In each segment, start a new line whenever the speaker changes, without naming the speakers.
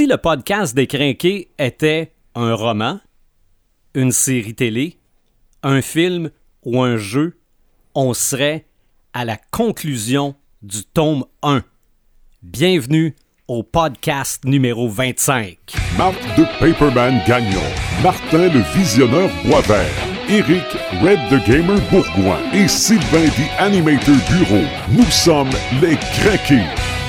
si le podcast des Crinqués était un roman, une série télé, un film ou un jeu, on serait à la conclusion du tome 1. Bienvenue au podcast numéro 25.
Marc de Paperman Gagnon, Martin le Visionneur Boisvert, Eric Red the Gamer Bourgoin et Sylvain the Animator Bureau. Nous sommes les Craqués.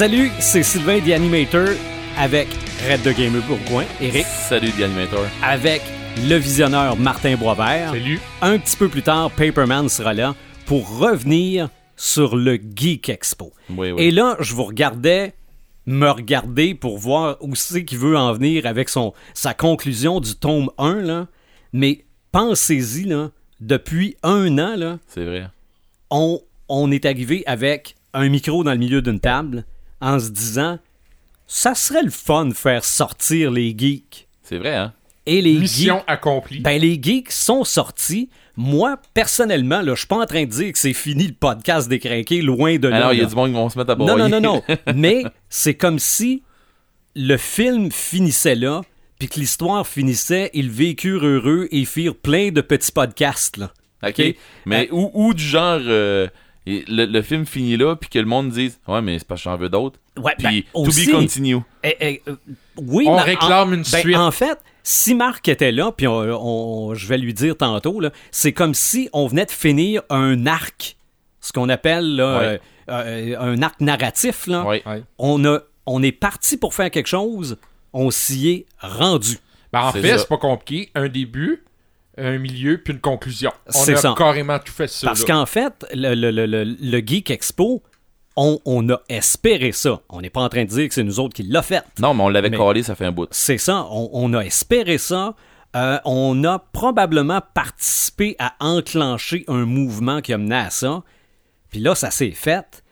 Salut, c'est Sylvain the Animator avec Red the Gamer Bourgoin, Eric,
Salut, The Animator.
avec le visionneur Martin Boisvert.
Salut.
Un petit peu plus tard, Paperman sera là pour revenir sur le Geek Expo.
Oui, oui.
Et là, je vous regardais me regarder pour voir où c'est qu'il veut en venir avec son, sa conclusion du tome 1, là. Mais pensez-y, là, depuis un an, là,
C'est vrai.
on, on est arrivé avec un micro dans le milieu d'une table en se disant ça serait le fun de faire sortir les geeks.
C'est vrai, hein?
Et les
Mission
geeks,
accomplie.
ben les geeks sont sortis. Moi, personnellement, là, je suis pas en train de dire que c'est fini le podcast des crinqués, loin de là.
Alors, il y a du monde qui vont se mettre à
Non,
broyer.
non, non, non. Mais c'est comme si le film finissait là, puis que l'histoire finissait, ils vécurent heureux et firent plein de petits podcasts. Là.
OK. Mais ou, ou du genre, euh, et le, le film finit là, puis que le monde dise Ouais, mais c'est parce que j'en veux d'autres.
Ouais,
Puis,
ben,
to
aussi-
be continue.
Eh, eh, euh, oui,
On réclame
en,
une
ben,
suite.
En fait, si Marc était là, puis on, on- je vais lui dire tantôt, c'est comme si on venait de finir un arc, ce qu'on appelle là,
Ouais.
euh, euh, un arc narratif. Là.
Ouais.
Ouais.
On, a, on est parti pour faire quelque chose, on s'y est rendu.
Ben, en
C'est
fait, c'est pas compliqué. Un début, un milieu, puis une conclusion. On
C'est
a
ça.
carrément tout fait ça.
Parce
là.
qu'en fait, le, le- le- le- le Geek Expo, on, on a espéré ça. On n'est pas en train de dire que c'est nous autres qui l'a fait.
Non, mais on l'avait collé, ça fait un bout.
C'est ça, on, on a espéré ça. Euh, on a probablement participé à enclencher un mouvement qui a mené à ça. Puis là, ça s'est fait.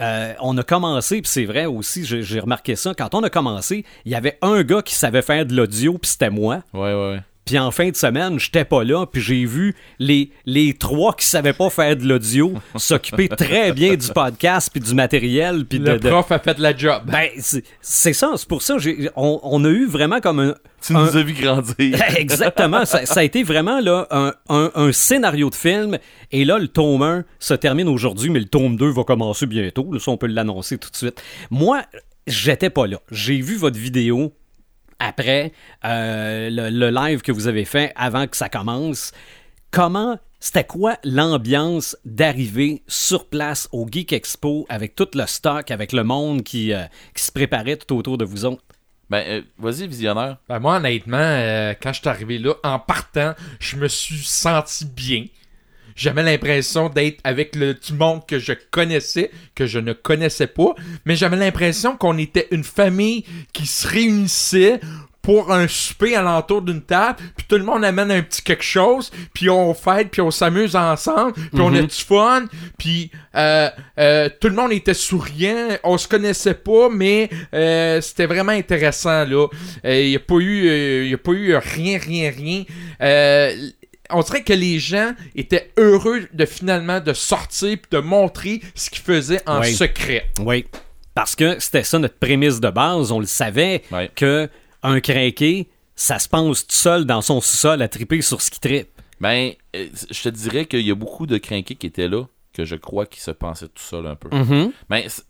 Euh, on a commencé, puis c'est vrai aussi, j'ai j'ai remarqué ça. Quand on a commencé, il y avait un gars qui savait faire de l'audio, puis c'était moi.
Ouais, ouais, ouais.
Puis en fin de semaine, j'étais pas là, puis j'ai vu les, les trois qui savaient pas faire de l'audio s'occuper très bien du podcast, puis du matériel, puis de,
le
de-
prof a fait la job.
Ben, c'est c'est ça, c'est pour ça, j'ai- on, on a eu vraiment comme un...
Tu
un-
nous as vu grandir.
Exactement, ça, ça a été vraiment là, un, un- un scénario de film, et là, le tome 1 se termine aujourd'hui, mais le tome 2 va commencer bientôt, là, ça on peut l'annoncer tout de suite. Moi, j'étais pas là, j'ai vu votre vidéo après euh, le, le live que vous avez fait avant que ça commence. Comment, c'était quoi l'ambiance d'arriver sur place au Geek Expo avec tout le stock, avec le monde qui, euh, qui se préparait tout autour de vous autres?
Ben, euh, vas-y, visionnaire.
Ben, moi, honnêtement, euh, quand je suis arrivé là, en partant, je me suis senti bien. J'avais l'impression d'être avec le du monde que je connaissais, que je ne connaissais pas, mais j'avais l'impression qu'on était une famille qui se réunissait pour un souper alentour d'une table, puis tout le monde amène un petit quelque chose, puis on fête, puis on s'amuse ensemble, puis on a du fun, puis euh, euh, tout le monde était souriant, on se connaissait pas, mais euh, c'était vraiment intéressant là. Il n'y a pas eu, euh, y a pas eu rien, rien, rien. On dirait que les gens étaient heureux de finalement de sortir puis de montrer ce qu'ils faisaient en
Oui.
secret.
Oui. Parce que c'était ça notre prémisse de base. On le savait que un craqué, ça se pense tout seul dans son sous-sol à triper sur ce qui tripe.
Ben, euh, je te dirais qu'il y a beaucoup de crinqués qui étaient là, que je crois qu'ils se pensaient tout seuls un peu.
Mm-hmm.
Ben, c'est-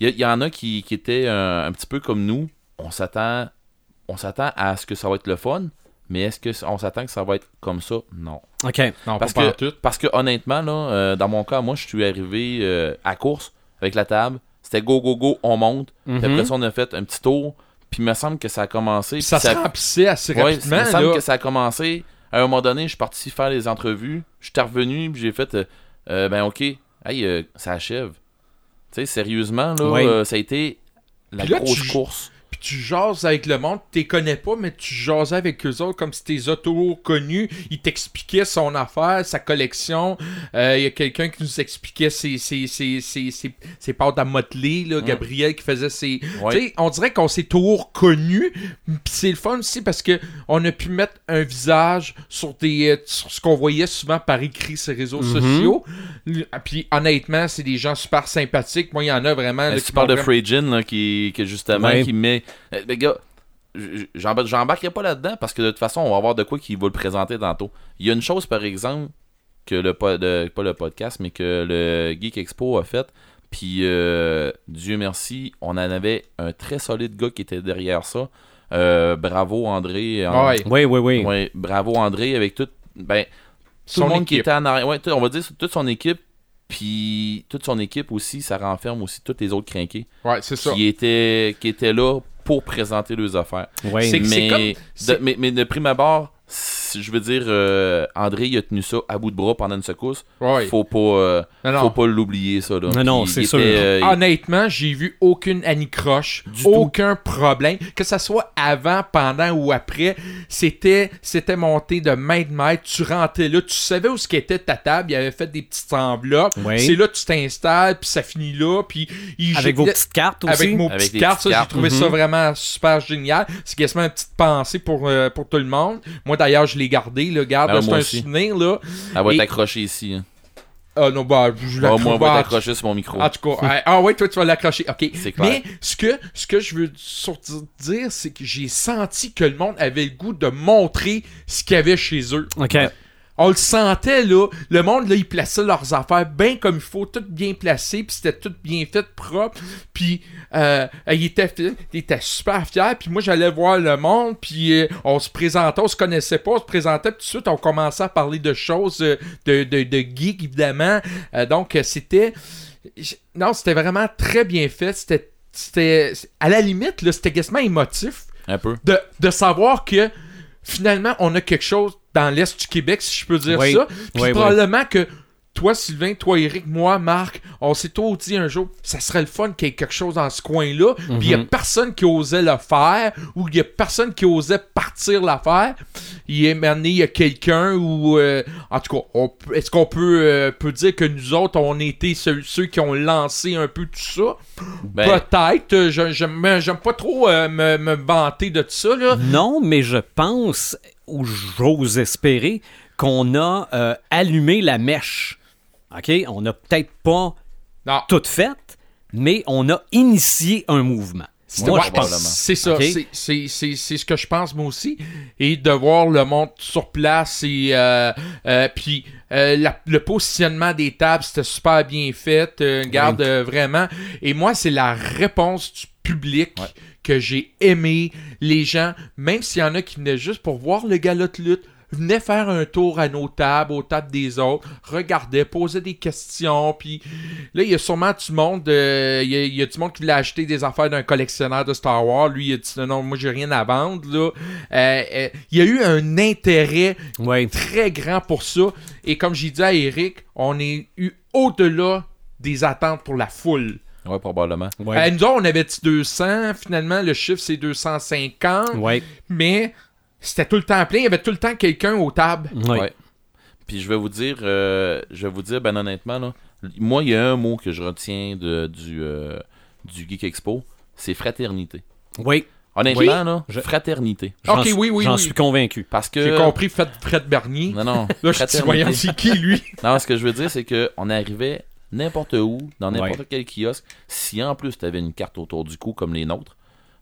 il y, il y en a qui, qui étaient euh, un petit peu comme nous. On s'attend on s'attend à ce que ça va être le fun, mais est-ce que on s'attend que ça va être comme ça? Non.
OK.
Non,
Parce
pas
que,
tout.
parce que honnêtement, là, euh, dans mon cas, moi, je suis arrivé euh, à course avec la table. C'était go, go, go, on monte. Puis
Mhm.
après ça, on a fait un petit tour. Puis il me semble que ça a commencé. puis
Ça se remplissait assez
Ouais,
rapidement.
il me semble
là.
que ça a commencé. À un moment donné, je suis parti faire les entrevues. J'étais revenu, puis j'ai fait euh, Ben, ok, hey, euh, ça achève. Tu sais, sérieusement, là, ça a été la
Puis là,
grosse
tu-
course.
Tu jases avec le monde, tu les connais pas, mais tu jases avec eux autres comme si t'es auto connus. Il t'expliquait son affaire, sa collection. Euh, Il y a quelqu'un qui nous expliquait ses, ses, ses, ses, ses, ses pâtes à modeler, là, Gabriel qui faisait ses.
Ouais.
Tu sais, on dirait qu'on s'est toujours connus. Puis c'est le fun aussi parce que on a pu mettre un visage sur des euh, sur ce qu'on voyait souvent par écrit sur les réseaux
Mm-hmm.
sociaux. L- Puis honnêtement, c'est des gens super sympathiques. Moi, il y en a vraiment. là, qui
tu parles de Freydin, là, qui, qui justement,
Ouais.
qui met. Euh, Les gars, j- j'embarque- j'embarquerai pas là-dedans parce que de toute façon, on va avoir de quoi qui va le présenter tantôt. Il y a une chose, par exemple, que le, po- de- pas le podcast, mais que le Geek Expo a fait. Puis, euh, Dieu merci, on en avait un très solide gars qui était derrière ça. Euh, bravo André.
Ah ouais.
Oui, oui, oui.
Ouais, bravo André avec tout. Ben, tout
Son
le monde qui était en arrière. Ouais, on va dire toute son équipe. Puis toute son équipe aussi, ça renferme aussi tous les autres crinqués
Ouais, c'est ça.
qui étaient, qui étaient là pour présenter leurs affaires.
C'est
Mais,
comme-
de, mais, mais de prime abord, je veux dire, euh, André, il a tenu ça à bout de bras pendant une secousse.
Ouais.
Faut pas, euh,
Non, non.
faut pas l'oublier, ça. Là.
Non, non, c'est sûr.
euh,
Honnêtement, j'ai vu aucune anicroche,
tout.
aucun problème, que ça soit avant, pendant ou après, c'était c'était monté de main de maître, tu rentrais là, tu savais où ce qu'était ta table, il avait fait des petites enveloppes,
Oui.
c'est là que tu t'installes, puis ça finit là, puis il
Avec vos petites cartes aussi.
avec
Avec
petites
petites
ça, j'ai trouvé ça
Mhm.
vraiment super génial. C'est quasiment une petite pensée pour, euh, pour tout le monde. Moi d'ailleurs, je l'ai gardé, là, garde,
Ah,
là, c'est un
aussi.
souvenir, là.
Elle va
Et-
être accrochée ici. hein.
Ah non, bah, je la
Moi, moi, elle va accrochée sur mon micro.
en tout cas, ouais. ah ouais, toi tu vas l'accrocher. Ok.
C'est clair.
Mais ce que, ce que je veux surtout dire, c'est que j'ai senti que le monde avait le goût de montrer ce qu'il y avait chez eux.
OK.
On le sentait là. Le monde là, ils plaçaient leurs affaires bien comme il faut, tout bien placé, puis c'était tout bien fait, propre. Puis euh, il était, il était super fier. Puis moi j'allais voir le monde, puis euh, on se présentait, on se connaissait pas, on se présentait, puis tout de suite on commençait à parler de choses euh, de, de, de geek évidemment. Euh, donc c'était, non c'était vraiment très bien fait. C'était, c'était à la limite là, c'était quasiment émotif
Un peu.
de, de savoir que finalement, on a quelque chose dans l'Est du Québec, si je peux dire
Oui.
ça. Puis
Oui, oui.
probablement que toi, Sylvain, toi, Eric, moi, Marc, on s'est tous dit un jour, ça serait le fun qu'il y ait quelque chose dans ce coin-là. Puis il y a
Mhm.
personne qui osait le faire ou il y a personne qui osait partir l'affaire. Il y a maintenant, il y a quelqu'un ou euh, en tout cas, est-ce qu'on peut, euh, peut dire que nous autres, on était ceux, ceux qui ont lancé un peu tout ça?
Ben,
Peut-être. euh, je- J'aime j'aime pas trop euh, me, me vanter de tout ça, là.
Non, mais je pense, ou j'ose espérer, qu'on a euh, allumé la mèche. OK? On n'a peut-être pas
Non.
tout fait, mais on a initié un mouvement.
C'est-
Moi, je pense.
C'est ça, c'est- c'est c'est- c'est ce que je pense moi aussi. Et de voir le monde sur place et euh, euh, puis euh, la- le positionnement des tables, c'était super bien fait. euh, garde euh, vraiment. Et moi, c'est la réponse du public
Ouais.
Que j'ai aimé. Les gens, même s'il y en a qui venaient juste pour voir le galop de lutte, venaient faire un tour à nos tables, aux tables des autres, regardaient, posaient des questions, puis là, il y a sûrement du monde, euh, il y, a- il y a du monde qui voulait acheter des affaires d'un collectionneur de Star Wars, lui, il a dit non, non, moi, j'ai rien à vendre, là. Euh, euh, il y a eu un intérêt très grand pour ça, et comme j'ai dit à Eric, on est eu au-delà des attentes pour la foule.
Ouais, probablement.
Oui.
Euh, nous autres, on avait dit 200, finalement, le chiffre, c'est 250,
Oui.
mais c'était tout le temps plein, il y avait tout le temps quelqu'un aux tables.
Oui.
Ouais. Puis je vais vous dire, euh, je vais vous dire, ben honnêtement, là, moi, il y a un mot que je retiens de, du, euh, du Geek Expo, c'est fraternité.
Oui.
Honnêtement,
Oui.
là,
Je-
fraternité.
J'en
Ok,
suis-
oui, oui,
J'en
oui.
suis convaincu.
Parce que.
J'ai compris Fred, Fred Bernier.
Non, non.
Là, je suis voyant, c'est qui, lui?
Non, ce que je veux dire, c'est qu'on arrivait n'importe où, dans n'importe
Ouais.
quel kiosque. Si en plus tu avais une carte autour du cou comme les nôtres,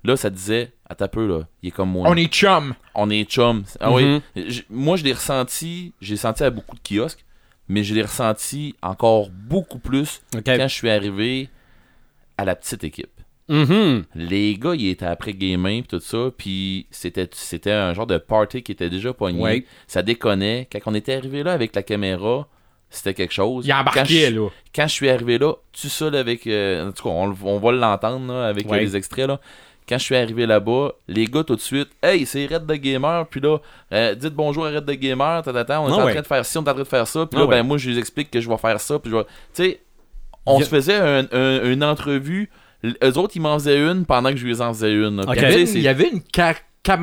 là, ça disait, à ta peu, là, il est comme moi.
On est chum.
On est chum. Ah
Mhm.
oui. Moi, je l'ai ressenti, j'ai senti à beaucoup de kiosques, mais je l'ai ressenti encore beaucoup plus quand je suis arrivé à la petite équipe.
Mhm.
Les gars, ils étaient après gaming tout ça, puis c'était c'était un genre de party qui était déjà pogné.
Ouais.
Ça déconnait. Quand on était arrivé là avec la caméra, c'était quelque chose.
Il
Quand
embarquait,
je-
là.
quand je suis arrivé là, tu seul avec. euh, en tout cas, on, va l'entendre là, avec euh,
Ouais.
les extraits. là. Quand je suis arrivé là-bas, les gars tout de suite, hey, c'est Red de Gamer, puis là, euh, dites bonjour à Red de Gamer, on est
Ah
en
ouais.
train de faire ci, on est en train de faire ça, puis
Ah
là, ben
ouais.
moi, je les explique que je vais faire ça, puis je vais. Tu sais, on
a-
se faisait un- un- une entrevue eux autres, ils m'en faisaient une pendant que je lui en faisais une.
Il y avait, il y
c'est-
avait une ca-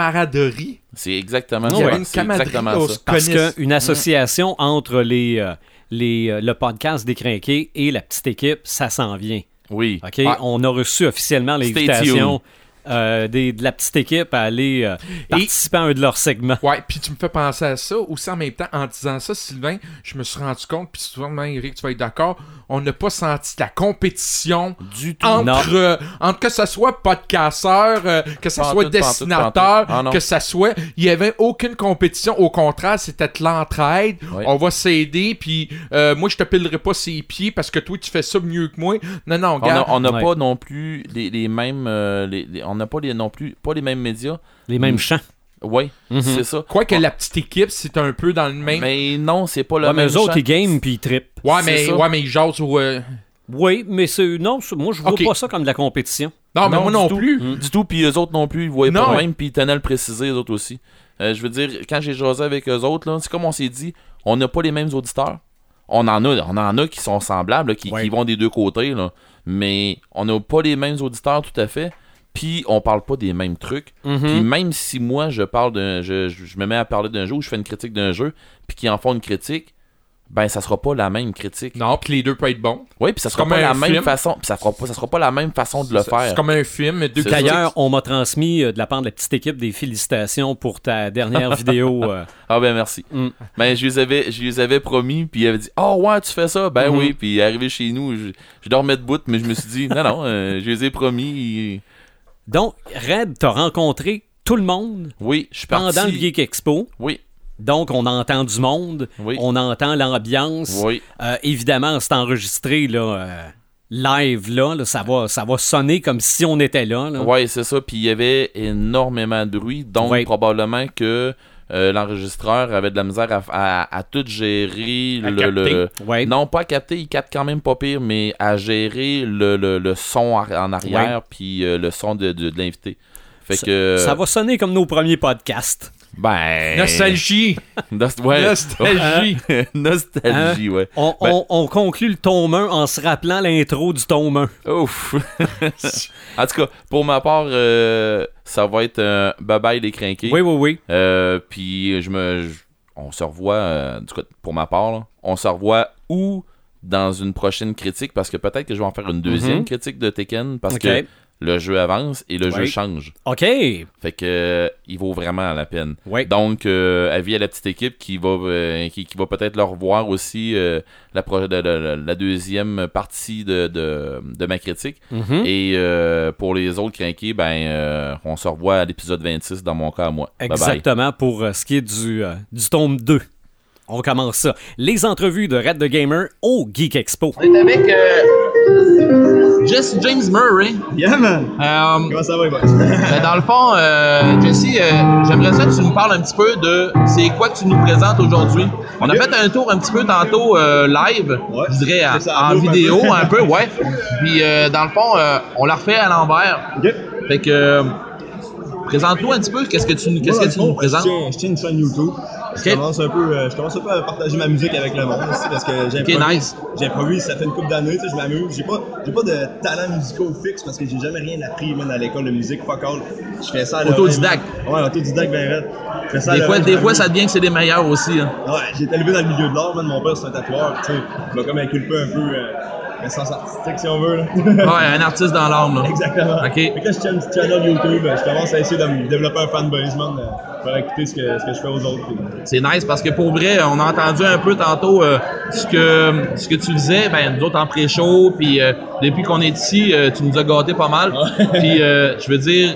camaraderie.
C'est exactement
Il y
ça.
avait
une
C'est
camaraderie
exactement ça.
Parce qu'une association entre les, euh, les, euh, le podcast des Crinqués et la petite équipe, ça s'en vient.
Oui.
OK? On a reçu officiellement l'invitation euh, des- de la petite équipe à aller euh, participer à un de leurs segments.
Ouais, puis tu me fais penser à ça. Aussi, en même temps, en disant ça, Sylvain, je me suis rendu compte, puis souvent, Eric, tu vas être d'accord, on n'a pas senti la compétition
Du tout.
Entre, euh, entre que ce soit podcasteur, euh, que ce soit dessinateur,
pantoute. Ah,
que ça soit. Il y avait aucune compétition. Au contraire, c'était de l'entraide.
Oui.
On va s'aider, puis euh, moi, je te pilerai pas ses pieds parce que toi, tu fais ça mieux que moi. Non, non,
On
regarde.
a- On n'a
Ouais.
pas non plus les, les mêmes. euh, les- les- on n'a pas les, non plus pas les mêmes médias.
Les mêmes
Mm.
chants.
Oui,
Mhm.
c'est ça.
Quoique la petite équipe, c'est un peu dans le même.
Mais non, c'est pas le
Ouais, mais
même.
eux autres,
champ.
ils game puis ils trippent.
ouais, mais, ouais, mais ils jasent ou. euh,
Oui, mais c'est non, moi je vois pas ça comme de la compétition.
Non, mais
Non,
moi non
tout.
plus.
Mm.
Du tout, puis eux autres non plus, ils voyaient
Non.
pas même, puis ils tenaient à le préciser, eux autres aussi. Euh, je veux dire, quand j'ai jasé avec eux autres, là, c'est comme on s'est dit, on n'a pas les mêmes auditeurs. On en a, on en a qui sont semblables, là, qui,
Ouais.
qui vont des deux côtés, là. mais on n'a pas les mêmes auditeurs tout à fait. Puis on parle pas des mêmes trucs.
Mhm.
Puis même si moi je parle d'un, je, je- je me mets à parler d'un jeu ou je fais une critique d'un jeu, puis qu'ils en font une critique, ben ça sera pas la même critique.
Non, puis les deux peuvent être bons.
Oui, puis ça sera
comme
pas la même façon, puis ça fera pas, ça sera pas la même façon de le
C'est-
faire.
C'est comme un film. Deux
D'ailleurs, on m'a transmis euh, de la part de la petite équipe des félicitations pour ta dernière vidéo. euh,
Ah ben merci.
Mm.
Ben je les avais je les avais promis puis il avait dit "Oh ouais, tu fais ça." Ben
Mhm.
oui, puis arrivé chez nous, je, je dormais debout mais je me suis dit "Non non, euh, je les ai promis."
Donc, Red, t'as rencontré tout le monde
Oui, je suis
pendant
parti.
le Geek Expo.
Oui,
Donc, on entend du monde,
Oui.
on entend l'ambiance.
oui.
Euh, évidemment, c'est enregistré là, euh, live, là, là, ça, va, ça va sonner comme si on était là. là.
Ouais, c'est ça, puis il y avait énormément de bruit, donc probablement que euh, l'enregistreur avait de la misère à, à, à tout gérer
À
le,
capter.
le-
Ouais.
non pas à capter il capte quand même pas pire mais à gérer le, le, son en arrière puis euh, le son de, de, de l'invité fait
Ça-
que
Ça va sonner comme nos premiers podcasts.
Ben
Nostalgie.
Nost- ouais.
Nostalgie.
Nostalgie, ouais.
On,
Ben-
on- on conclut le tome 1 en se rappelant l'intro du tome 1.
Ouf. en tout cas, pour ma part, euh, ça va être euh, bye bye les crinqués.
Oui, oui, oui.
Euh, puis je me, on se revoit, du coup, pour ma part, là, on se revoit ou dans une prochaine critique parce que peut-être que je vais en faire une deuxième
Mhm.
critique de Tekken parce
Ok.
que le jeu avance et le jeu change.
OK.
Fait que euh, il vaut vraiment la peine.
Oui.
Donc, euh, avis à la petite équipe qui va, euh, qui, qui va peut-être le revoir aussi euh, la, pro- de- de- de- la deuxième partie de, de, de ma critique.
Mhm.
Et euh, pour les autres crinqués, ben, euh, on se revoit à l'épisode 26 dans mon cas à moi. Bye bye.
Exactement, pour ce qui est du, euh, du tome 2. On commence ça. Les entrevues de Red the Gamer au Geek Expo.
On est avec euh, Jesse James Murray.
Yeah, man!
Euh,
Comment ça va, boys?
ben, dans le fond, euh, Jesse, euh, j'aimerais ça que tu nous parles un petit peu de c'est quoi que tu nous présentes aujourd'hui. On a fait un tour un petit peu tantôt euh, live,
Ouais.
je dirais en,
Fait ça en
en
loop un
vidéo un peu, ouais. Puis euh, dans le fond, on l'a refait à l'envers. Fait que présente-nous un petit peu qu'est-ce que tu, qu'est-ce que tu nous présentes?
Je tiens, je tiens une chaîne YouTube. Je commence un peu, euh, je commence un peu à partager ma musique avec le monde aussi parce que j'improvise. J'improvise, ça fait une couple d'années, tu sais, je m'amuse. J'ai pas, j'ai pas de talent musical fixe parce que j'ai jamais rien appris, man, à l'école de musique, fuck all. Je fais ça à
Autodidacte.
Ouais, autodidacte, ben
Des fois, des fois, ça devient que c'est des meilleurs aussi. hein.
Ouais, j'ai été élevé dans le milieu de l'art. Mon père, c'est un tatoueur, tu sais. Il m'a comme inculpé un peu euh, le sens artistique, si on veut, là.
Ouais, un artiste dans l'âme. là.
Exactement.
Ok.
Fait que là, je tiens une petite channel YouTube. Je commence à essayer de me développer un fanbase, man. euh, Pour écouter ce que, ce que je fais aux autres. puis-
C'est nice parce que pour vrai, on a entendu un peu tantôt euh, ce que ce que tu faisais, ben nous autres en pré-show, puis euh, depuis qu'on est ici, euh, tu nous as gâté pas mal. puis euh, je veux dire,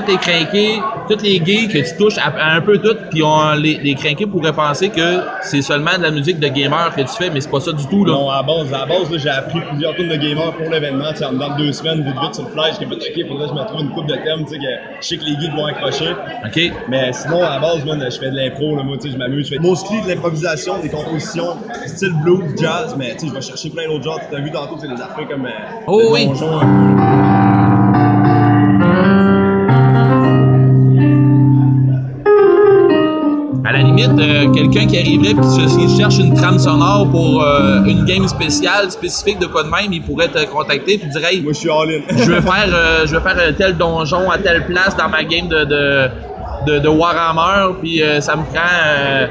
tous les crinqués, tous les gays que tu touches à, à un peu tout, puis on, les, les crinqués pourraient penser que c'est seulement de la musique de gamer que tu fais, mais c'est pas ça du tout là.
Non, à la base, à la base là, j'ai appris plusieurs tunes de gamer pour l'événement. Tu sais, en dedans de deux semaines, vite vite sur le flash, j'ai fait OK, faudrait que je me trouve une coupe de thèmes, tu sais, que je sais que les geeks vont accrocher.
Ok.
Mais sinon, à la base, man, je fais de l'impro, moi, tu sais, je m'amuse. Je fais mostly de l'improvisation, des compositions, style blues, jazz, mais tu sais, je vais chercher plein d'autres genres. Tu as vu tantôt, c'est des affaires comme. euh,
Oh oui.
un
À l'animation limite, euh, quelqu'un qui arriverait et qui cherche une trame sonore pour euh, une game spéciale, spécifique de quoi de même, il pourrait te contacter et dire Hey,
Moi, je suis all-in.
je vais faire, euh, je faire tel donjon à telle place dans ma game de, de, de, de Warhammer, puis ça me prend euh,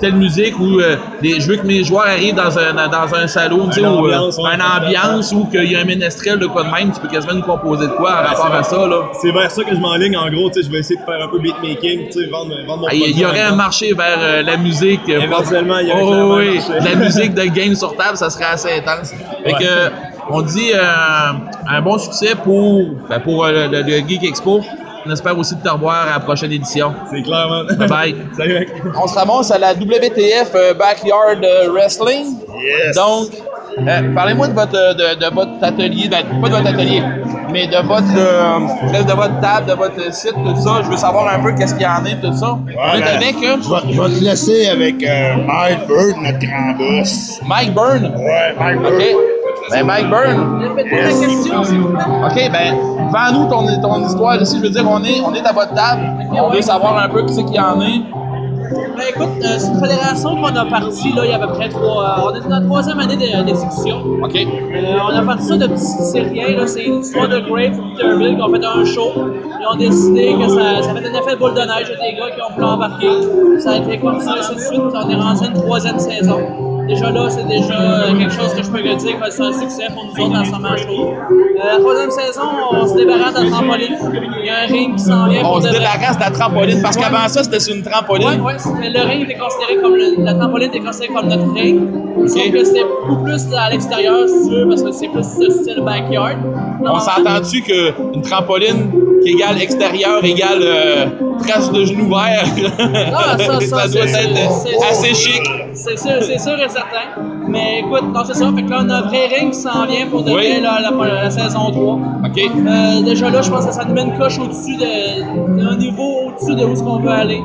telle musique ou euh, je veux que mes joueurs arrivent dans un, dans un salon,
Une
ou, euh,
ambiance, ouais.
une ambiance où qu'il y a un ménestrel de quoi de même, tu peux quasiment nous composer de quoi en rapport à ça. Là.
C'est vers ça que je m'enligne. En gros, je vais essayer de faire un peu beatmaking, tu sais, vendre, vendre mon
Ah, Il y- aurait un marché vers euh, la musique.
Éventuellement, il y aurait
Oh,
un
oui,
marché.
la musique de game sur table, ça serait assez intense. Fait que, on dit un bon succès pour, ben, pour le, le Geek Expo. On espère aussi de te revoir à la prochaine édition.
C'est clair, man.
Bye bye.
Salut, mec.
On se ramasse à la WTF euh, Backyard euh, Wrestling.
Yes.
Donc, euh, parlez-moi de votre, de, de votre atelier, ben, pas de votre atelier, mais de votre, euh, de votre table, de votre site, tout ça. Je veux savoir un peu qu'est-ce qu'il y en a, tout ça. On est
ben,
euh,
Je vais, je vais te laisser avec euh, Mike Bird, notre grand boss.
Mike Byrne.
Ouais, Mike Bird.
OK. Ben, Mike Byrne. OK, ben, vends-nous ton, ton histoire ici. Je veux dire, on est, on est à votre table. On veut savoir un peu qui c'est qu'il y en a.
Ben écoute, euh, c'est une fédération qu'on a partie là, il y a à peu près trois. euh, on est dans la troisième année de- d'exécution.
OK.
Euh, on a parti ça de petits Syriens, là, c'est l'histoire de Grave et Peterville qui ont fait un show. Ils ont décidé que ça, ça fait un effet de boule de neige, il y a des gars qui ont voulu embarquer. Ça a été comme ça, ainsi de suite. On est rendu à une troisième saison. Déjà là, c'est déjà euh, quelque chose que je peux dire que c'est un succès pour nous autres dans ce match euh, La troisième saison, on se débarrasse de la trampoline. Il y a un ring qui s'en vient.
On se débarrasse de la trampoline parce qu'avant ça, c'était sur une trampoline.
Ouais, ouais, c'était- le ring était considéré comme le- la trampoline était considérée comme notre ring. Sauf que c'était beaucoup plus à l'extérieur, si tu veux, parce que c'est plus ce style backyard.
On s'entend-tu qu'une trampoline qui égale extérieur égale euh, trace de genoux verts?
Ah, ça, ça,
doit être assez chic.
C'est sûr, c'est sûr et certain. जाता है Mais écoute, non, c'est ça. Fait que là, on a un vrai ring qui s'en vient pour de
Oui.
vrai, là, la, la saison 3.
OK.
Euh, déjà là, je pense que ça nous met une coche au-dessus de, d'un niveau au-dessus de où ce qu'on veut aller.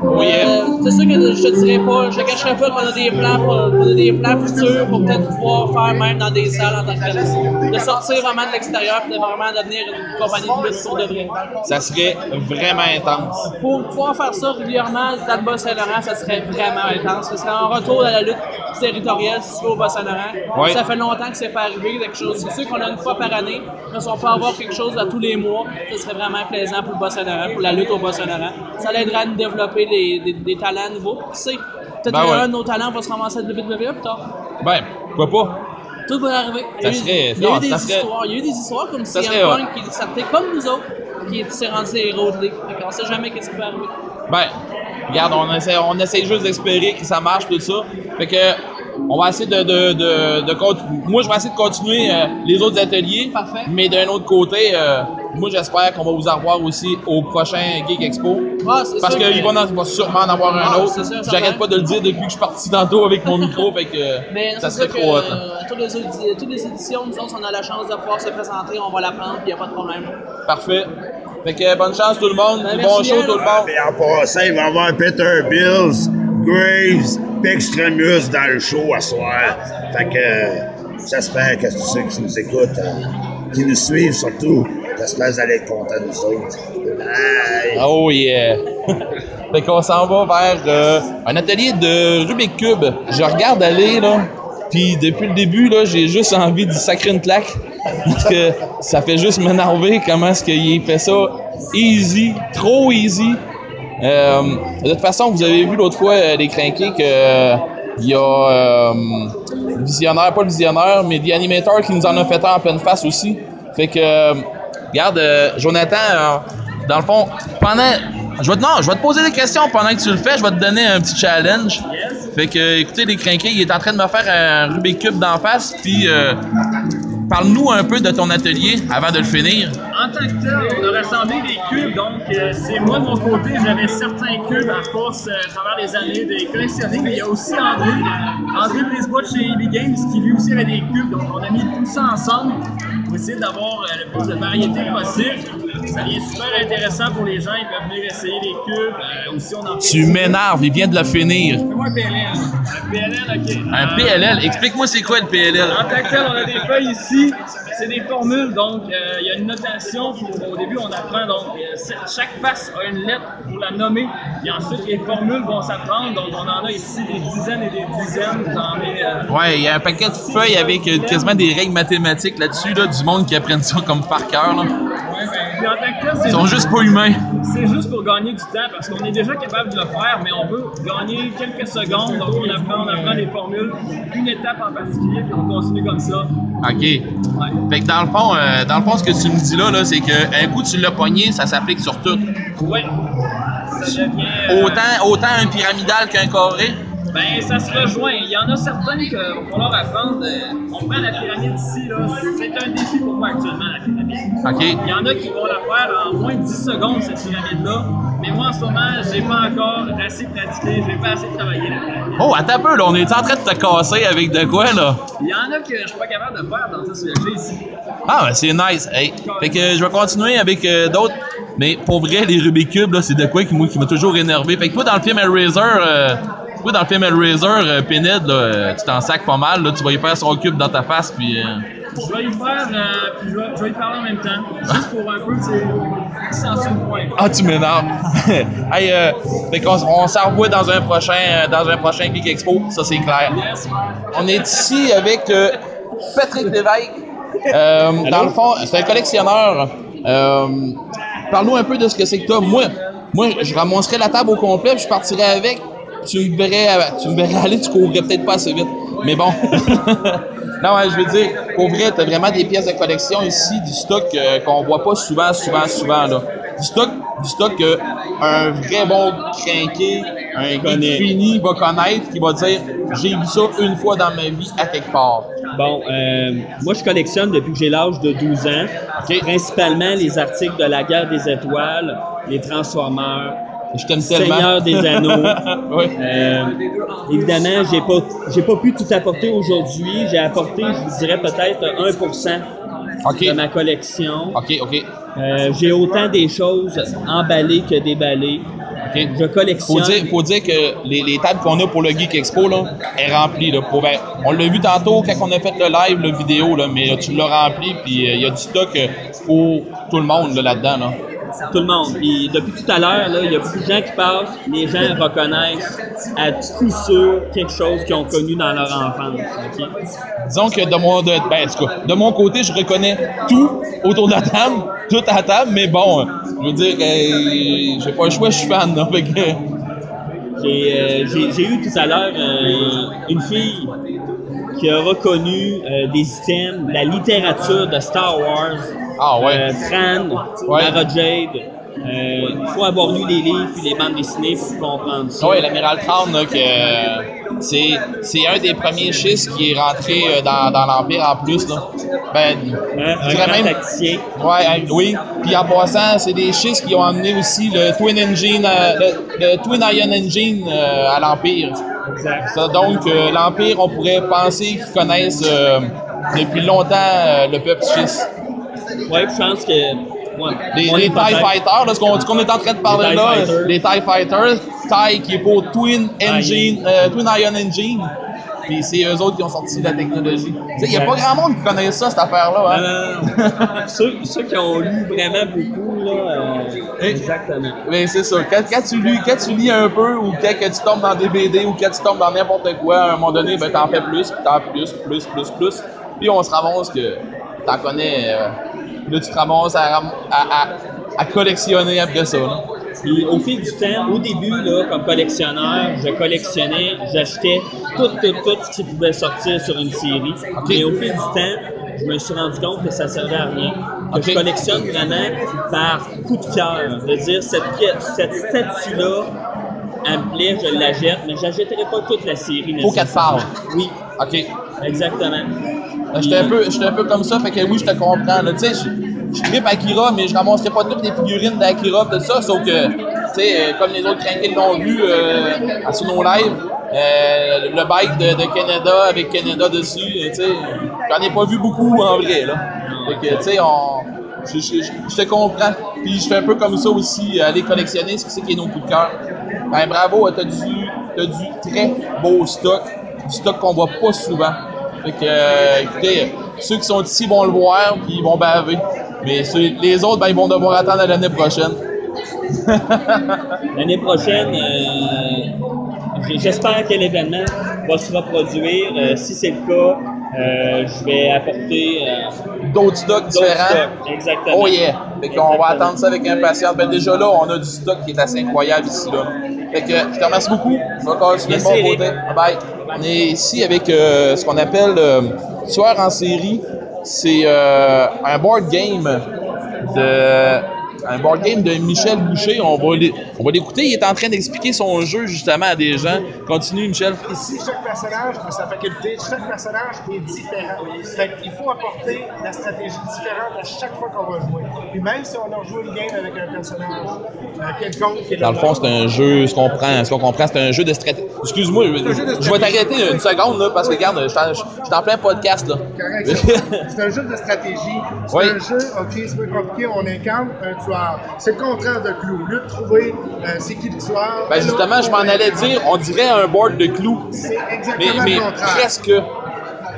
Oui,
Euh, c'est sûr que je te dirais pas, je te cacherai pas qu'on a des plans pour, on a des plans futurs pour peut-être pouvoir faire même dans des salles en tant que tel. De sortir vraiment de l'extérieur et de vraiment devenir une compagnie de lutte pour de vrai.
Ça serait vraiment intense.
Pour pouvoir faire ça régulièrement dans le Bas-Saint-Laurent, ça serait vraiment intense. Ce serait un retour à la lutte territoriale, si au Bas-Saint-Laurent.
Ouais.
Ça fait longtemps que c'est pas arrivé, quelque chose. C'est sûr qu'on a une fois par année, mais si on peut avoir quelque chose à tous les mois, ce serait vraiment plaisant pour le Bas-Saint-Laurent, pour la lutte au Bas-Saint-Laurent. Ça l'aiderait à nous développer des, des, des talents nouveaux. Sait, peut-être
Ben ouais.
un de nos talents va se ramasser à WWE plus tard.
Ben, pourquoi pas?
Tout va arriver. Il y
Ça
a eu-
serait-
il y a
non,
eu des
ça serait-
histoires. Il y a eu des histoires comme
Ça
CM
serait.
Punk qui sortait comme nous autres, qui s'est rendu des héros de qu'on sait jamais qu'est-ce qui peut arriver.
Ben, regarde, on essaie, on essaie juste d'espérer que ça marche, tout ça. Fait que, on va essayer de, de, de, de Moi, je vais essayer de continuer euh, les autres ateliers.
Parfait.
Mais d'un autre côté, euh, moi, j'espère qu'on va vous en revoir aussi au prochain Geek Expo.
Ah, c'est
Parce qu'il va, sûrement en avoir
Ah,
un autre.
c'est sûr, ça
J'arrête pas de le dire depuis que je suis parti tantôt avec mon micro, fait que
Mais
ça
c'est
serait
sûr que
trop hot.
euh, toutes, les toutes les éditions, nous autres, on a la chance de pouvoir se présenter, on va la prendre, puis il n'y a pas de problème.
Parfait. Fait que bonne chance tout le monde,
Ben,
bon show
bien.
tout le monde.
Et en passant, il va y avoir Peter Bills, Graves, puis Extremus dans le show à soir. Fait que euh, j'espère que tous ceux qui nous écoutent, euh, qui nous suivent surtout, j'espère que vous allez être contents de nous autres. Bye!
Oh yeah! fait qu'on s'en va vers euh, un atelier de Rubik Cube. Je regarde aller là, puis depuis le début là, j'ai juste envie d'y sacrer une claque parce que ça fait juste m'énerver comment est-ce qu'il fait ça easy, trop easy. Euh, de toute façon, vous avez vu l'autre fois euh, les crinqués que euh, y a euh, le visionnaire, pas le visionnaire, mais The Animator qui nous en a fait un en pleine face aussi. Fait que, euh, regarde, euh, Jonathan, euh, dans le fond, pendant. Je vais, te, non, je vais te poser des questions pendant que tu le fais. Je vais te donner un petit challenge. Fait que, écoutez, les crinqués, il est en train de me faire un Rubik Cube d'en face. Puis, euh, parle-nous un peu de ton atelier avant de le finir.
En tant que tel, on a rassemblé des cubes, donc euh, c'est moi de mon côté, j'avais certains cubes à force euh, à travers les années de collectionner, mais il y a aussi André, André Brisebois de chez EB Games qui lui aussi avait des cubes, donc on a mis tout ça ensemble pour essayer d'avoir euh, le plus de variété possible.
Ça devient super intéressant pour les gens. Ils peuvent venir essayer les cubes. Euh, aussi, on en fait
Tu m'énerves, il vient de le finir.
Fais-moi un PLL. Un PLL, ok.
Un
Euh,
PLL, explique-moi c'est quoi le PLL?
En tant que tel, on a des feuilles ici. C'est des formules, donc euh, il y a une notation. Pour, au début, on apprend. Donc, euh, chaque face a une lettre pour la nommer. Et ensuite, les formules vont s'apprendre. Donc, on en a ici des dizaines et des dizaines. J'en ai. euh,
Ouais, il y a un paquet de feuilles avec euh, quasiment des règles mathématiques là-dessus, là, du monde qui apprennent ça comme par cœur. là.
Puis en tant que tel, c'est
Ils sont juste pas humains.
C'est juste pour gagner du temps parce qu'on est déjà capable de le faire, mais on veut gagner quelques secondes. Donc on apprend, on apprend les formules, une étape en particulier, puis on continue comme ça.
OK.
Ouais.
Fait que dans le fond, euh, dans le fond, ce que tu me dis là, là c'est qu'un coup tu l'as pogné, ça s'applique sur tout.
Ça devient. euh,
Autant, autant un pyramidal qu'un carré?
Ben, ça se rejoint. Il y en a certains qu'il va falloir apprendre. euh, on prend la pyramide ici, là. C'est un défi pour moi actuellement, la pyramide.
OK.
Il y en a qui vont la faire en moins de 10 secondes, cette pyramide-là. Mais moi, en ce moment, j'ai pas encore assez pratiqué, j'ai pas assez travaillé la pyramide.
Oh, attends un peu, là, on est en train de te casser avec de quoi, là?
Il y en a que je suis pas capable de faire dans ce j'ai ici.
Ah, ben c'est nice. Hey. Fait que je vais continuer avec euh, d'autres. Mais pour vrai, les Rubik's Cube, là, c'est de quoi qui, moi, qui m'a toujours énervé. Fait que toi, dans le film Hellraiser, euh, toi, dans le film Hellraiser, euh, Pinhead, là, euh, tu t'en sacs pas mal. Là, tu vas y faire son cube dans ta face, puis... euh,
Je vais y faire, euh, puis je vais, je vais y parler en même temps. Juste pour un peu, tu sais, accentuer le point.
Ah, tu m'énerves. hey, euh, fait qu'on on s'en revoit dans un prochain, euh, dans un prochain Geek Expo, ça c'est clair.
Yes,
On est ici avec euh, Patrick Lévesque. Euh, dans le fond, c'est un collectionneur. Euh, Parle-nous un peu de ce que c'est que toi. Moi, moi, je ramasserais la table au complet, puis je partirais avec. Tu me verrais, euh, tu me verrais aller, tu courrais peut-être pas assez vite. Mais bon. non, ouais, je veux dire, pour vrai, t'as vraiment des pièces de collection ici, du stock euh, qu'on voit pas souvent, souvent, souvent là. Du stock, du stock que un vrai bon crinqué, un fini va connaître, qui va dire j'ai vu ça une fois dans ma vie à quelque part.
Bon, euh, moi, je collectionne depuis que j'ai l'âge de 12 ans. Principalement les articles de la guerre des étoiles, les Transformers,
Je t'aime tellement.
Seigneur des Anneaux.
oui.
Euh, évidemment, j'ai pas, j'ai pas pu tout apporter aujourd'hui. J'ai apporté, je vous dirais, peut-être 1%
OK.
de ma collection.
OK, OK.
Euh, j'ai autant des choses emballées que déballées.
OK.
Je
Faut
collectionne.
dire, faut dire que les, les tables qu'on a pour le Geek Expo, là, est remplie. Là, pour, on l'a vu tantôt quand on a fait le live, le vidéo, là, mais là, tu l'as rempli, puis euh, il y a du stock pour tout le monde là, là-dedans. Là.
Tout le monde. Puis depuis tout à l'heure, il y a beaucoup de gens qui passent. Les gens reconnaissent à coup sûr quelque chose qu'ils ont connu dans leur enfance. ok?
Disons que de mon, de, ben, en tout cas, de mon côté, je reconnais tout autour de la table, tout à la table, mais bon, euh, je veux dire, euh, j'ai pas le choix, je suis fan. Là, fait que,
J'ai, euh, j'ai- eu tout à l'heure euh, une fille qui a reconnu euh, des items de la littérature de Star Wars.
Ah ouais.
Euh, Fran,
Ouais.
Mara Jade. Euh, Il faut avoir lu les livres puis les bandes dessinées pour comprendre ça.
Oui, l'amiral que euh, c'est, un des premiers schistes qui est rentré euh, dans, dans l'Empire en plus. Là. Ben,
Hein, un grand
même-
tacticien.
Ouais, hein, oui. Puis en passant, c'est des schistes qui ont amené aussi le Twin Engine, euh, le, le Twin Ion Engine euh, à l'Empire.
Exact.
Ça, donc, euh, l'Empire, on pourrait penser qu'ils connaissent euh, depuis longtemps euh, le peuple schiste.
Ouais, je pense que. Ouais,
Les,
mon
les TIE Fighters, là, ce qu'on, est en train de parler là,
Fighters.
les TIE Fighters, TIE qui est pour Twin Engine, euh, Twin Ion Engine. Puis c'est eux autres qui ont sorti la technologie. Tu sais, il n'y a pas grand monde qui connaît ça, cette affaire-là. Hein?
Ceux, ceux qui ont lu vraiment beaucoup, là, euh, exactement.
Mais c'est ça. Quand, quand tu lis, quand tu lis un peu, ou quand tu tombes dans des BD, ou quand tu tombes dans n'importe quoi, à un moment donné, ben t'en fais plus, puis t'en fais plus, plus, plus, plus. Puis on se ramasse que t'en connais. euh, là, tu te ramasses à, à, à, à collectionner après ça. Là.
Puis au fil du temps, au début, là, comme collectionneur, je collectionnais, j'achetais tout, tout, tout ce qui pouvait sortir sur une série. Mais au fil du temps, je me suis rendu compte que ça servait à rien. Que je collectionne vraiment par coup de cœur. De dire, cette, pièce, cette statue-là, elle me plaît, je la jette, mais je n'achèterai pas toute la série.
Faut qu'elle parle.
Oui,
OK.
exactement.
Ben, J'étais un, peu, un peu comme ça, fait que oui, je te comprends. Tu sais, je, je trippe Akira, mais je ramasserai pas toutes les figurines d'Akira, tout ça, sauf que, tu sais, euh, comme les autres crinqués l'ont vu euh, à Suno Live, euh, le bike de, Canada avec Canada dessus, euh, tu sais, j'en ai pas vu beaucoup en vrai, là. Fait que, tu sais, on... Je, je- je- te comprends. Puis je fais un peu comme ça aussi, aller collectionner ce qui c'est qui est nos coups de cœur. Ben bravo, t'as du, t'as du très beau stock. Du stock qu'on voit pas souvent. Fait que, euh, écoutez, ceux qui sont ici vont le voir, puis ils vont baver. Mais ceux- les autres, ben, ils vont devoir attendre à l'année prochaine.
L'année prochaine, euh, j'espère que l'événement va se reproduire. Euh, si c'est le cas, je vais apporter
D'autres stocks différents.
stocks. Exactement.
Oh yeah! Fait qu'on va attendre ça avec impatience. Ben déjà là, on a du stock qui est assez incroyable ici. Là. Fait que je te remercie beaucoup. Je vais continuer de mon côté. Bye bye. On est ici avec euh, ce qu'on appelle euh, Tueur en série. C'est euh, un board game de. Un board game de Michel Boucher. On va l'écouter. Il est en train d'expliquer son jeu justement à des gens. Continue, Michel.
Ici, chaque personnage a sa faculté, chaque personnage est différent. Fait qu'il faut apporter la stratégie différente à chaque fois qu'on va jouer. Puis même si on a joué une game avec un personnage euh, quelconque
Dans le fond, c'est un jeu, ce qu'on prend, ce qu'on comprend, c'est un jeu de stratégie. Excuse-moi, je, vais t'arrêter une seconde là, parce que regarde, je suis en- plein podcast là.
correct. c'est- un jeu de stratégie. C'est un jeu, ok, c'est pas compliqué, on incarne un tueur. C'est le contraire de Clou. Au lieu de trouver euh, c'est qui le tueur.
Ben justement, je m'en allais dire, on dirait un board de clous.
C'est
Mais,
exactement
mais
le contraire.
presque.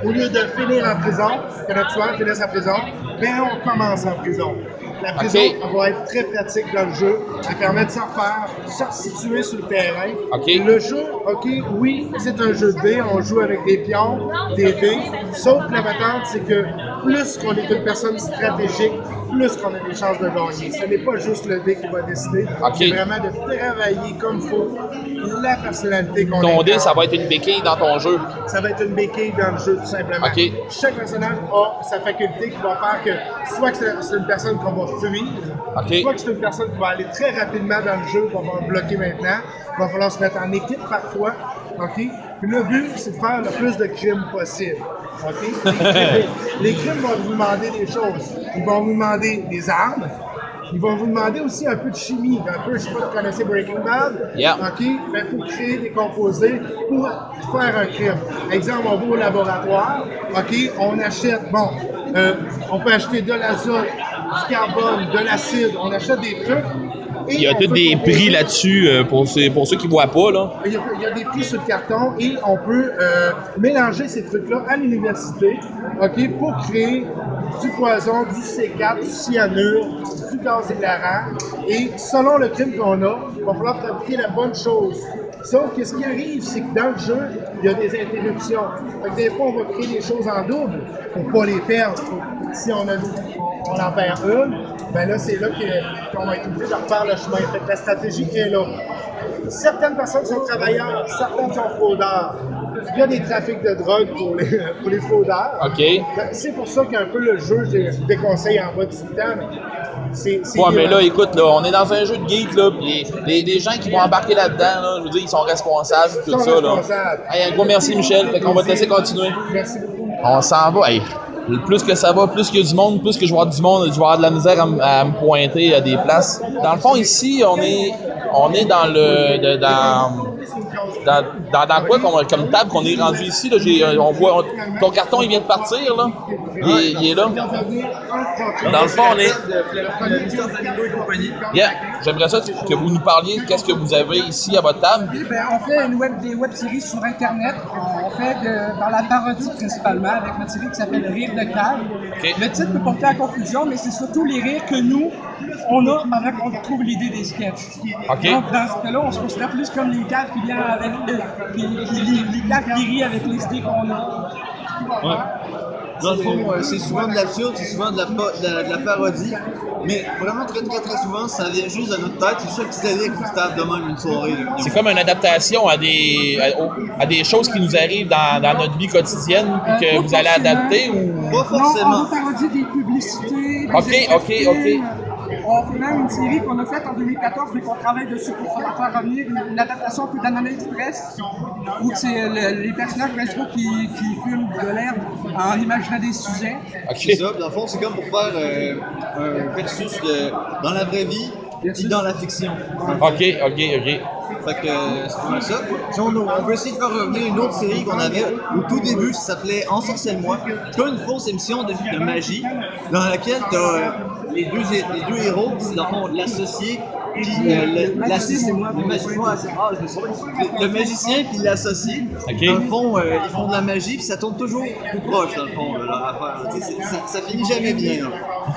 Au lieu de finir en prison, que notre tueur finisse en prison, ben on commence en prison. La prison
Ok.
elle va être très pratique dans le jeu. Elle permet de se refaire, se resituer sur le terrain. Le jeu, OK, oui, c'est un jeu de dés. On joue avec des pions, des dés. Sauf que la patente, c'est que plus qu'on est une personne stratégique, plus qu'on a des chances de gagner. Ce n'est pas juste le dé qui va décider.
Ok.
C'est vraiment de travailler comme il faut la personnalité qu'on
Ton dé, ça va être une béquille dans ton jeu.
Ça va être une béquille dans le jeu, tout simplement. Chaque personnage a sa faculté qui va faire que soit que c'est une personne qu'on va fuir,
Ok.
soit que c'est une personne qui va aller très rapidement dans le jeu, va bloquer maintenant. Il va falloir se mettre en équipe parfois. OK? Puis le but, c'est de faire le plus de crimes possible. Les crimes, vont vous demander des choses. Ils vont vous demander des armes. Ils vont vous demander aussi un peu de chimie. Un peu, je sais pas si vous connaissez Breaking Bad.
Yeah.
OK? Ben, faut créer des composés pour faire un crime. Exemple, on va au laboratoire. OK? On achète, bon, euh, on peut acheter de l'azote, du carbone, de l'acide. On achète des trucs. et
Il y a tous des prix là-dessus euh, pour, ceux- pour ceux qui voient pas. Là.
il y, a, il y a des prix sur le carton et on peut euh, mélanger ces trucs-là à l'université pour créer du poison, du C4, du cyanure, du gaz hilarant. Et selon le crime qu'on a, il va falloir fabriquer la bonne chose. Sauf que ce qui arrive, c'est que dans le jeu, il y a des interruptions. Fait que des fois, on va créer des choses en double pour pas les perdre. Si on, a, on, en perd une, ben là, c'est là qu'on va être obligé de refaire le chemin. Fait que la stratégie est là. Certaines personnes sont travailleurs, certaines sont fraudeurs. Il y a des trafics de drogue pour les, pour les fraudeurs.
OK.
C'est pour ça qu'un peu le jeu, je je déconseille en bas de 18 ans, mais c'est.
Ouais, mais là, écoute, là, on est dans un jeu de geek, là, pis les, les, les gens qui vont embarquer là-dedans, là, je veux dire, ils sont responsables, tout
Ils sont
ça, là.
responsables.
Hey, un gros merci, Michel. Fait qu'on va te laisser continuer.
Merci beaucoup.
On s'en va. Hey, plus que ça va, plus a du monde, plus que je vois du monde, je vais avoir de la misère à, me pointer à des places. Dans le fond, ici, on est, on est dans le, dans, dans, dans, dans quoi comme, comme table qu'on est rendu ici. Là, euh, on voit, on- ton carton, il vient de partir, là. Il, est- il est là. Dans le fond, on est. Yeah. J'aimerais ça que vous nous parliez de qu'est-ce que vous avez ici à votre table.
Oui, ben, on fait une web, des web-séries sur Internet. On fait de- dans la parodie principalement, avec notre série qui s'appelle Rire de cave.
Ok.
Le titre peut porter à confusion, mais c'est surtout les rires que nous, on a pendant qu'on trouve l'idée des sketchs. Donc, dans ce cas-là, on se considère plus comme les caves qui viennent avec, euh, qui, qui- les, les caves qui rient avec les idées qu'on a.
Dans le fond, euh, c'est souvent de l'absurde, c'est souvent de la, pa- de, la, de la parodie, mais vraiment très très très souvent, ça vient juste de notre tête. C'est sûr que avec table de même une soirée.
C'est comme une adaptation à des, à, au- à des choses qui nous arrivent dans, dans notre vie quotidienne puis que
Euh,
vous allez
pas forcément.
adapter ou?
Pas
Non,
forcément.
on parodie des publicités. des
Ok, ok, ok.
On fait même une série qu'on a faite en 2014, mais qu'on travaille dessus pour faire, faire revenir une, une adaptation un peu d'Ananas Express, où c'est le- les personnages principaux qui, qui fument de l'herbe en imaginant des sujets.
C'est ça. Dans le fond, c'est comme pour faire euh, un versus de, dans la vraie vie Et dans la fiction.
Ok, ok, ok.
Fait que euh, c'est pas mal ça. On, on veut essayer de faire revenir une autre série qu'on avait au tout début, ça s'appelait Ensorcelle-moi. C'est une fausse émission de, de magie dans laquelle t'as euh, les, deux, les deux héros qui, dans l'associé puis le, l'associé- le magicien, ouais, je puis l'associé.
Ok.
Dans le fond, euh, ils font de la magie puis ça tourne toujours plus proche dans le fond de leur affaire. Ça, ça finit jamais bien. là.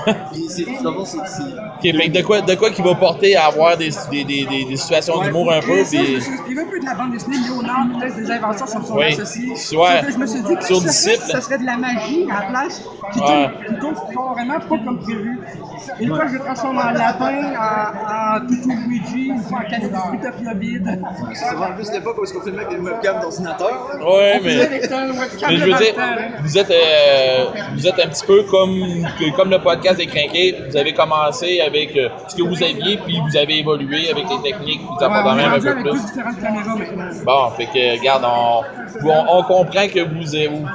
C'est, dans le fond, c'est, c'est-
Ok, fait que de quoi, de quoi qui va porter à avoir des, des, des, des, situations d'humour un peu,
ça, je
puis...
suis inspiré un peu de la bande dessinée Léonard, peut-être des inventions sur son
Oui.
associé.
Ouais.
Je me suis dit que
Sur
serait, ça serait de la magie à la place qui
Ouais.
tourne, qui tourne carrément pas comme prévu. Une fois, je transforme en lapin, en, en Luigi, canette de Utopia Bid.
c'est vraiment plus l'époque où est-ce qu'on filmait avec des webcams d'ordinateur.
Ouais, mais... Mais je veux dire,
hein.
vous êtes, euh, vous êtes un petit peu comme, comme le podcast des Crinqués. Vous avez commencé avec euh, ce que vous aviez, puis vous avez évolué avec les techniques, puis ça
Ouais,
même un peu plus. Bon, fait que, regarde, on, on, on comprend que vous, vous,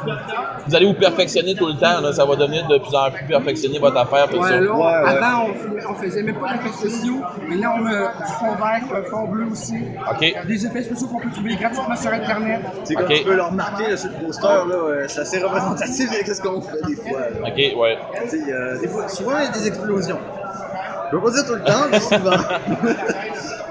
vous allez vous perfectionner tout le temps. Là, ça va devenir de plus en plus perfectionner votre affaire, tout
Ouais,
ça.
là, avant, on, on faisait même pas d'effets spéciaux. Maintenant, on a du fond vert, un fond bleu aussi.
OK.
Des effets spéciaux qu'on peut trouver gratuitement sur Internet.
C'est comme
Ok.
tu peux le remarquer là, sur le poster, là, c'est assez représentatif avec ce qu'on fait des fois. là.
OK, ouais.
Tu sais, euh, des fois, souvent il y a des explosions. Je veux pas dire tout le temps, mais souvent.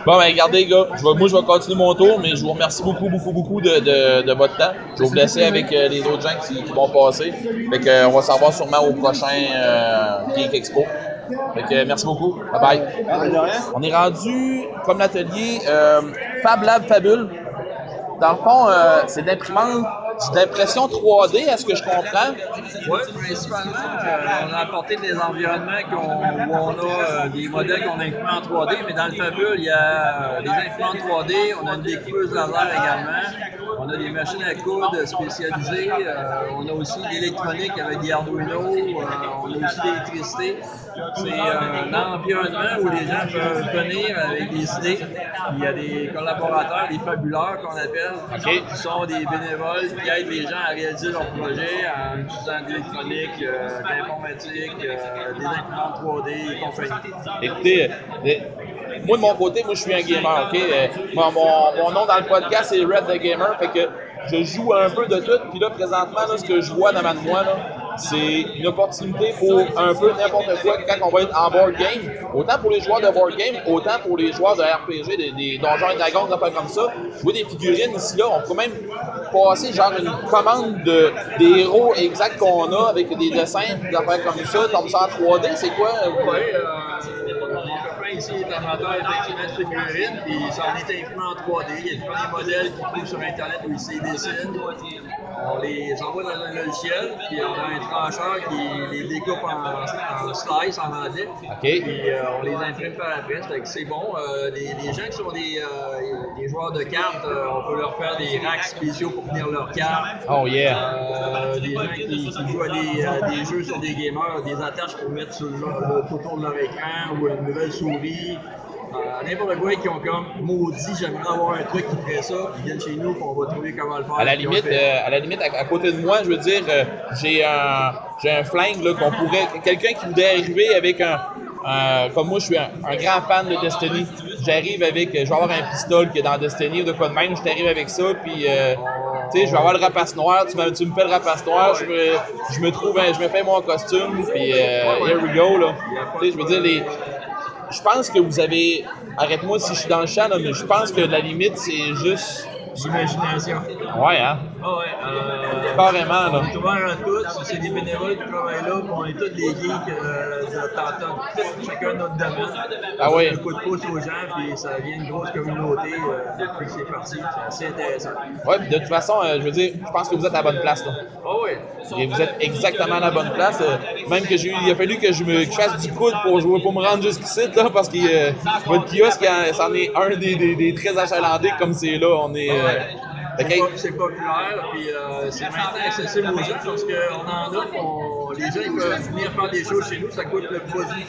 Bon, ben, regardez, les gars, je vais- moi, je vais continuer mon tour, mais je vous remercie beaucoup, beaucoup, beaucoup de, de, de votre temps. Je vais vous laisser avec euh, les autres gens qui, qui vont passer. Fait que, euh, on va se revoir sûrement au prochain euh, Geek Expo. Merci beaucoup. Bye bye. On est rendu, comme l'atelier, euh, Fab Lab Fabule. Dans le fond, euh, c'est l'imprimante, c'est de l'impression 3D, à ce que je comprends?
Oui, principalement, euh, on a apporté des environnements où on a euh, des modèles qu'on imprime en 3D, mais dans le Fabule, il y a euh, des imprimantes 3D, on a une découpeuse laser également, on a des machines à coudre spécialisées, euh, on a aussi de l'électronique avec des Arduino, euh, on a aussi de l'électricité. C'est euh, un environnement où les gens peuvent venir avec des idées. Il y a des collaborateurs, des fabuleurs qu'on appelle, qui sont des bénévoles aident les gens à réaliser leurs projets en utilisant de l'électronique, euh, de l'informatique, euh, des imprimantes 3D et.
Écoutez, euh, moi de mon côté, moi je suis un gamer, ok? Mon nom dans le podcast c'est Red the Gamer, fait que je joue un peu de tout, puis là présentement, là, ce que je vois devant moi, là, c'est une opportunité pour un peu n'importe quoi quand on va être en board game. Autant pour les joueurs de board game, autant pour les joueurs de RPG, des, des Donjons et Dragons, des comme ça. Jouer des figurines ici là, on peut même passer genre une commande de, des héros exacts qu'on a avec des dessins, des comme ça, comme ça en 3D, c'est quoi? euh,
ici est amateur effectivement de figurines, puis ça en est imprimé en 3D. Il y a des premiers modèles qu'il trouve sur Internet où il s'y dessine. On les envoie dans un logiciel, puis on a un trancheur qui les découpe en, en slice en anglais. Puis euh, on les imprime par fait que c'est bon. Euh, les, les gens qui sont des, euh, des joueurs de cartes, on peut leur faire des racks spéciaux pour tenir leurs cartes.
Oh yeah.
Des gens qui, qui jouent à des, jeux sur des gamers, des attaches pour mettre sur le, le- autour de leur écran ou une nouvelle souris. Euh, N'importe quoi qui ont comme maudit, j'aimerais avoir un truc qui ferait ça, puis viennent chez nous, puis on va trouver comment le faire.
À la limite, euh, à la limite, à, à côté de moi, je veux dire, euh, j'ai un, j'ai un flingue là, qu'on pourrait, quelqu'un qui voudrait arriver avec un, comme moi, je suis un, un grand fan de Destiny. J'arrive avec, je vais avoir un pistolet qui est dans Destiny ou de quoi de même, je t'arrive avec ça, puis, euh, tu sais, je vais avoir le rapace noir, tu me, tu me fais le rapace noir, je me, je me trouve, je me fais mon costume, puis euh, here we go là. Tu sais, je veux dire les je pense que vous avez. Arrête-moi si je suis dans le champ, là, mais je pense que la limite, c'est juste.
L'imagination.
Ouais, hein?
Ah ouais, euh,
Carrément, là.
Ouvert à tous, c'est des bénévoles qui travaillent là, on est tous des geeks euh, de chacun notre domaine.
Ah ouais.
Un coup de pouce aux gens, puis ça devient une grosse communauté euh, depuis que c'est parti. C'est assez intéressant.
Puis de toute façon, euh, je veux dire, je pense que vous êtes à la bonne place, là.
Ah ouais.
Et vous êtes exactement à la bonne place. euh, même que j'ai il a fallu que je me fasse du coude pour jouer, pour me rendre jusqu'ici, là, parce que euh, votre kiosque, c'en est un des, des, des très achalandés comme c'est là. On est.
C'est populaire, puis euh, c'est maintenant accessible aux gens parce qu'on en a, on- les gens ils peuvent venir faire des choses chez nous, ça coûte le produit,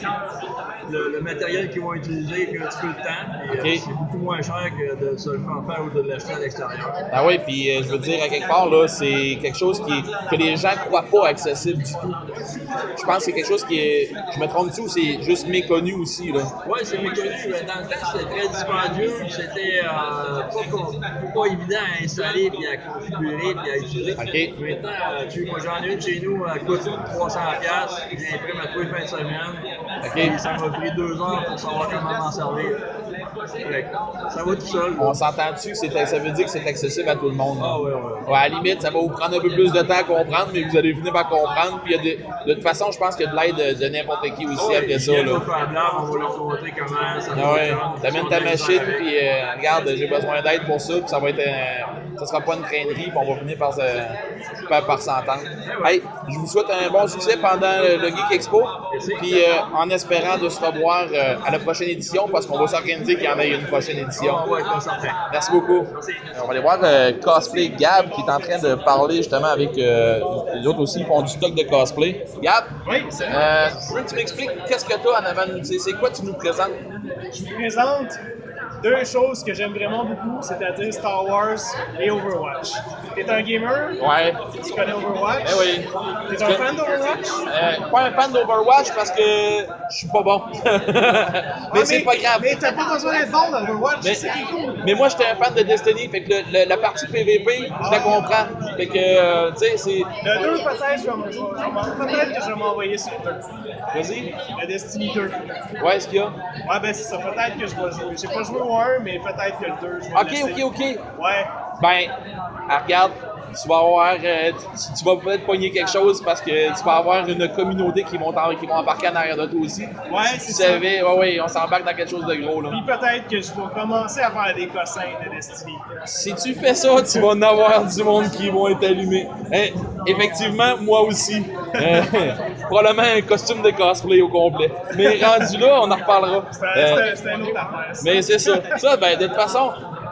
le, le matériel qu'ils vont utiliser un petit peu de temps, euh, c'est beaucoup moins cher que de se le faire faire ou de l'acheter à l'extérieur.
Ah oui, puis euh, je veux dire, à quelque part, là, c'est quelque chose qui, que les gens croient pas accessible du tout. Je pense que c'est quelque chose qui est. Je me trompe-tu c'est juste méconnu aussi, là?
Ouais, c'est méconnu. Dans le temps, c'était très dispendieux. C'était euh, pas, pas évident à installer, à configurer, puis à utiliser.
OK.
Maintenant, tu, moi j'en ai une chez nous, elle coûte 300$. J'imprime à tous les fins de semaine.
OK.
Puis Ça m'a pris deux heures pour savoir comment m'en servir. Ça va tout seul.
On s'entend-tu que c'est- ça veut dire que c'est accessible à tout le monde? là?
Ah ouais, ouais.
Ouais, à la limite, ça va vous prendre un peu plus de temps à comprendre, mais vous allez finir par comprendre. Puis il y a des- de toute façon, je pense qu'il y a de l'aide de, de n'importe qui aussi après ça. Là.
on va leur montrer comment ça
Ah ouais, t'amènes ta machine, puis euh, regarde, j'ai besoin d'aide pour ça, puis ça va être, ça sera pas une traînerie, puis on va finir par, se- par, par s'entendre. Hey, je vous souhaite un bon succès pendant le, Geek Expo, puis euh, en espérant de se revoir euh, à la prochaine édition, parce qu'on va s'organiser qu'il y en une prochaine édition.
Ah ouais.
Merci beaucoup. On va aller voir euh, Cosplay Gab qui est en train de parler justement avec euh, les autres aussi qui font du stock de cosplay. Gab,
Oui, c'est
euh, je veux que tu m'expliques qu'est-ce que tu as en avant de nous. C'est c'est quoi tu nous présentes?
Je vous présente deux choses que j'aime vraiment beaucoup, c'est-à-dire Star Wars et Overwatch. T'es un gamer?
Ouais.
Tu connais Overwatch?
Eh oui.
T'es un fan d'Overwatch?
Euh, pas un fan d'Overwatch parce que je suis pas bon. mais
Ah,
c'est pas grave.
Mais t'as pas besoin d'être bon dans Overwatch,
Mais,
c'est cool.
mais moi, j'étais un fan de Destiny, fait que le- le- la partie PVP, je la comprends. Fait que, euh, tu sais, c'est.
Le 2, peut-être, que je vais m'envoyer sur le 2.
Vas-y.
Le Destiny 2.
Ouais, est-ce qu'il y a?
Ouais, ben c'est ça, peut-être que je vais jouer. J'ai pas joué au 1, mais peut-être que le 2, je vais
Ok, ok, ok.
Ouais.
Ben, ah, regarde, tu vas avoir, euh, tu, tu vas peut-être pogner quelque chose parce que tu vas avoir une communauté qui vont, t'en- qui vont embarquer en arrière de toi aussi.
Ouais, c'est ça.
savais, ouais, ouais, on s'embarque dans quelque chose de gros, là.
Puis peut-être que je vais commencer à faire des cossins de Destiny.
Si tu fais ça, tu vas en avoir du monde qui vont être allumés. Hein, effectivement, moi aussi. Euh, probablement un costume de cosplay au complet. Mais rendu là, on en reparlera.
C'est
Euh,
une autre affaire. ça.
mais c'est ça. Ça, ben, de toute façon,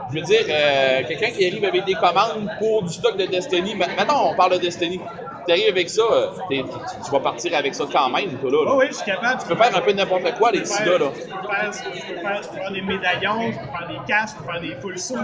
je veux dire, euh, quelqu'un qui arrive avec des commandes pour du stock de Destiny. ma- Maintenant, on parle de Destiny. Tu arrives avec ça, euh, tu, tu vas partir avec ça quand même, toi, là. là.
Oh oui, je suis capable.
Tu peux faire un peu n'importe quoi, les gars, là.
Je peux faire, je peux faire, je peux faire des médaillons, je peux faire des casques, je peux faire des full suits.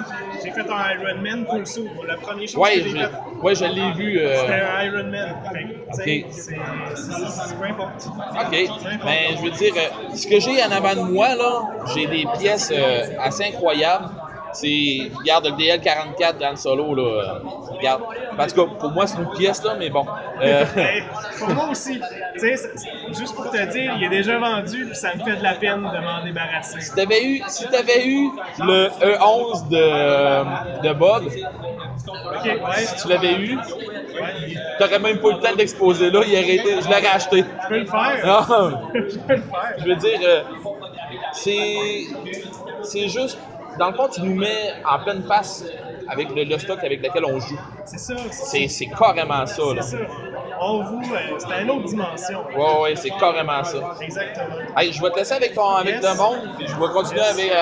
J'ai fait un Iron Man full suit. La première chose
Ouais,
que j'ai
je,
faite,
ouais, je l'ai vu. euh,
c'était un Iron Man. Fait que, tu sais,
Ok.
c'est- peu importe.
OK. Mais je veux dire, ce que j'ai en avant de moi, là, j'ai des pièces euh, assez incroyables. C'est, regarde, le DL44 dans le solo, là. euh, regarde. En tout cas, pour moi, c'est une pièce, là, mais bon. Euh,
pour moi aussi. Tu sais, juste pour te dire, il est déjà vendu, puis ça me fait de la peine de m'en débarrasser.
si t'avais eu, si t'avais eu le E11 de, de Bob,
ouais.
si tu l'avais eu, t'aurais même pas eu le temps de l'exposer là, il aurait été, je l'aurais acheté.
Je peux le faire.
Non.
Je peux le faire.
Je veux dire, euh, c'est, c'est juste, dans le fond, tu nous mets en pleine face avec le, le stock avec lequel on joue.
C'est ça.
C'est, c'est carrément ça.
C'est ça. On vous, euh, c'est une autre dimension.
Ouais, ouais, c'est carrément ça.
Exactement.
Hey, je vais te laisser avec ton, avec
Yes.
le monde, puis je vais continuer avec, euh,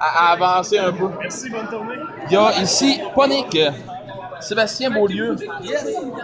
à, à avancer un peu.
Merci, bonne tournée.
Il y a ici Ponic, Sébastien Beaulieu.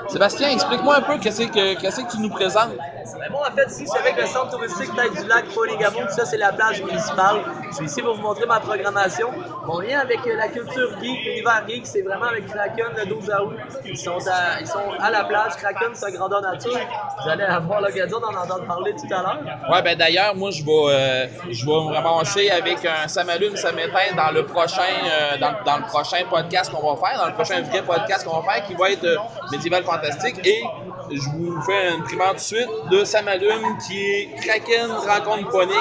Sébastien, explique-moi un peu qu'est-ce que, qu'est-ce que tu nous présentes.
Ben, moi, en fait, ici, c'est avec le centre touristique Tête du Lac, Polygamon. Tout ça, c'est la plage municipale. Je suis ici pour vous montrer ma programmation. Mon lien avec euh, la culture geek, l'univers geek, c'est vraiment avec Kraken le 12 août. Ils sont à, ils sont à la plage. Kraken, c'est grandeur nature. Vous allez avoir l'occasion d'en entendre parler tout à l'heure.
Ouais, ben d'ailleurs, moi, je vais, euh, je vais me ramasser avec un Ça m'allume, ça dans le prochain, euh, dans, dans le prochain podcast qu'on va faire, dans le prochain vrai podcast qu'on va faire, qui va être euh, médiéval fantastique. Et je vous fais une primeur tout de suite de Ça m'allume, qui est Kraken rencontre Ponic.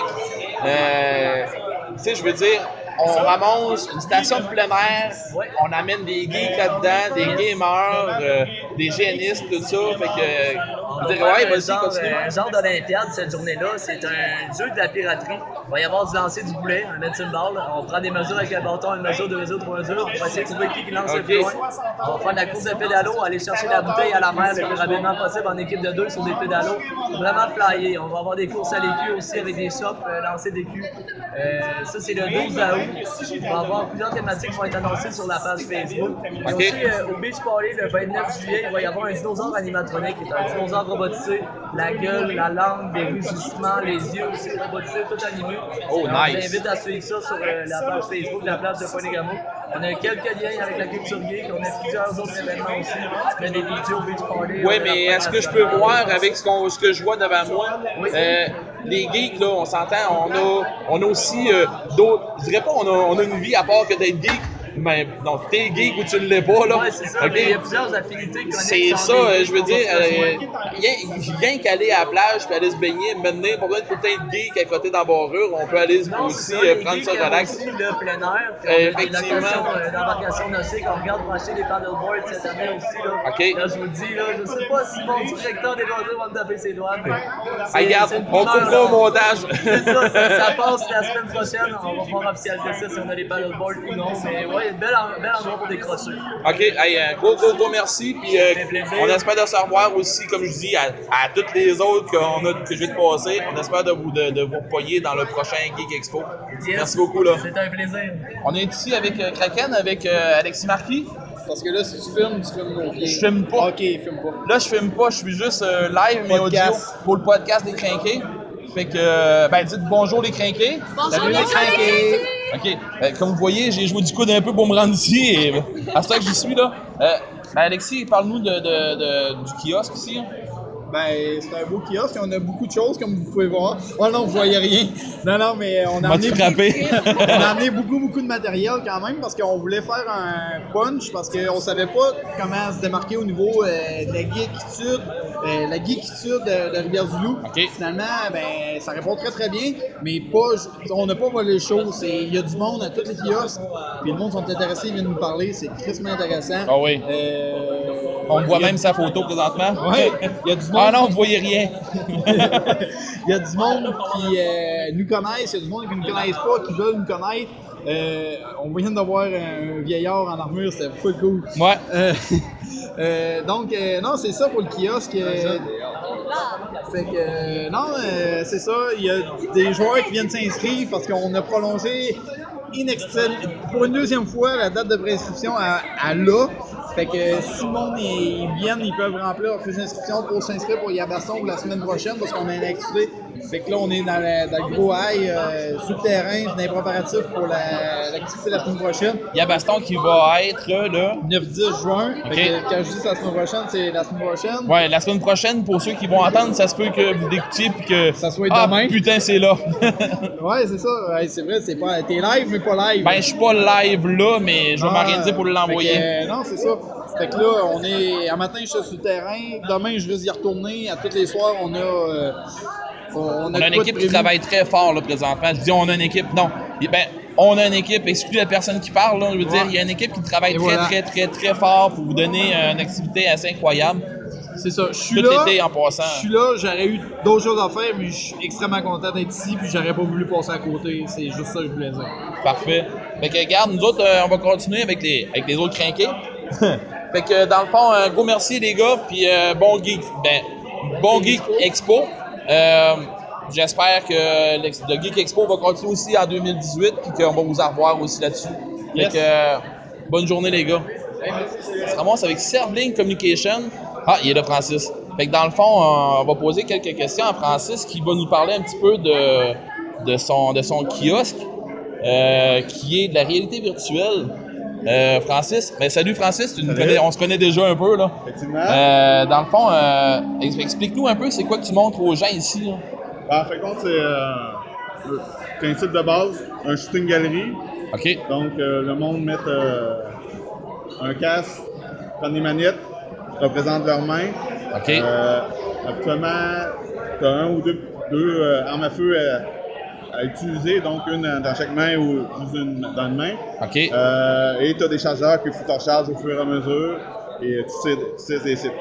Euh, tu sais, je veux dire, on ramasse une station de plein air, on amène des geeks là-dedans, des gamers, euh, des génistes, tout ça. Fait que,
On va faire
ouais,
un genre, euh, un genre d'Olympiade cette journée-là. C'est un jeu de la piraterie. Il va y avoir du lancer du boulet, un medicine ball. On prend des mesures avec le bâton, une mesure, deux mesures, trois mesures. On va essayer de trouver qui lance le plus loin. On va faire de la course de pédalo, aller chercher la bouteille à la mer le plus rapidement possible en équipe de deux sur des pédalos. Vraiment flyer. On va avoir des courses à l'écu aussi avec des shops, euh, lancer d'écu. Euh, ça, c'est le 12 août. On va avoir plusieurs thématiques qui vont être annoncées sur la page Facebook. Et aussi, euh, au Beach Party, le 29 juillet, il va y avoir un dinosaure animatronique, qui est un dinosaure robotisé. La gueule, la langue, des rugissements, les yeux aussi robotisés, tout animé.
Oh,
Alors,
nice.
Je vous invite à suivre ça sur euh, la page Facebook de la place de Polygamo. On a quelques liens avec la culture geek, on a plusieurs autres événements aussi. On a des vidéos Party.
Oui,
a
mais est-ce que je peux voir avec ce, que je vois devant moi? Euh, les geeks, là, on s'entend, on a, on a aussi euh, d'autres. Je dirais pas on a, on a une vie à part que d'être geek. Mais non, t'es geek ou tu ne l'es pas, là.
Ouais, c'est ça, mais il y a plusieurs affinités
C'est ça, euh, je veux
qu'on
dire, euh, rien, qu'aller à la plage puis aller se baigner, maintenant, temps être geek à côté d'embarrure, on peut aller
Non,
aussi
c'est
euh, prendre ça relax.
aussi le plein air. puis
effectivement.
locations euh, d'embarcation nautique. On regarde pour acheter des paddleboards cette année aussi. Là,
OK.
là je vous dis, là, je sais pas si mon directeur des loisirs va me taper ses doigts. mais
Ah, regarde, on coupera au montage.
C'est ça, ça, ça passe la semaine prochaine. On va pouvoir officialiser ça si on a les paddleboards ou non. Mais ouais, bel, en- bel endroit pour décrocher.
OK, hey, euh, gros, gros, gros merci. Puis euh, on espère de se revoir aussi, comme je dis, à, à toutes les autres qu'on a, que je vais te passer. On espère de vous, de, de vous repoyer dans le prochain Geek Expo. Merci beaucoup. là.
C'était un plaisir.
On est ici avec euh, Kraken, avec euh, Alexis Marquis.
Parce que là, si tu filmes, tu filmes nos pieds.
Je filme pas.
Ok, filme pas.
Là, je filme pas, je suis juste euh, live, mais audio
Podcast.
pour le podcast des Crinqués. Fait que, ben, dites bonjour les Crinqués.
Bonjour, Salut, les Crinqués.
OK. Euh, comme vous voyez, j'ai joué du coude un peu pour me rendre ici. Et à ce temps que j'y suis, là. Euh, ben, Alexis, parle-nous de, de- de- du kiosque ici.
Ben, c'est un beau kiosque, on a beaucoup de choses comme vous pouvez voir. Oh non, vous voyez rien. Non, non, mais on a amené,
frappé?
on a amené beaucoup, beaucoup de matériel quand même parce qu'on voulait faire un punch parce qu'on savait pas comment se démarquer au niveau euh, de la geekitude, euh, la geekitude de, de Rivière-du-Loup. Finalement, ben, ça répond très très bien, mais pas, on n'a pas volé le show. C'est- Il y a du monde à tous les kiosques, puis le monde sont intéressés, ils viennent nous parler, c'est tristement intéressant.
Ah oui.
Euh,
On voit
a-
même sa photo présentement.
Ouais, il y a du monde.
Ah non, vous voyez rien.
Il y a du monde qui euh, nous connaissent, il y a du monde qui ne nous connaissent pas, qui veulent nous connaître. Euh, on vient de voir un vieillard en armure, c'était full cool.
Ouais.
Euh, euh, donc, euh, non, c'est ça pour le kiosque. euh, fait que, euh, non, euh, c'est ça. Il y a des joueurs qui viennent s'inscrire parce qu'on a prolongé in pour une deuxième fois la date de préinscription à, à là. Fait que si le monde ils viennent, ils peuvent remplir leur fiche d'inscription pour s'inscrire pour Yabaston pour la semaine prochaine parce qu'on a une. Fait que là, on est dans, la- dans le gros high euh, sur le terrain, dans les préparatifs pour la- l'activité la semaine prochaine.
Yabaston qui va être le
9-10 juin. Que quand je dis la semaine prochaine, c'est la semaine prochaine.
Ouais, la semaine prochaine, pour ceux qui vont entendre, ça se peut que vous l'écoutiez puis que.
Ça soit
ah,
demain.
putain, c'est là.
Ouais, c'est ça. Ouais, c'est vrai, c'est pas. T'es live, mais pas live.
ben, je suis pas live là, mais je vais
Ah,
m'organiser pour l'envoyer.
euh, non, c'est ça. Fait que là, on est. Un matin, je suis sur le terrain. Demain, je risque d'y retourner. À tous les soirs, on a. euh, on,
On a une équipe qui travaille très fort là, présentement. Je dis on a une équipe. Non. Ben, on a une équipe, exclut la personne qui parle. là. je veux dire, il y a une équipe qui travaille
Et
très,
voilà.
très, très, très fort pour vous donner euh, une activité assez incroyable.
C'est ça. Je suis
Tout
là.
en passant.
Je suis là. J'aurais eu d'autres choses à faire, mais je suis extrêmement content d'être ici. Puis j'aurais pas voulu passer à côté. C'est juste ça que je voulais dire.
Parfait. Fait que, regarde, nous autres, euh, on va continuer avec les, avec les autres crinqués. fait que, dans le fond, un gros merci, les gars, puis euh, bon geek, ben, bon geek expo. Euh, J'espère que le Geek Expo va continuer aussi en 2018 puis qu'on va vous en revoir aussi là-dessus. Fait
Yes.
que, euh, bonne journée, les gars. On se ramasse avec Servling Communication. Ah, il est là, Francis. Fait que dans le fond, on va poser quelques questions à Francis qui va nous parler un petit peu de, de, son, de son kiosque euh, qui est de la réalité virtuelle. Euh, Francis, ben salut Francis, tu nous
Salut.
connais- on se connaît déjà un peu là.
Effectivement.
Euh, dans le fond, euh, ex- explique-nous un peu c'est quoi que tu montres aux gens ici.
Ben, en fait, c'est euh, le principe de base, un shooting gallery.
OK.
Donc, le monde met un casque, prend des manettes, représentent leurs mains.
OK.
Actuellement, tu as un ou deux, deux armes à feu à, à utiliser, donc une dans chaque main ou une dans une main.
OK.
Euh, et tu as des chargeurs que tu recharges au fur et à mesure et tu sais, tu sais des sites.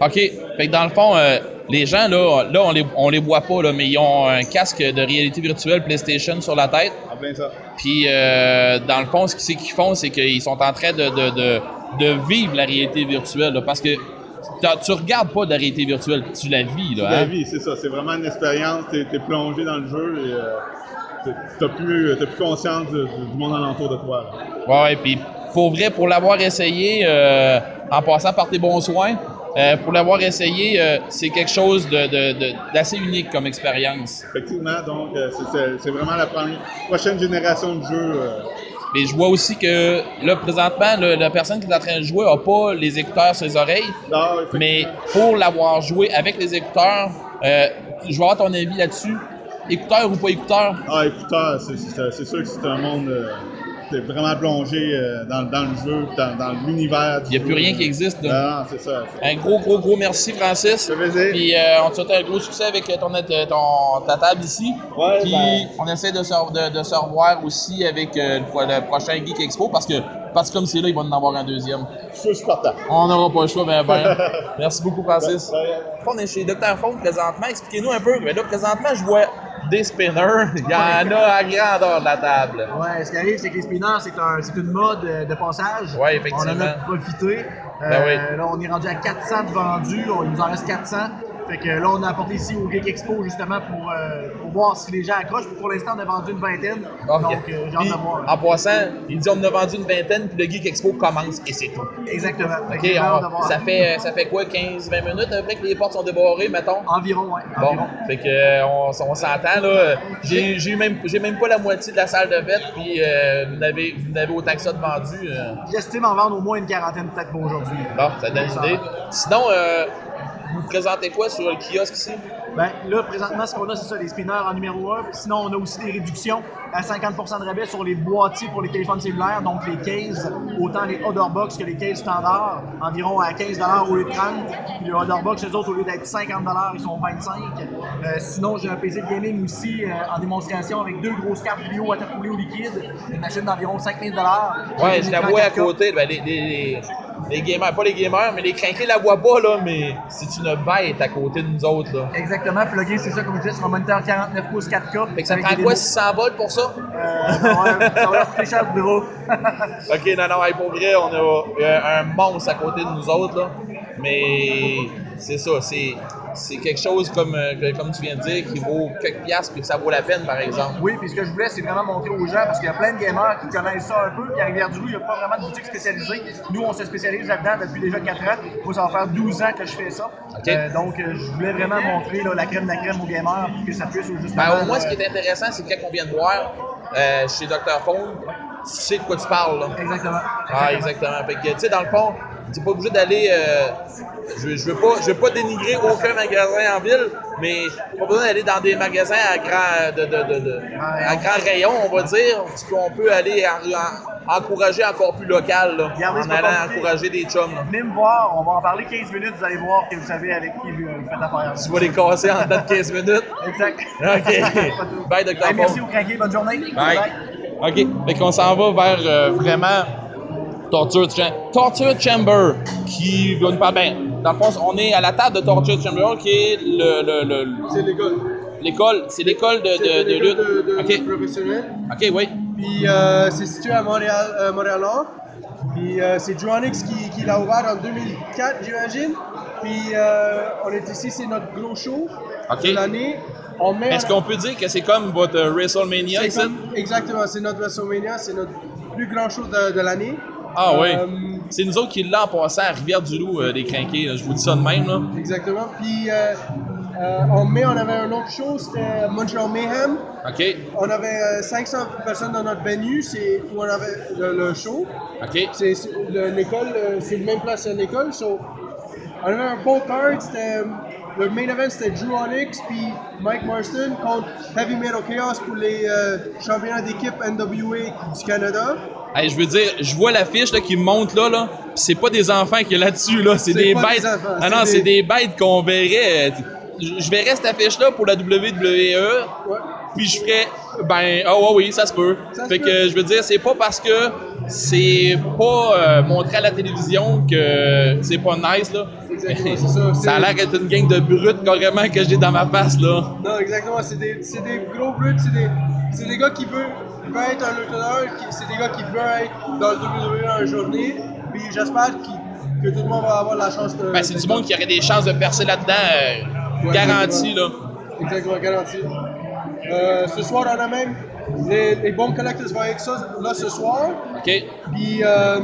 OK. Fait que dans le fond, euh, les gens, là, là on, les, on les voit pas, là, mais ils ont un casque de réalité virtuelle PlayStation sur la tête.
En plein ça.
Puis, euh, dans le fond, ce qu'ils font, c'est qu'ils sont en train de, de, de, de vivre la réalité virtuelle. là, parce que tu regardes pas de la réalité virtuelle, tu la vis. Là,
La
hein.
vie, c'est ça. C'est vraiment une expérience. T'es es plongé dans le jeu et euh, t'as- plus, plus conscience du, du monde alentour de toi. là.
Ouais, puis pour vrai, pour l'avoir essayé, euh, en passant par tes bons soins, euh, pour l'avoir essayé, euh, c'est quelque chose de- de- de- d'assez unique comme expérience.
Effectivement, donc c'est- vraiment la première- prochaine génération de jeux.
Mais je vois aussi que là, présentement, le- la personne qui est en train de jouer n'a pas les écouteurs sur les oreilles. mais pour l'avoir joué avec les écouteurs, je vais avoir ton avis là-dessus. Écouteurs ou pas écouteurs?
Ah, écouteurs, c'est- c'est c'est sûr que c'est un monde. euh, T'es vraiment plongé euh, dans, dans le jeu, dans, dans l'univers.
Il n'y a plus rien qui existe.
Non, non, c'est ça.
Un gros, gros, gros merci, Francis. Puis euh, on te souhaite un gros succès avec ton, ton- ta table ici. Puis
ben-
on essaie de se, de, de se revoir aussi avec euh, le, pro- le prochain Geek Expo parce que parce que comme c'est là, il va en avoir un deuxième.
Je suis partant.
On n'aura pas le choix, ben ben. Merci beaucoup, Francis. On est chez Dr. Phone présentement. Expliquez-nous un peu. Mais là, présentement, je vois des spinners. Il y en a à grandeur de la table.
Ouais, ce qui arrive, c'est que les spinners, c'est un, une mode euh, de passage.
Ouais, effectivement.
On en a profité. Euh,
Ben oui.
Là, on est rendu à 400 de vendus. Il nous en reste 400. Fait que là, on a apporté ici au Geek Expo justement pour, euh, pour voir si les gens accrochent. Puis pour l'instant, on a vendu une vingtaine. Donc, euh, j'ai hâte de voir.
en passant, il dit on a vendu une vingtaine, puis le Geek Expo commence et c'est tout.
Exactement. Fait
on-
voir.
ça, fait, ça fait quoi, 15-20 minutes après que les portes sont débarrées, mettons?
Environ, ouais.
Bon,
environ.
fait que euh, on, on s'entend là. J'ai j'ai même, j'ai même pas la moitié de la salle de fête, puis euh, vous n'avez vous n'avez autant que ça de vendu. euh.
J'estime en vendre au moins une quarantaine peut-être pour aujourd'hui.
Bon, ça donne une idée. Sinon, euh, vous présentez quoi sur le kiosque ici?
Ben, là, présentement, ce qu'on a, c'est ça, les spinners en numéro 1. Sinon, on a aussi des réductions à 50% de rabais sur les boîtiers pour les téléphones cellulaires, donc les cases, autant les Otherbox que les cases standards, environ à 15 au lieu de 30. Puis les Otherbox, eux autres, au lieu d'être 50 ils sont 25 Euh, Sinon, j'ai un PC de gaming aussi euh, en démonstration avec deux grosses cartes à rouler au liquide, une machine d'environ 5000
Ouais, je la vois à côté. Ben, les, les, les, les gamers, pas les gamers, mais les crinqués la voient pas, là, mais c'est une bête à côté de nous autres, là.
Exactement, plugué, c'est ça, comme je disais, sur un moniteur 49 pouces 4K.
Fait que ça prend quoi, 600 volts pour ça?
Euh, ça va leur cher bureau.
ok, non, non, hey, pour vrai, on a euh, un monstre à côté de nous autres, là. Mais c'est ça, c'est, c'est quelque chose, comme, euh, que- comme tu viens de dire, qui vaut quelques piastres, puis ça vaut la peine, par exemple.
Oui, puis ce que je voulais, c'est vraiment montrer aux gens, parce qu'il y a plein de gamers qui connaissent ça un peu, puis à Rivière-du-Loup, il n'y a pas vraiment de boutique spécialisée. Nous, on se spécialise là-dedans depuis déjà 4 ans. Moi, ça va faire 12 ans que je fais ça. Euh, donc, euh, je voulais vraiment montrer là, la crème de la crème aux gamers, pour que ça puisse justement...
Ben, au moins, ce qui est intéressant, c'est que quand on vient de voir euh, chez Dr. Phone, tu sais de quoi tu parles. Là.
Exactement.
Ah, exactement. Fait que, tu sais, dans le fond, tu pas obligé d'aller. euh, je, je veux pas, je veux pas dénigrer aucun magasin en ville, mais pas besoin d'aller dans des magasins à grand, de, de, de, de- à grand rayon, on va dire. Parce qu'on peut aller en- en- encourager encore plus local, là,
Regardez,
en allant encourager des chums. là.
Venez me voir, on va en parler 15 minutes, vous allez voir que vous savez avec qui vous vous faites affaire.
Tu vas les casser en dedans de 15 minutes.
Exact.
OK. Bye, Dr.
Hey, merci au craqué, bonne journée.
Bye. OK. Fait qu'on s'en va vers euh, vraiment Torture, Torture Chamber qui va nous parler. Ben, dans le fond, on est à la table de Torture Chamber qui est le. le, le
C'est l'école.
L'école, c'est l'école de, de, de lutte.
de, professionnelle.
OK, oui.
Puis euh, c'est situé à Montréal, euh, Montréal-Nord. Puis euh, c'est Dronix qui, qui l'a ouvert en 2004, j'imagine. Puis euh, on est ici, c'est notre gros show de l'année.
Est-ce qu'on peut dire que c'est comme votre WrestleMania
C'est
ici?
comme- Exactement, c'est notre WrestleMania, c'est notre plus grand show de, de l'année.
Ah oui.
Euh,
C'est nous autres qui l'avons passé à Rivière-du-Loup, euh, les crinqués. là. Je vous dis ça de même. Là.
Exactement. Puis euh, en mai, on avait un autre show, c'était Montreal Mayhem.
OK.
On avait euh, 500 personnes dans notre venue, c'est où on avait le, le show.
OK.
C'est c'est- le- l'école, c'est le même place à l'école. So, on avait un beau card, c'était le main event c'était Drew Onyx puis Mike Marston contre Heavy Metal Chaos pour les euh, championnats d'équipe NWA du Canada.
Hey, je veux dire, je vois l'affiche là, qui monte là, là. pis c'est pas des enfants qui est là-dessus, là. C'est
C'est
des bêtes.
des enfants,
ah non,
c'est des-
des bêtes qu'on verrait. Je verrais cette affiche-là pour la WWE. Puis je ferais, ben, ah ouais, oui, ça se peut.
Ça
fait
peut.
que je veux dire, c'est pas parce que c'est pas euh, montré à la télévision que c'est pas nice, là.
Exactement, c'est ça.
Ça a l'air d'être une gang de brutes carrément que j'ai dans ma face, là.
Non, exactement. C'est des, c'est des gros brutes, c'est des, c'est des gars qui veulent, veulent être un lutteur, c'est des gars qui veulent être dans le WWE un journée. Puis j'espère que tout le monde va avoir la chance de.
Ben, c'est du monde qui aurait des chances de percer là-dedans, euh,
Ouais,
garanti, là.
Exactement, garanti. Euh, ce soir, on a même les, les bons collectors vont être ça là ce soir.
OK.
Puis euh,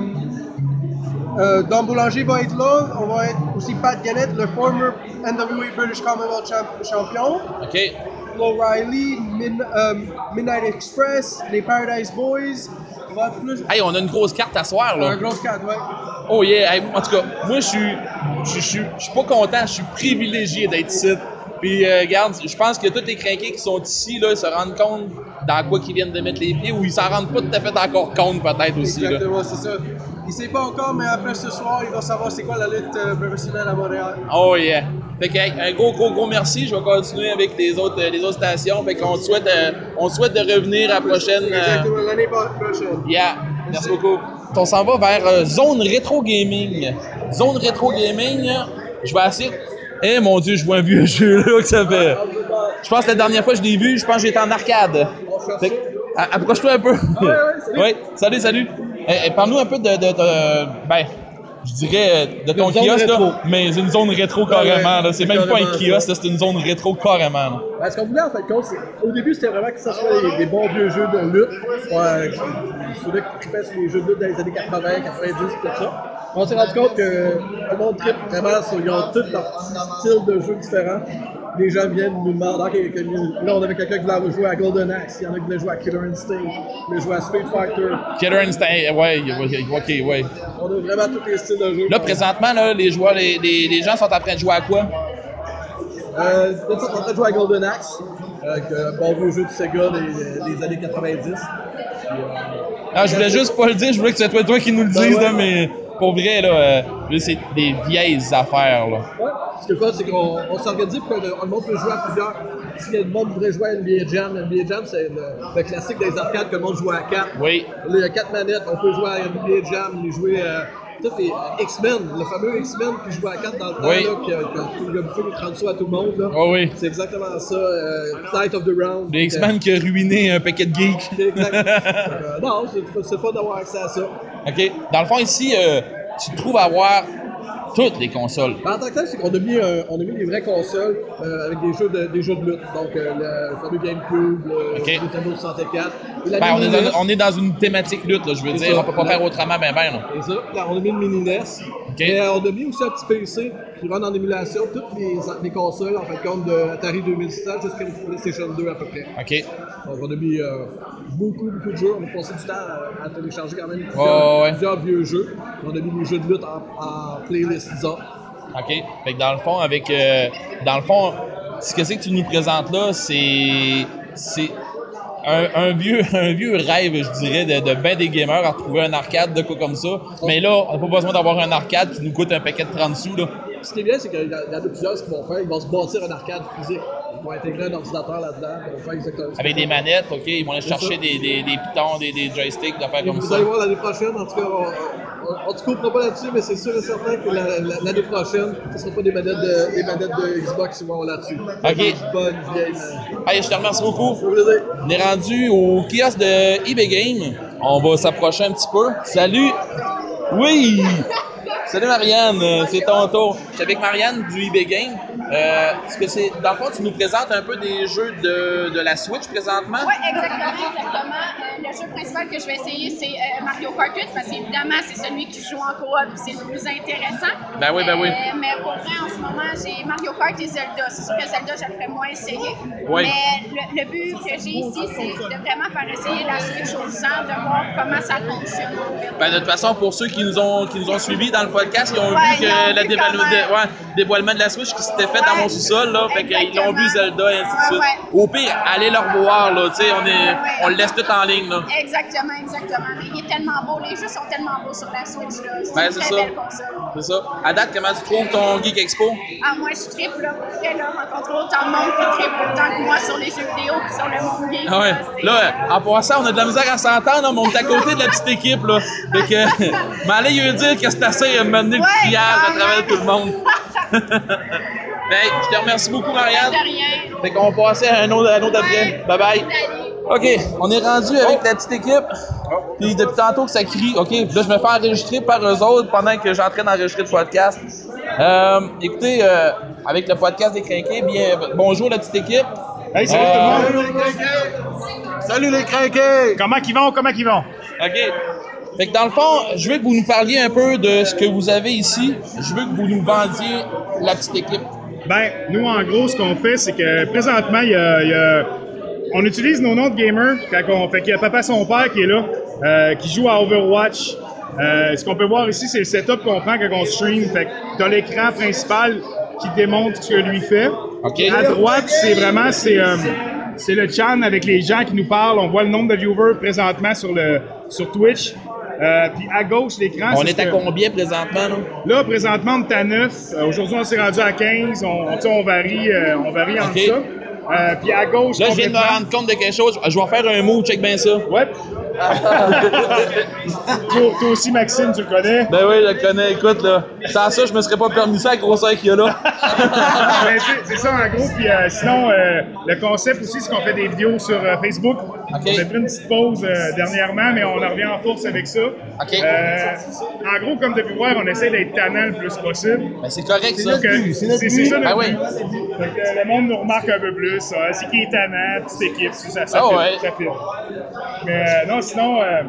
euh, Dom Boulanger va être là. On va être aussi Pat Gannett, le former NWA British Commonwealth champ- champion.
OK.
Flo Riley, Euh, Midnight Express, les Paradise Boys. On va plus.
Hey, on a une grosse carte à soir, là.
Un gros cadre, ouais.
Oh yeah, Hey, en tout cas, moi je suis je suis- je suis pas content, je suis privilégié d'être ici. Puis euh, regarde, je pense que tous les crinqués qui sont ici là, se rendent compte dans quoi qu'ils viennent de mettre les pieds ou ils s'en rendent pas tout à fait encore compte peut-être aussi.
Exactement, c'est ça. Il sait pas encore, mais après ce soir, il va savoir c'est quoi la lutte euh, professionnelle à Montréal.
Oh yeah. Fait que un gros gros gros merci, je vais continuer avec les autres euh, les autres stations. Fait qu'on te souhaite euh, on te souhaite de revenir à la prochaine
Exactement, l'année prochaine.
Yeah, merci beaucoup. On s'en va vers zone rétro gaming. Zone rétro gaming, je vais essayer. Eh mon dieu, je vois un vieux jeu là que ça fait. Je pense que la dernière fois que je l'ai vu, je pense que j'étais en arcade. Approche-toi un peu. Ouais, salut, salut. Eh, eh, Parle-nous un peu de, de, de- ben, je dirais euh, de ton kiosque là, mais une zone rétro
Ouais, ouais,
carrément. là. C'est même pas un kiosque, c'est une zone rétro carrément. là.
Ben, ce qu'on voulait en fait compte, c'est au début c'était vraiment que ça soit des, des bons vieux jeux de lutte. Ouais, ceux-là qui sur les jeux de lutte dans les années 80, 90, tout ça. On s'est rendu compte que le monde trippe vraiment sur, ils ont tous leur petit style de jeu différent. Les gens viennent nous demander, que- là on avait quelqu'un qui voulait jouer à Golden Axe, il y en a qui voulaient jouer à Killer Instinct, qui voulaient jouer à Street Fighter.
Killer Instinct, ouais, ok, ouais.
On a vraiment tous les styles de jeu.
Là, présentement, là, les joueurs, les, les, les gens sont en train de jouer à quoi?
Euh, on est en train de jouer à Golden Axe, avec un bon vieux jeu de Sega des, des années 90. Puis, euh,
Ah, je voulais juste pas le dire, je voulais que ce soit toi qui nous le
Ben ouais.
là, mais pour vrai, là, euh, là, c'est des vieilles affaires, là.
Ouais. Ce est le fun, c'est qu'on on s'organise pour que le, monde peut jouer à plusieurs. Si le monde voudrait jouer à NBA Jam, NBA Jam, c'est le, le classique des arcades que le monde joue à 4.
Oui.
Là, il y a 4 manettes, on peut jouer à NBA Jam, les jouer à. Tout les euh, X-Men, le fameux X-Men qui joue à 4 dans le temps,
Oui.
là, qui a, qui a tout le buffet qui rend ça à tout le monde. Là.
Oh oui.
C'est exactement ça. Euh, of the Round.
Les X-Men qui a ruiné un paquet de geeks.
Euh, non, c'est c'est fun d'avoir accès à ça.
OK? Dans le fond, ici, euh, tu te trouves avoir toutes les consoles.
En tant que tel, c'est qu'on a mis, euh, on a mis des vraies consoles euh, avec des jeux de, des jeux de lutte. Donc, euh, le fameux GameCube, le
Ok.
Nintendo 64. Et la
Ben, on, est dans, on est dans une thématique lutte, là, je veux dire.
ça.
On peut pas faire autrement, ben, ben, là.
C'est ça. Là, on a mis une mini NES. Et on a mis aussi un petit PC qui run en émulation toutes les, les consoles, en fait, compte de Atari 2600 jusqu'à PlayStation 2 à peu près.
OK.
Donc, on a mis beaucoup, beaucoup de jeux. On a passé du temps à, à télécharger quand même plusieurs,
Ouais, ouais.
plusieurs vieux jeux. On a mis les jeux de lutte en, en playlist, disons.
OK. Fait que dans le fond, avec. euh, dans le fond, ce que c'est que tu nous présentes là, c'est. C'est. Un, un vieux, un vieux rêve, je dirais, de, de ben des gamers à retrouver un arcade, de quoi comme ça. Mais là, on n'a pas besoin d'avoir un arcade qui nous coûte un paquet de 30 sous. Là.
Ce qui est bien, c'est qu'il y en a plusieurs qui vont faire. Ils vont se bâtir un arcade physique. Ils vont intégrer un ordinateur là-dedans. Ils vont faire exactement.
Avec des manettes, OK, ils vont aller chercher des, des, des pitons, des, des joysticks, des affaires
Et
comme
vous
ça.
allez voir l'année prochaine, en tout cas, on, on, on te coupera pas là-dessus, mais c'est sûr et certain que la- la- l'année prochaine, ce ne sera pas des manettes de, des manettes de Xbox qui vont là-dessus.
OK.
Bonne vieille. euh,
Hey, je te remercie beaucoup. On est rendu au kiosque de eBay Game. On va s'approcher un petit peu. Salut! Oui! Salut Marianne, euh, c'est ton tour. Je suis avec Marianne du eBay Game. Euh, est-ce que c'est, dans le fond, tu nous présentes un peu des jeux de, de la Switch présentement?
Oui, exactement, exactement. Euh, le jeu principal que je vais essayer, c'est euh, Mario Kart 8, parce qu'évidemment, c'est celui qui joue en coop, c'est le plus intéressant.
Ben oui, ben oui.
Euh, mais pour vrai, en ce moment, j'ai Mario Kart et Zelda. C'est sûr que Zelda, ferais moins essayer.
Oui.
Mais le, le but que j'ai ici, c'est de vraiment faire essayer la Switch aux gens, de voir comment ça fonctionne.
Ben, de toute façon, pour ceux qui nous ont, qui nous ont suivis dans le podcast, ils ont
Ouais,
vu que le ouais, dévoilement de la Switch qui s'était fait dans mon sous-sol, là. Fait qu'ils l'ont vu Zelda et ainsi de suite. Au pire, allez le revoir, là. Tu sais, on, est, on le laisse tout en ligne, là.
Exactement. Exactement. Mais il est tellement beau, les jeux sont tellement beaux sur la Switch. là. C'est
Ben,
une
c'est
très
ça.
belle console.
C'est ça. À date, comment tu trouves ton Geek Expo?
Ah, moi, je triple, là. Pour vrai, là, rencontrer autant de monde qui triple autant que moi sur les jeux vidéo puis sur le monde geek.
Ah ouais.
là,
en passant, on a de la misère à s'entendre, hein, mais on est à côté de la petite équipe, là. Fait que, mais allez lui dire que c'est assez à mener le
Ouais,
criage à
clairement.
travers tout le monde. ben, je te remercie beaucoup, Marianne.
De rien.
Fait qu'on va passer à un autre, à un autre après. Bye bye. OK, on est rendu avec la petite équipe. Puis depuis tantôt que ça crie, OK, là je me fais enregistrer par eux autres pendant que j'ai en train d'enregistrer le podcast. Euh, écoutez, euh, avec le podcast des Crinqués, bien, bonjour la petite équipe.
Hey, salut
Euh,
tout le monde!
Salut les crinqués!
Comment qu'ils vont? Comment qu'ils vont?
OK. Fait que dans le fond, je veux que vous nous parliez un peu de ce que vous avez ici. Je veux que vous nous vendiez la petite équipe.
Ben, nous, en gros, ce qu'on fait, c'est que présentement, il y a, il y a- on utilise nos noms de gamers. Quand on, fait qu'il y a Papa Son Père qui est là, euh, qui joue à Overwatch. Euh, ce qu'on peut voir ici, c'est le setup qu'on prend quand on stream. Fait que t'as l'écran principal qui démontre ce que lui fait. À droite, c'est vraiment c'est euh, c'est le chan avec les gens qui nous parlent. On voit le nombre de viewers présentement sur le sur Twitch. Euh, puis à gauche, l'écran.
On est à
que-
combien présentement, là?
Là, présentement, on est à 9. Euh, Aujourd'hui, on s'est rendu à 15. On, on varie, euh, on varie entre ça. Puis à gauche,
Là, je viens de me rendre compte de quelque chose. Je vais faire un mot, check bien ça.
Ouais. Toi, toi aussi, Maxime, tu le connais?
Ben oui, je le connais. Écoute, là, sans ça, je me serais pas permis ça, la grosseur qu'il y a là.
Ben, c'est- ça, en gros. Puis euh, sinon, euh, le concept aussi, c'est qu'on fait des vidéos sur euh, Facebook. On a pris une petite pause euh, dernièrement, mais on en revient en force avec ça. Euh, en gros, comme tu as pu voir, on essaie d'être tannant le plus possible.
Ben, c'est correct, ça. C'est
ça
Ah oui.
Fait le monde nous remarque un peu plus. ça. C'est qui est tannant, petite équipe, ça, ça, fit,
ouais.
ça fit. Mais euh, non, sinon... euh,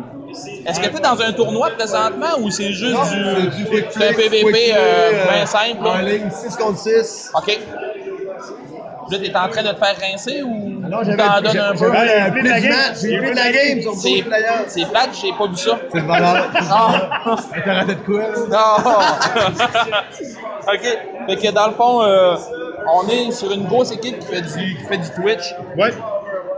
Est-ce que tu es dans un tournoi présentement ou c'est juste
Non,
du,
c'est
un PVP euh, bien
euh,
simple? là?
En ligne, 6 contre 6.
OK. Là, t'es en train de te faire rincer ou
non,
ou
j'avais-
t'en donnes un peu?
de la game. J'ai de la game sur
C'est-
Pro Player.
C'est plate, j'ai pas vu ça.
C'est le valeur.
Ah.
T'as raté de quoi, là?
Non! OK. Fait que dans le fond, euh, on est sur une grosse équipe qui fait du, qui fait du Twitch.
Ouais.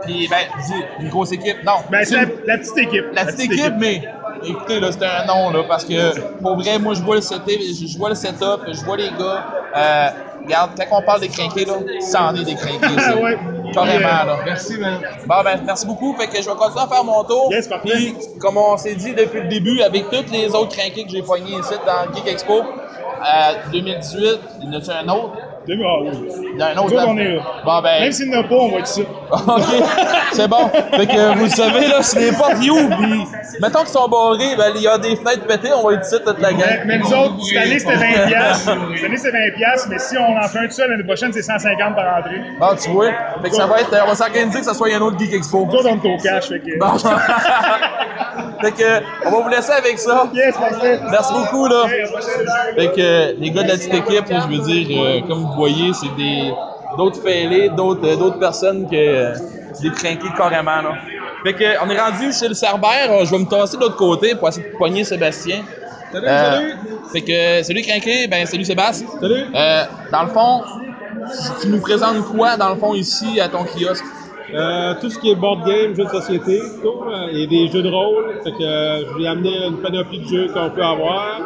Puis, ben, dis, une grosse équipe. Non.
Ben, c'est la, la petite équipe.
La petite équipe, mais écoutez, là, c'était un nom, là, parce que pour vrai, moi, je vois le setup, je, vois le setup, je vois les gars. Euh, regarde, quand on parle des crinqués, là, ça en est des crinqués. ça.
Ouais.
Carrément, là.
euh,
Merci, man. Bon, ben, merci beaucoup. Fait que je vais continuer à faire mon tour.
Yes, parfait.
Puis, comme on s'est dit depuis le début, avec tous les autres crinqués que j'ai poignés ici dans Geek Expo, euh, 2018, il y en a-tu un autre?
Ah oui.
Il y a un autre,
autres, on est là.
Bon, ben.
Même s'il n'y en a pas, on va être ici.
OK, c'est bon. Fait que vous le savez, là, si les portes y ouvrent, puis mettons qu'ils sont barrés, ben, il y a des fenêtres pétées, on va être ici toute la gang.
Mais, nous autres, cette année, c'était 20 piastres. Cette année, c'est 20 piastres, mais si on en fait un tout seul, l'année prochaine, c'est 150 par entrée.
Ah, tu vois. Fait que ça va être, on va s'organiser que ça soit un autre Geek Expo.
Nous autres, on est au cash, fait que...
Bon. fait que, on va vous laisser avec ça.
Yes, parfait.
Merci beaucoup, là. Fait que, les gars de la petite équipe, je veux dire, euh, comme vous voyez, c'est des, d'autres fêlés, d'autres, euh, d'autres personnes que, euh, des crinqués carrément, là. Fait que, on est rendu chez le Cerbère. Euh, Je vais me tasser de l'autre côté pour essayer de poigner Sébastien.
Salut,
Euh,
salut.
Fait que, salut crinqué, ben, salut Sébastien.
Salut.
Euh, dans le fond, tu nous présentes quoi, dans le fond, ici, à ton kiosque?
Euh, tout ce qui est board game, jeux de société, tout, euh, et des jeux de rôle. Fait que euh, je vais amener une panoplie de jeux qu'on peut avoir.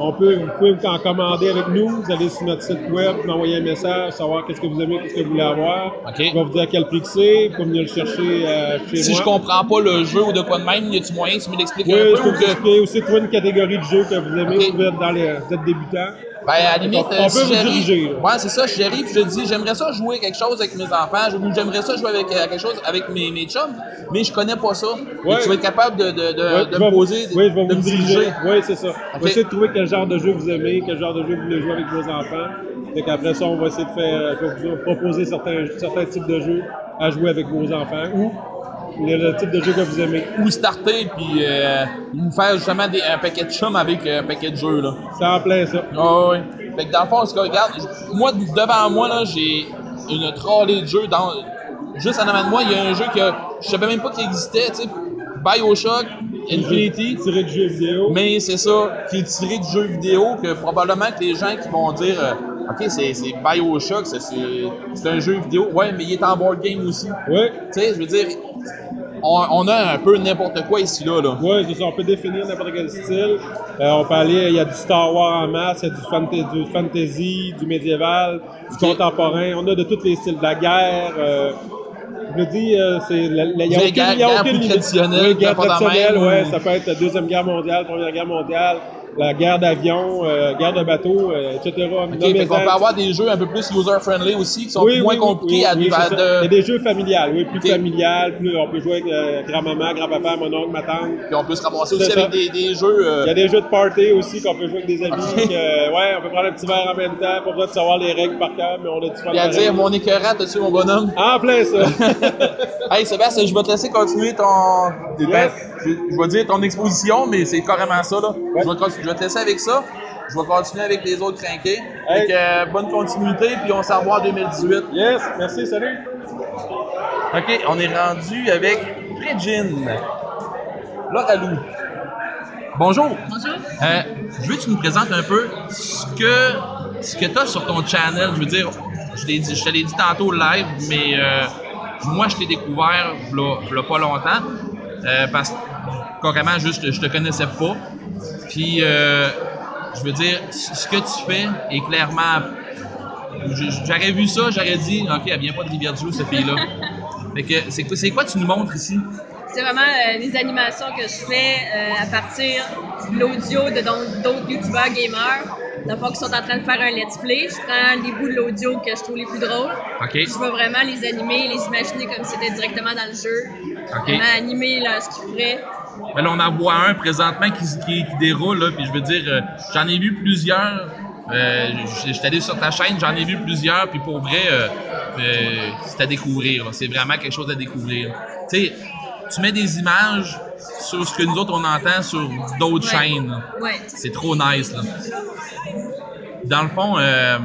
On peut, vous pouvez en commander avec nous. Vous allez sur notre site web, m'envoyer un message, savoir qu'est-ce que vous aimez, qu'est-ce que vous voulez avoir. Je vais vous dire à quel prix que c'est. Vous pouvez venir le chercher euh, chez
Si
moi.
je comprends pas le jeu ou de quoi de même, y a-tu moyen que tu me l'expliques
Oui,
un
je
peu
peux
ou
vous
que...
expliquer aussi trouver une catégorie de jeux que vous aimez. Vous être dans les, vous êtes débutant.
Ben, à la limite,
on,
euh,
on peut
si
vous
j'arrive-. Ouais, c'est ça, j'arrive, je dis, j'aimerais ça jouer quelque chose avec mes enfants, ou j'aimerais ça jouer avec euh, quelque chose avec mes, mes chums, mais je connais pas ça.
Ouais.
tu vas être capable de, de, de,
Ouais,
de me poser,
Oui, je vais
de
vous
me
diriger. Oui, c'est ça. On va essayer de trouver quel genre de jeu vous aimez, quel genre de jeu vous voulez jouer avec vos enfants. Fait qu'après ça, on va essayer de faire, vais vous proposer certains, certains types de jeux à jouer avec vos enfants ou le, le type de jeu que vous aimez.
Ou starter, puis euh, nous faire justement des, un paquet de chums avec euh, un paquet de jeux, là.
C'est en plein ça.
Ah ouais. Fait que dans le fond, ce que regarde, moi, devant moi, là, j'ai une trolley de jeux. Dans, juste en avant de moi, il y a un jeu que je savais même pas qu'il existait, tu sais. Bioshock, Infinity.
Tiré de jeux vidéo.
Mais c'est ça, qui est tiré de jeux vidéo, que probablement que les gens qui vont dire euh, Ok, c'est Bioshock, c'est- un jeu vidéo. Ouais, mais il est en board game aussi.
Ouais.
Tu sais, je veux dire, on, on a un peu n'importe quoi ici, là. là.
Oui, c'est ça. On peut définir n'importe quel style. Euh, on peut aller, il y a du Star Wars en masse, il y a du, fanta- du fantasy, du médiéval, du contemporain. On a de tous les styles de la guerre. euh, je dis, euh, c'est. la- la- Il y a aucune, il y a aucune
plus
limite.
traditionnelles,
Oui, guerre traditionnelle,
même,
ouais.
ou-
Ça peut être la Deuxième Guerre mondiale, Première Guerre mondiale, la guerre d'avion, euh, guerre de bateau, euh, etc.
OK, fait qu'on peut avoir des jeux un peu plus user-friendly aussi, qui sont
Oui,
moins
oui,
compliqués
oui,
à, de-
Il y a des jeux familiales, oui, plus familial, plus on peut jouer avec euh, grand-maman, grand-papa, mon oncle, ma tante.
Puis on peut se ramasser aussi
ça.
avec des, des jeux.
Il y a des jeux de party aussi qu'on peut jouer avec des amis. que, ouais, on peut prendre un petit verre en même temps, pas besoin de savoir les règles par cœur, mais on a du fun.
Puis à
pareil.
dire, mon écœurant, t'as-tu mon bonhomme?
En plein ça!
hey Sébastien, je vais te laisser continuer ton. ben, je, je vais dire ton exposition, mais c'est carrément ça, là. Je, vais je vais te laisser avec ça. Je vais continuer avec les autres crinqués. Que, euh, bonne continuité, puis on s'en revoit en 2018.
Yes, merci, salut!
OK, on est rendu avec Regine. Laura Lou. Bonjour.
Bonjour.
Euh, je veux que tu nous présentes un peu ce que, ce que tu as sur ton channel? Je veux dire, je, l'ai dit, je te l'ai dit tantôt live, mais euh, moi, je t'ai découvert il y a pas longtemps. euh, parce que carrément, juste, je te connaissais pas. Puis, euh, je veux dire, ce que tu fais est clairement. J'aurais vu ça, j'aurais dit, OK, elle vient pas de Rivière-du-Loup, cette fille-là. fait que, c'est quoi, quoi tu nous montres ici?
C'est vraiment euh, des animations que je fais euh, à partir de l'audio de d'autres youtubeurs gamers. Dans le fond, qui sont en train de faire un let's play. Je prends des bouts de l'audio que je trouve les plus drôles.
OK.
Je vais vraiment les animer, les imaginer comme si c'était directement dans le jeu.
OK.
Vraiment animer là, ce qu'ils feraient.
Ben là, on en voit un présentement qui, qui, qui déroule, là, puis je veux dire, euh, j'en ai vu plusieurs. Euh, suis allé sur ta chaîne, j'en ai vu plusieurs, puis pour vrai, euh, euh, c'est à découvrir. C'est vraiment quelque chose à découvrir. Tu sais, tu mets des images sur ce que nous autres on entend sur d'autres
Ouais.
chaînes.
Ouais.
C'est trop nice, là. Dans le fond, euh,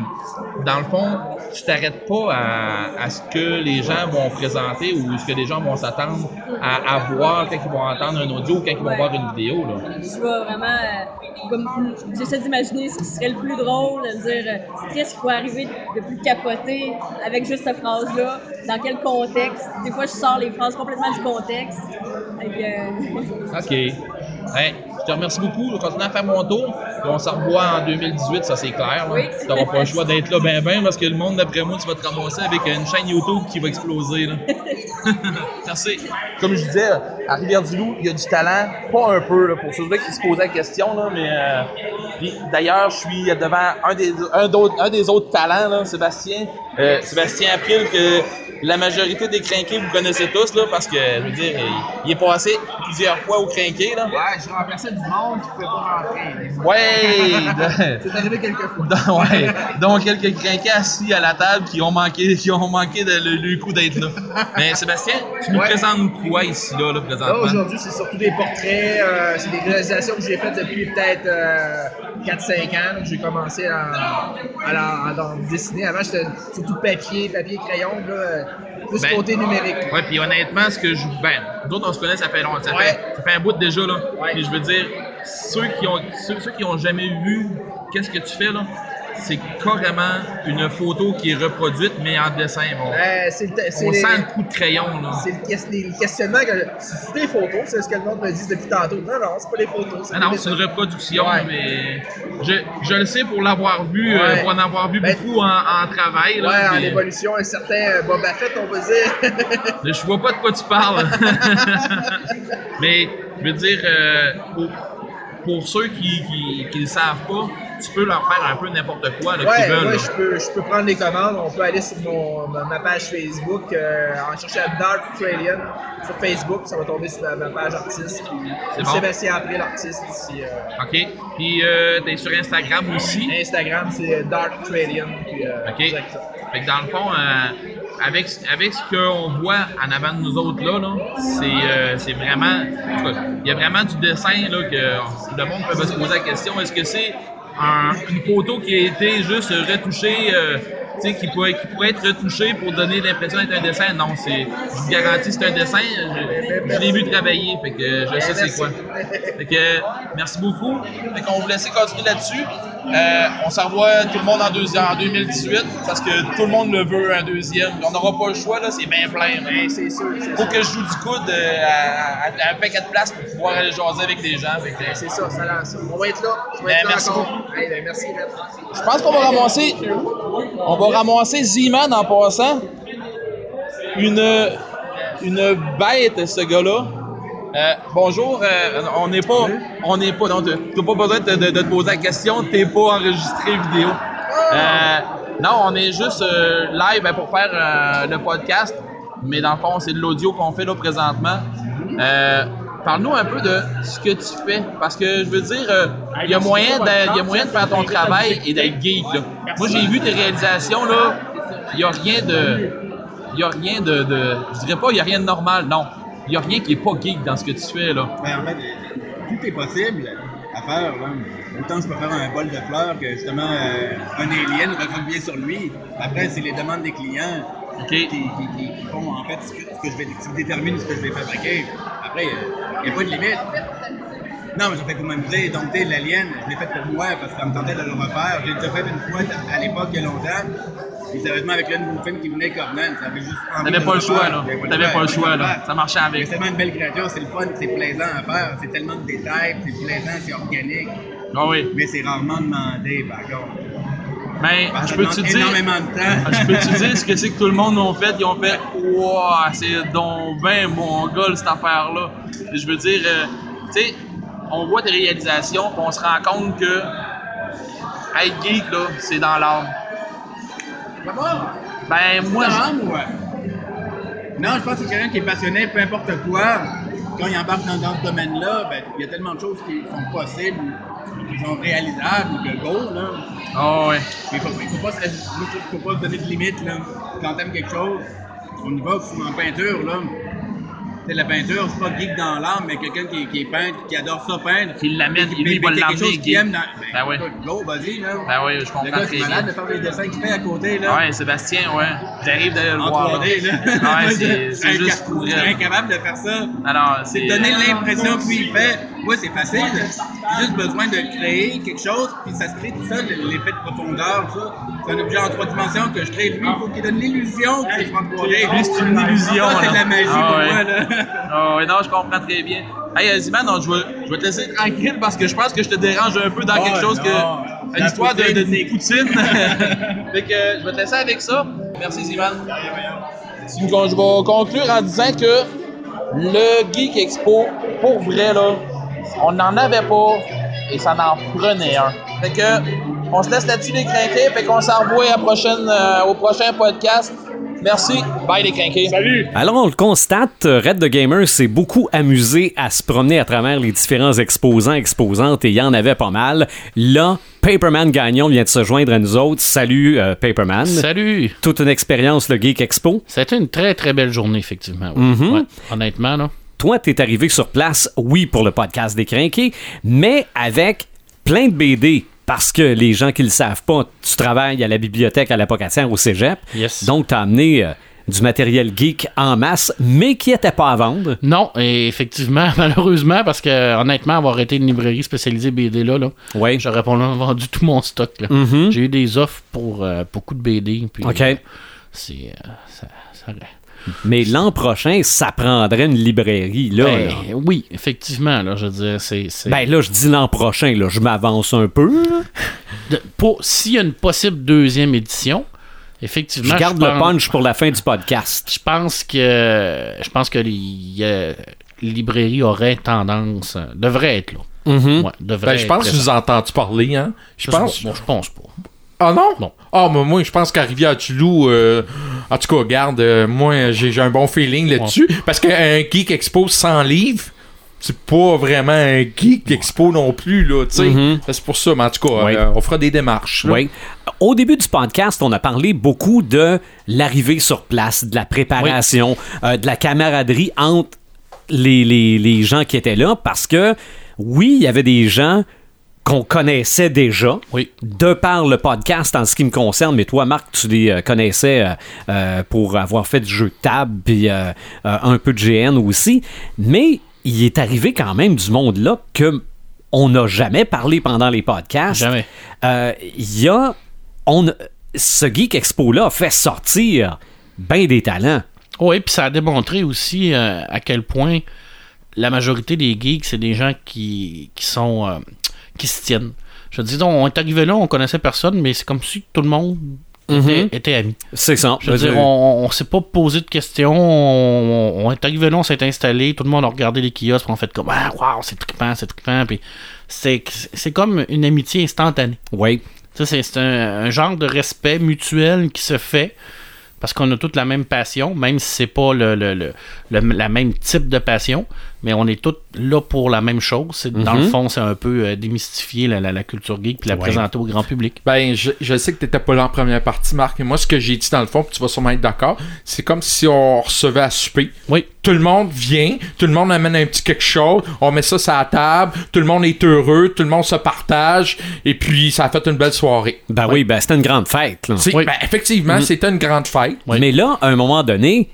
dans le fond, tu t'arrêtes pas à, à ce que les gens vont présenter ou ce que les gens vont s'attendre à, à voir quand ils vont entendre un audio ou quand ils vont
Ouais.
voir une vidéo, là.
Je vais vraiment. euh, comme, j'essaie d'imaginer ce qui serait le plus drôle, de dire euh, qu'est-ce qui pourrait arriver de plus capoté avec juste cette phrase-là, dans quel contexte? Des fois, je sors les phrases complètement du contexte. Euh,
OK. Hey, je te remercie beaucoup. Je vais continuer à faire mon tour. Puis on se revoit en 2018, ça c'est clair.
Oui.
Tu n'auras pas le choix d'être là ben ben parce que le monde, d'après moi, tu vas te ramasser avec une chaîne YouTube qui va exploser. Là. Merci. Comme je disais, à Rivière-du-Loup, il y a du talent. Pas un peu, là, pour ceux qui se posaient la question. Là, mais euh, d'ailleurs, je suis devant un des, un, un des autres talents, là, Sébastien. Euh, Sébastien April, que la majorité des crinqués, vous connaissez tous, là, parce que, je veux dire, il, il est passé plusieurs fois au crinqué. Là.
Ouais, je remplaçais du monde qui pouvait pas rentrer.
Ouais!
C'est arrivé quelques fois.
Donc, ouais. Donc, quelques crinqués assis à la table qui ont manqué, qui ont manqué de, le, le coup d'être là. Mais Sébastien, tu nous
Ouais.
présentes quoi ici, là, présentement?
aujourd'hui, c'est surtout des portraits. euh, c'est des réalisations que j'ai faites depuis peut-être euh, 4-5 ans. J'ai commencé à, à, à dessiner. Avant, j'étais surtout papier, papier, crayon. Là, euh, plus
Ben,
côté numérique.
Ouais, puis honnêtement, ce que je. Ben, d'autres, on se connaît, ça fait longtemps. Ça,
Ouais.
fait, ça fait un bout déjà, là. Puis je veux dire, ceux qui ont, ceux, ceux qui ont jamais vu qu'est-ce que tu fais, là, c'est carrément une photo qui est reproduite, mais en dessin. On,
Ouais, c'est le- c'est
on
les-
sent le coup de crayon, là.
C'est le, questionnement que c'est des photos, c'est ce que le monde me dit depuis tantôt. Non, non, c'est pas des photos.
Ah non, c'est une reproduction,
Ouais.
mais je, je le sais pour l'avoir vu, euh, pour en avoir vu
Ben,
beaucoup en, en travail. Là,
Ouais, en
puis,
évolution, un certain euh, Boba Fett, on va dire.
Je vois pas de quoi tu parles. Mais je veux dire, euh, pour, pour ceux qui qui le savent pas, tu peux leur faire un peu n'importe quoi là,
Ouais,
veulent.
je peux, je peux prendre les commandes. On peut aller sur mon, ma, page Facebook, euh, en cherchant Dark Australian sur Facebook, ça va tomber sur ma, ma page artiste. Puis
bon.
Sébastien April, l'artiste ici. euh,
OK. Puis euh, t'es sur Instagram aussi?
Instagram, c'est Dark Australian. Euh,
OK. Fait que dans le fond, euh, avec, avec ce qu'on voit en avant de nous autres là, là c'est vraiment. Il y a vraiment du dessin là, que le monde peut se poser la question est-ce que c'est un- une photo qui a été juste retouchée euh, sais, qui pourrait, qui pourrait être retouché pour donner l'impression d'être un dessin. Non, c'est, je vous garantis, c'est un dessin. Je, je l'ai vu travailler, fait que je sais c'est quoi. Fait que merci beaucoup. Fait qu'on vous laisse continuer là-dessus. Euh, on s'en revoit tout le monde en, deuxième, en 2018 parce que tout le monde le veut un deuxième. On n'aura pas le choix, là, c'est bien plein.
Ben, c'est sûr.
Faut que je joue du coude euh, à, à- à un paquet de place pour pouvoir aller jaser avec des gens.
C'est ça, ça lance. On va être là.
Ben,
là
merci
encore. Hey, ben, merci.
Je pense qu'on va ramasser. On va ramasser Z-Man en passant. Une, une bête, ce gars-là. Euh, bonjour, euh, on n'est pas. On n'est pas. N'as pas besoin de, te poser la question, t'es pas enregistré vidéo. Euh, non, on est juste live ben, pour faire le podcast, mais dans le fond, c'est de l'audio qu'on fait là présentement. Euh, Parle-nous un peu de ce que tu fais, parce que je veux dire, euh, il y, a moyen de- il y a moyen de faire ton travail et d'être geek. Là. Moi, j'ai vu tes réalisations, là, il n'y a rien de. Il y a rien de, de- Je dirais pas, il n'y a rien de normal, non. Il n'y a rien qui est pas geek dans ce que tu fais, là.
Ben, en fait, tout est possible à faire. Là. Autant je peux faire un bol de fleurs que justement euh, un alien recroque bien sur lui. Après, c'est les demandes des clients qui, qui- qui- qui font en fait ce que, ce que je vais, qui déterminent ce que je vais fabriquer. Après, il n'y a pas de limite. Non, mais j'ai fait pour m'amuser. Donc, tu sais, l'alien, je l'ai fait pour moi parce que ça me tentait de le refaire. J'ai déjà fait une fois à l'époque, il y a longtemps. Et sérieusement, avec le nouveau film qui venait, Covenant, ça avait juste envie
T'avais pas le choix, là. T'avais pas le choix, là. Ça marchait avec.
C'est tellement une belle créature, c'est le fun, c'est plaisant à faire. C'est tellement de détails, c'est plaisant, c'est organique.
Ah oui.
Mais c'est rarement demandé, par contre.
Mais
Parce
je
que ça
peux-tu
demande
dire.
temps.
Je peux-tu dire ce que c'est que tout le monde ont fait? Ils ont fait Wouah, c'est donc ben mon gars cette affaire-là. Je veux dire, euh, tu sais, on voit tes réalisations, puis on se rend compte que être geek, là, c'est dans l'âme. Ben, moi,
je...
je-
ouais. Non, je pense que c'est quelqu'un qui est passionné, peu importe quoi. Quand il embarque dans, dans ce domaine-là, ben, il y a tellement de choses qui sont possibles, qui sont réalisables, que go, là.
Ah ouais.
Il faut, il faut qu'il faut pas se donner de limite, là. Quand t'aimes quelque chose, on y va, c'est en peinture, là. Sais, la peinture, c'est pas geek dans l'âme, mais quelqu'un qui, qui est peintre, qui adore ça peindre.
Qui l'amène,
qui-
lui, il va
mais quelque
l'amener
chose qu'il aime dans.
Ben ouais.
écoute, Go, vas-y, là.
Ben oui, je comprends
Le gars, c'est malade de faire les dessins qu'il fait à côté, là.
Ouais, Sébastien, ouais. J'arrive d'aller le
En
voir.
3D, là.
Ouais, c'est c'est juste pour
je serais incapable de faire ça.
Alors,
C'est
c'est.
donner l'impression que lui il fait. Moi, c'est facile. J'ai juste besoin de créer quelque chose, puis ça se crée tout seul, l'effet de profondeur, tout ça. C'est un objet en trois dimensions que je crée. Lui, il faut qu'il donne l'illusion que c'est en 3D.
Lui, c'est une illusion.
C'est de la magie
Ah
pour
ouais.
moi, là.
Ah ouais, non, je comprends très bien. Hey, euh, Ziman, non, je, vais, je vais te laisser tranquille parce que je pense que je te dérange un peu dans
Oh,
quelque chose
non.
que. Une histoire de,
poutine,
de, de poutine. fait que euh, je vais te laisser avec ça. Merci, Ziman. Je vais conclure en disant que le Geek Expo, pour vrai, là, on n'en avait pas et ça en prenait un. Fait que, on se laisse là-dessus les crinqués, fait qu'on s'en revoit à la prochaine, euh, au prochain podcast. Merci. Bye les. Salut.
Alors, on le constate, Red the Gamer s'est beaucoup amusé à se promener à travers les différents exposants, exposantes, et il y en avait pas mal. Là, Paperman Gagnon vient de se joindre à nous autres. Salut, euh, Paperman.
Salut.
Toute une expérience, le Geek Expo.
C'était une très, très belle journée, effectivement. oui.
Mhm.
Ouais, honnêtement, là.
Toi, t'es arrivé sur place, oui, pour le podcast des Crinqués, mais avec plein de BD. Parce que les gens qui le savent pas, tu travailles à la bibliothèque à l'Apocatière au Cégep. Donc, t'as amené euh, du matériel geek en masse, mais qui était pas à vendre.
Non, et effectivement, malheureusement, parce que honnêtement, avoir été une librairie spécialisée BD là, là j'aurais probablement vendu tout mon stock.
Mhm.
J'ai eu des offres pour euh, beaucoup de BD. Puis,
OK.
euh, c'est. ça, ça-
Mais l'an prochain, ça prendrait une librairie, là.
Ben,
là.
oui, effectivement, là, je veux dire, c'est. c'est-
Ben là, je dis l'an prochain, là, je m'avance un peu. là.
de- pour- S'il y a une possible deuxième édition, effectivement.
Je garde le punch pour la fin du podcast.
Je pense que je pense que les, euh, les librairies auraient tendance, euh, devraient être là.
Mhm.
Ouais, devraient
Ben, je pense que je vous ai entendu parler, hein. Je pense.
bon, je pense pas.
Ah non? Ah, mais moi, je pense qu'à Rivière-du-Loup, euh, en tout cas, garde, euh, moi, j'ai un bon feeling là-dessus. Parce qu'un geek expo sans livre, c'est pas vraiment un geek expo non plus, là, tu sais.
Mhm.
C'est pour ça, mais en tout cas, euh, on fera des démarches. là.
Oui. Au début du podcast, on a parlé beaucoup de l'arrivée sur place, de la préparation, euh, de la camaraderie entre les, les- les gens qui étaient là, parce que oui, il y avait des gens qu'on connaissait déjà,
oui.
de par le podcast en ce qui me concerne, mais toi, Marc, tu les euh, connaissais euh, euh, pour avoir fait du jeu de table, puis un peu de GN aussi, mais il est arrivé quand même du monde là que on n'a jamais parlé pendant les podcasts.
Jamais.
Il y a... On, ce Geek Expo-là a fait sortir bien des talents.
Oui, puis ça a démontré aussi à quel point la majorité des geeks, c'est des gens qui, qui sont qui se tiennent. Je dis, on est arrivé là, on connaissait personne, mais c'est comme si tout le monde était,
mhm.
ami.
C'est ça.
Je veux dire, on, on s'est pas posé de questions, on, est arrivé là, on s'est installé, tout le monde a regardé les kiosques, on fait comme, ah, waouh, c'est trippant, c'est trippant, puis c'est, comme une amitié instantanée.
Oui.
C'est un, un, genre de respect mutuel qui se fait parce qu'on a toute la même passion, même si c'est pas le, le, le, la même type de passion mais on est tous là pour la même chose. Dans le
Mhm.
fond, c'est un peu euh, démystifier la, la- la culture geek puis la
Ouais.
présenter au grand public.
Ben, je, je sais que t'étais pas là en première partie, Marc, mais moi, ce que j'ai dit dans le fond, puis tu vas sûrement être d'accord, c'est comme si on recevait à souper.
Oui.
Tout le monde vient, tout le monde amène un petit quelque chose, on met ça sur la table, tout le monde est heureux, tout le monde se partage, et puis ça a fait une belle soirée.
Ben oui, ben c'était une grande fête. là.
C'est- ben, effectivement,
Mhm.
c'était une grande fête.
Mais là, à un moment donné,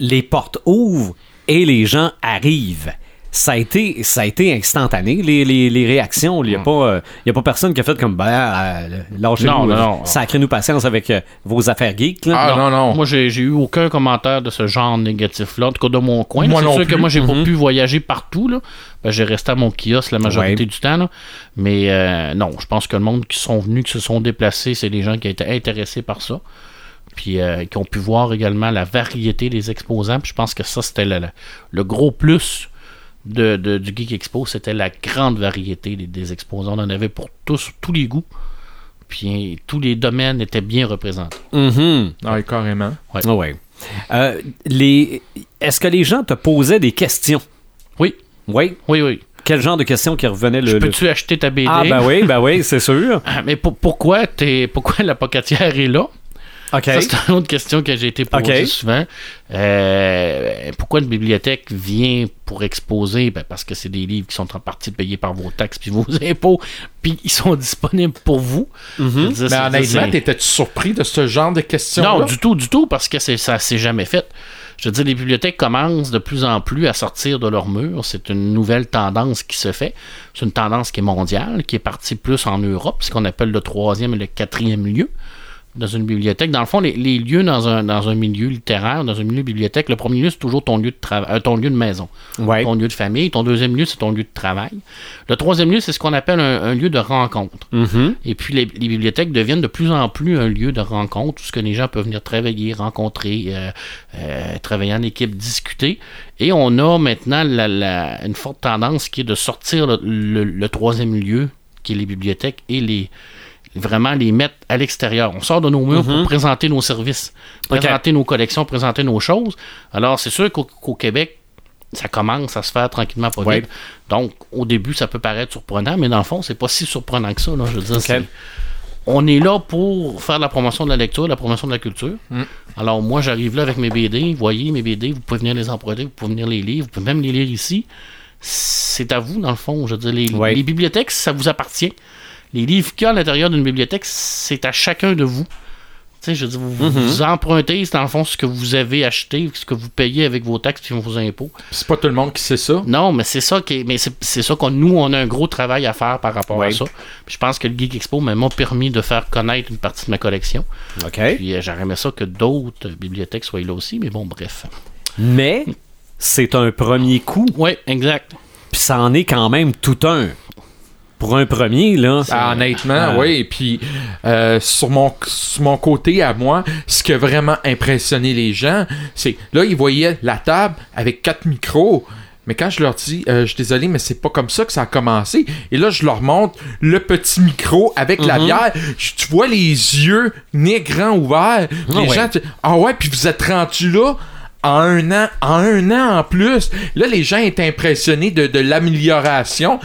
les portes ouvrent et les gens arrivent. Ça a été, ça a été instantané, les, les, les réactions. Il n'y a, pas, euh, il y a pas personne qui a fait comme, ben, euh, lâchez-nous,
Non, non, non.
sacrez-nous patience avec euh, vos affaires geeks. là.
Ah, Moi, j'ai j'ai eu aucun commentaire de ce genre négatif-là, en tout cas de mon coin.
Moi
C'est
non
sûr que moi, j'ai pas pu voyager partout. Là. Ben, j'ai resté à mon kiosque la majorité
Ouais.
du temps. là. Mais euh, non, je pense que le monde qui sont venus, qui se sont déplacés, c'est des gens qui étaient intéressés par ça. Puis euh, qui ont pu voir également la variété des exposants. Puis je pense que ça, c'était le, gros plus de, de- du Geek Expo. C'était la grande variété des, des exposants. On en avait pour tous, tous les goûts. Puis euh, tous les domaines étaient bien représentés.
Mhm.
Ouais, carrément.
Ouais.
Ah ouais. Euh, les... Est-ce que les gens te posaient des questions?
Oui.
Oui?
Oui, oui.
Quel genre de questions qui revenaient le...
Peux-tu acheter ta BD?
Ah, ben oui, ben oui, c'est sûr.
Mais pour- pourquoi, t'es, pourquoi la pocatière est là? Ça, c'est une autre question que j'ai été posée souvent. Euh, pourquoi une bibliothèque vient pour exposer? Ben, parce que c'est des livres qui sont en partie payés par vos taxes puis vos impôts, puis ils sont disponibles pour vous. Veux dire,
Mais honnêtement, t'étais-tu surpris de ce genre de questions
non, du tout, du tout, parce que ça s'est jamais fait. Je veux dire, les bibliothèques commencent de plus en plus à sortir de leurs murs. C'est une nouvelle tendance qui se fait. C'est une tendance qui est mondiale, qui est partie plus en Europe, ce qu'on appelle le troisième et le quatrième lieu dans une bibliothèque. Dans le fond, les, les lieux dans un, dans un milieu littéraire, dans un milieu bibliothèque, le premier lieu, c'est toujours ton lieu de travail, euh, ton lieu de maison, ton lieu de famille. Ton deuxième lieu, c'est ton lieu de travail. Le troisième lieu, c'est ce qu'on appelle un, un lieu de rencontre.
Mhm.
Et puis, les, les bibliothèques deviennent de plus en plus un lieu de rencontre où ce que les gens peuvent venir travailler, rencontrer, euh, euh, travailler en équipe, discuter. Et on a maintenant la- la- une forte tendance qui est de sortir le, le- le troisième lieu, qui est les bibliothèques, et les vraiment les mettre à l'extérieur. On sort de nos murs
Mhm.
pour présenter nos services, présenter nos collections, présenter nos choses. Alors, c'est sûr qu'au Québec, ça commence à se faire tranquillement pas
Ouais.
vite. Donc, au début, ça peut paraître surprenant, mais dans le fond, c'est pas si surprenant que ça. là. Je veux dire, on est là pour faire la promotion de la lecture, la promotion de la culture.
Mm.
Alors, moi, j'arrive là avec mes BD. Vous voyez, mes BD, vous pouvez venir les emprunter, vous pouvez venir les lire, vous pouvez même les lire ici. C'est à vous, dans le fond. Je veux dire, les, les bibliothèques, ça vous appartient. Les livres qu'il y a à l'intérieur d'une bibliothèque, c'est à chacun de vous. Je veux dire, vous,
Mhm.
vous empruntez, c'est dans le fond ce que vous avez acheté, ce que vous payez avec vos taxes et vos impôts.
C'est pas tout le monde qui sait ça.
Non, mais c'est ça qui est- mais c'est ça qu'on nous on a un gros travail à faire par rapport à ça. Puis je pense que le Geek Expo m'a m'a permis de faire connaître une partie de ma collection.
OK.
Puis euh, j'aurais aimé ça que d'autres bibliothèques soient là aussi, mais bon, bref.
Mais c'est un premier coup.
Oui, exact.
Puis ça en est quand même tout un. Pour un premier, là.
Ah, honnêtement,
Ah.
oui. Et puis, euh, sur, mon, sur mon côté à moi, ce qui a vraiment impressionné les gens, c'est là, ils voyaient la table avec quatre micros. Mais quand je leur dis, euh, je suis désolé, mais c'est pas comme ça que ça a commencé. Et là, je leur montre le petit micro avec la
Mhm.
bière. Je- tu vois les yeux nez grands ouverts.
Ah
les
ouais.
gens, tu- ah ouais, puis vous êtes rendu là en un an, en un an en plus. Là, les gens étaient impressionnés de, de l'amélioration.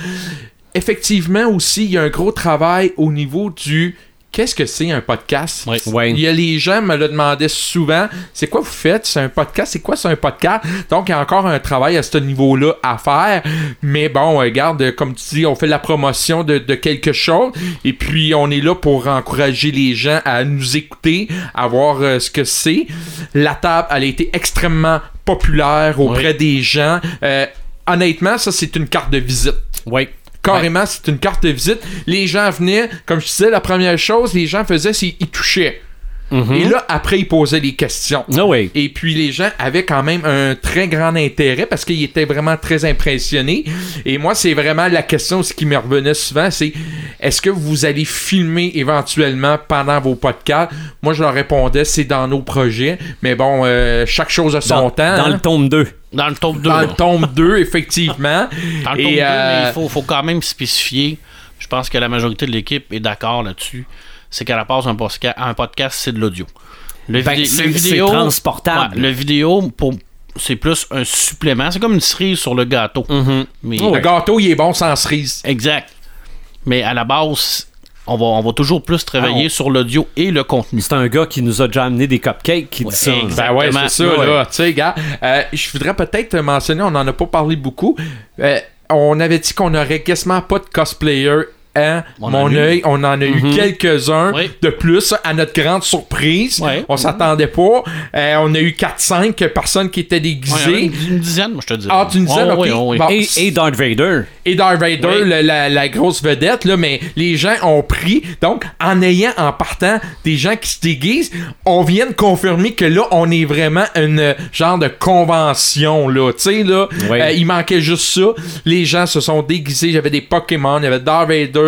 Effectivement aussi, il y a un gros travail au niveau du qu'est-ce que c'est un podcast?
Ouais.
Il y a les gens me le demandaient souvent, c'est quoi vous faites? C'est un podcast? C'est quoi c'est un podcast? Donc, il y a encore un travail à ce niveau-là à faire. Mais bon, regarde, comme tu dis, on fait la promotion de, de quelque chose et puis on est là pour encourager les gens à nous écouter, à voir euh, ce que c'est. La table, elle a été extrêmement populaire auprès des gens. Euh, honnêtement, ça, c'est une carte de visite.
Oui.
Carrément, c'est une carte de visite. Les gens venaient, comme je disais, la première chose, les gens faisaient, c'est ils touchaient. Et là, après, ils posaient des questions. Et puis, les gens avaient quand même un très grand intérêt parce qu'ils étaient vraiment très impressionnés. Et moi, c'est vraiment la question ce qui me revenait souvent, c'est est-ce que vous allez filmer éventuellement pendant vos podcasts? Moi, je leur répondais, c'est dans nos projets. Mais bon, euh, chaque chose a son
Dans-
temps.
dans
hein.
le tome 2.
Dans le tome 2.
Dans le tome 2, effectivement.
Dans le
Et,
tome 2,
euh,
mais il faut, faut quand même spécifier. Je pense que la majorité de l'équipe est d'accord là-dessus. C'est qu'à la base, un, podcast, c'est de l'audio. Le,
Ben,
vidé-
c'est-
le
c'est
vidéo.
transportable.
Ouais, le vidéo, pour, c'est plus un supplément. C'est comme une cerise sur le gâteau.
Mm-hmm.
Mais,
Le gâteau, il est bon sans cerise.
Exact. Mais à la base, on va, on va toujours plus travailler
Ah, on-
sur l'audio et le contenu.
C'est un gars qui nous a déjà amené des cupcakes qui dit ça.
Ben ouais, c'est ça, là. Tu sais, gars, euh, je voudrais peut-être mentionner, on n'en a pas parlé beaucoup. euh, on avait dit qu'on aurait quasiment pas de cosplayer. Hein? Mon œil, on en a eu
Mhm.
quelques-uns de plus, à notre grande surprise. On s'attendait pas. Euh, on a eu 4-5 personnes qui étaient déguisées.
Une, une dizaine, moi, je te dis.
Ah, tu me disais,
Oh,
ok.
oui, oh, oui.
Bon,
Et, et Darth Vader.
et Darth Vader,
Oui.
le- la, la grosse vedette, là, mais les gens ont pris. Donc, en ayant, en partant, des gens qui se déguisent, on vient de confirmer que là, on est vraiment une euh, genre de convention, là. Tu sais, là,
Oui.
euh, il manquait juste ça. Les gens se sont déguisés. J'avais des Pokémon, il y avait Darth Vader.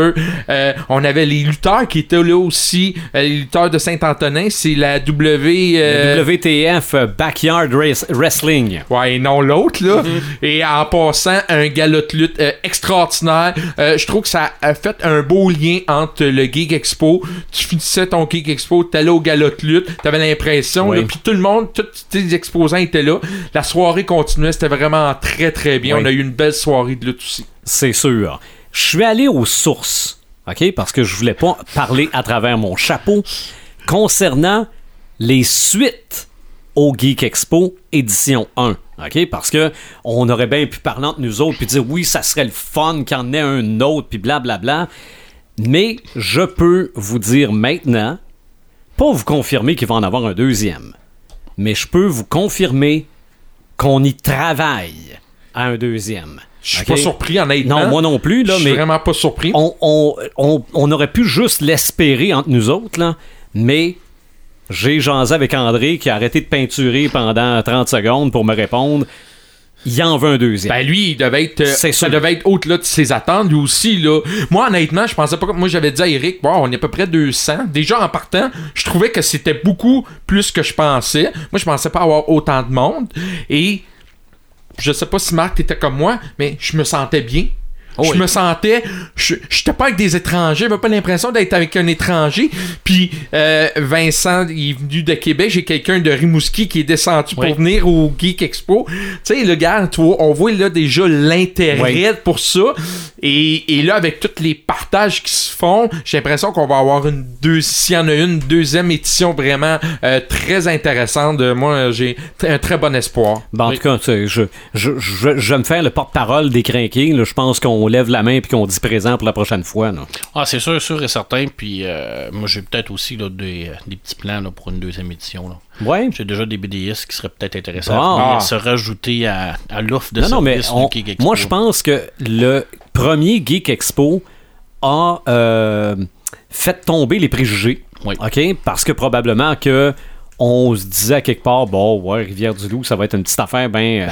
Euh, on avait les lutteurs qui étaient là aussi. euh, les lutteurs de Saint-Antonin, c'est la W... euh,
WTF euh, Backyard Race- Wrestling.
Ouais, et non l'autre, là. Et en passant, un galop de lutte extraordinaire. Je trouve que ça a fait un beau lien entre le Geek Expo. Tu finissais ton Geek Expo, t'allais au galop de lutte, t'avais l'impression,
Oui.
puis tout le monde, tous les exposants étaient là. La soirée continuait, c'était vraiment très très bien.
Oui.
On a eu une belle soirée de lutte aussi.
C'est sûr. Je suis allé aux sources, OK? Parce que je voulais pas parler à travers mon chapeau concernant les suites au Geek Expo édition 1. OK? Parce que on aurait bien pu parler entre nous autres puis dire oui, ça serait le fun qu'il y en ait un autre puis blablabla. Mais je peux vous dire maintenant, pas vous confirmer qu'il va en avoir un deuxième, mais je peux vous confirmer qu'on y travaille à un deuxième.
Je suis pas surpris, honnêtement.
Non, moi non plus, là,
Je suis vraiment pas surpris.
on, on- on- on aurait pu juste l'espérer entre nous autres, là, mais j'ai jasé avec André qui a arrêté de peinturer pendant 30 secondes pour me répondre. Il en veut un deuxième.
Ben lui, il devait être,
C'est
ça
sûr.
devait être au-delà de ses attentes, lui aussi là. Moi honnêtement, je pensais pas. Moi j'avais dit à Eric, bon, on est à peu près 200. Déjà en partant, je trouvais que c'était beaucoup plus que je pensais. Moi je pensais pas avoir autant de monde et je sais pas si Marc était comme moi, mais je me sentais bien. Je
oui.
me sentais, je j'étais pas avec des étrangers, j'avais pas l'impression d'être avec un étranger. Puis euh, Vincent, il est venu de Québec, j'ai quelqu'un de Rimouski qui est descendu
Oui.
pour venir au Geek Expo. Tu sais, le gars, toi, on voit là déjà l'intérêt pour ça. Et, et là, avec tous les partages qui se font, j'ai l'impression qu'on va avoir une deux, s'il y en a une deuxième édition vraiment euh, très intéressante. Moi, j'ai un très bon espoir.
Ben, en tout cas, je, je, je, je vais me faire le porte-parole des crinqués. Je pense qu'on lève la main et qu'on dit présent pour la prochaine fois. là.
Ah, c'est sûr, sûr et certain. Puis euh, moi, j'ai peut-être aussi là, des, euh, des petits plans là, pour une deuxième édition. Là.
Ouais.
J'ai déjà des BDS qui seraient peut-être intéressants
Bon.
à venir
Ah.
se rajouter à, à l'offre de
non, non, mais on-
Geek Expo.
moi, je pense que le premier Geek Expo a euh, fait tomber les préjugés. OK? Parce que probablement que on se disait à quelque part, bon, ouais, Rivière-du-Loup, ça va être une petite affaire ben,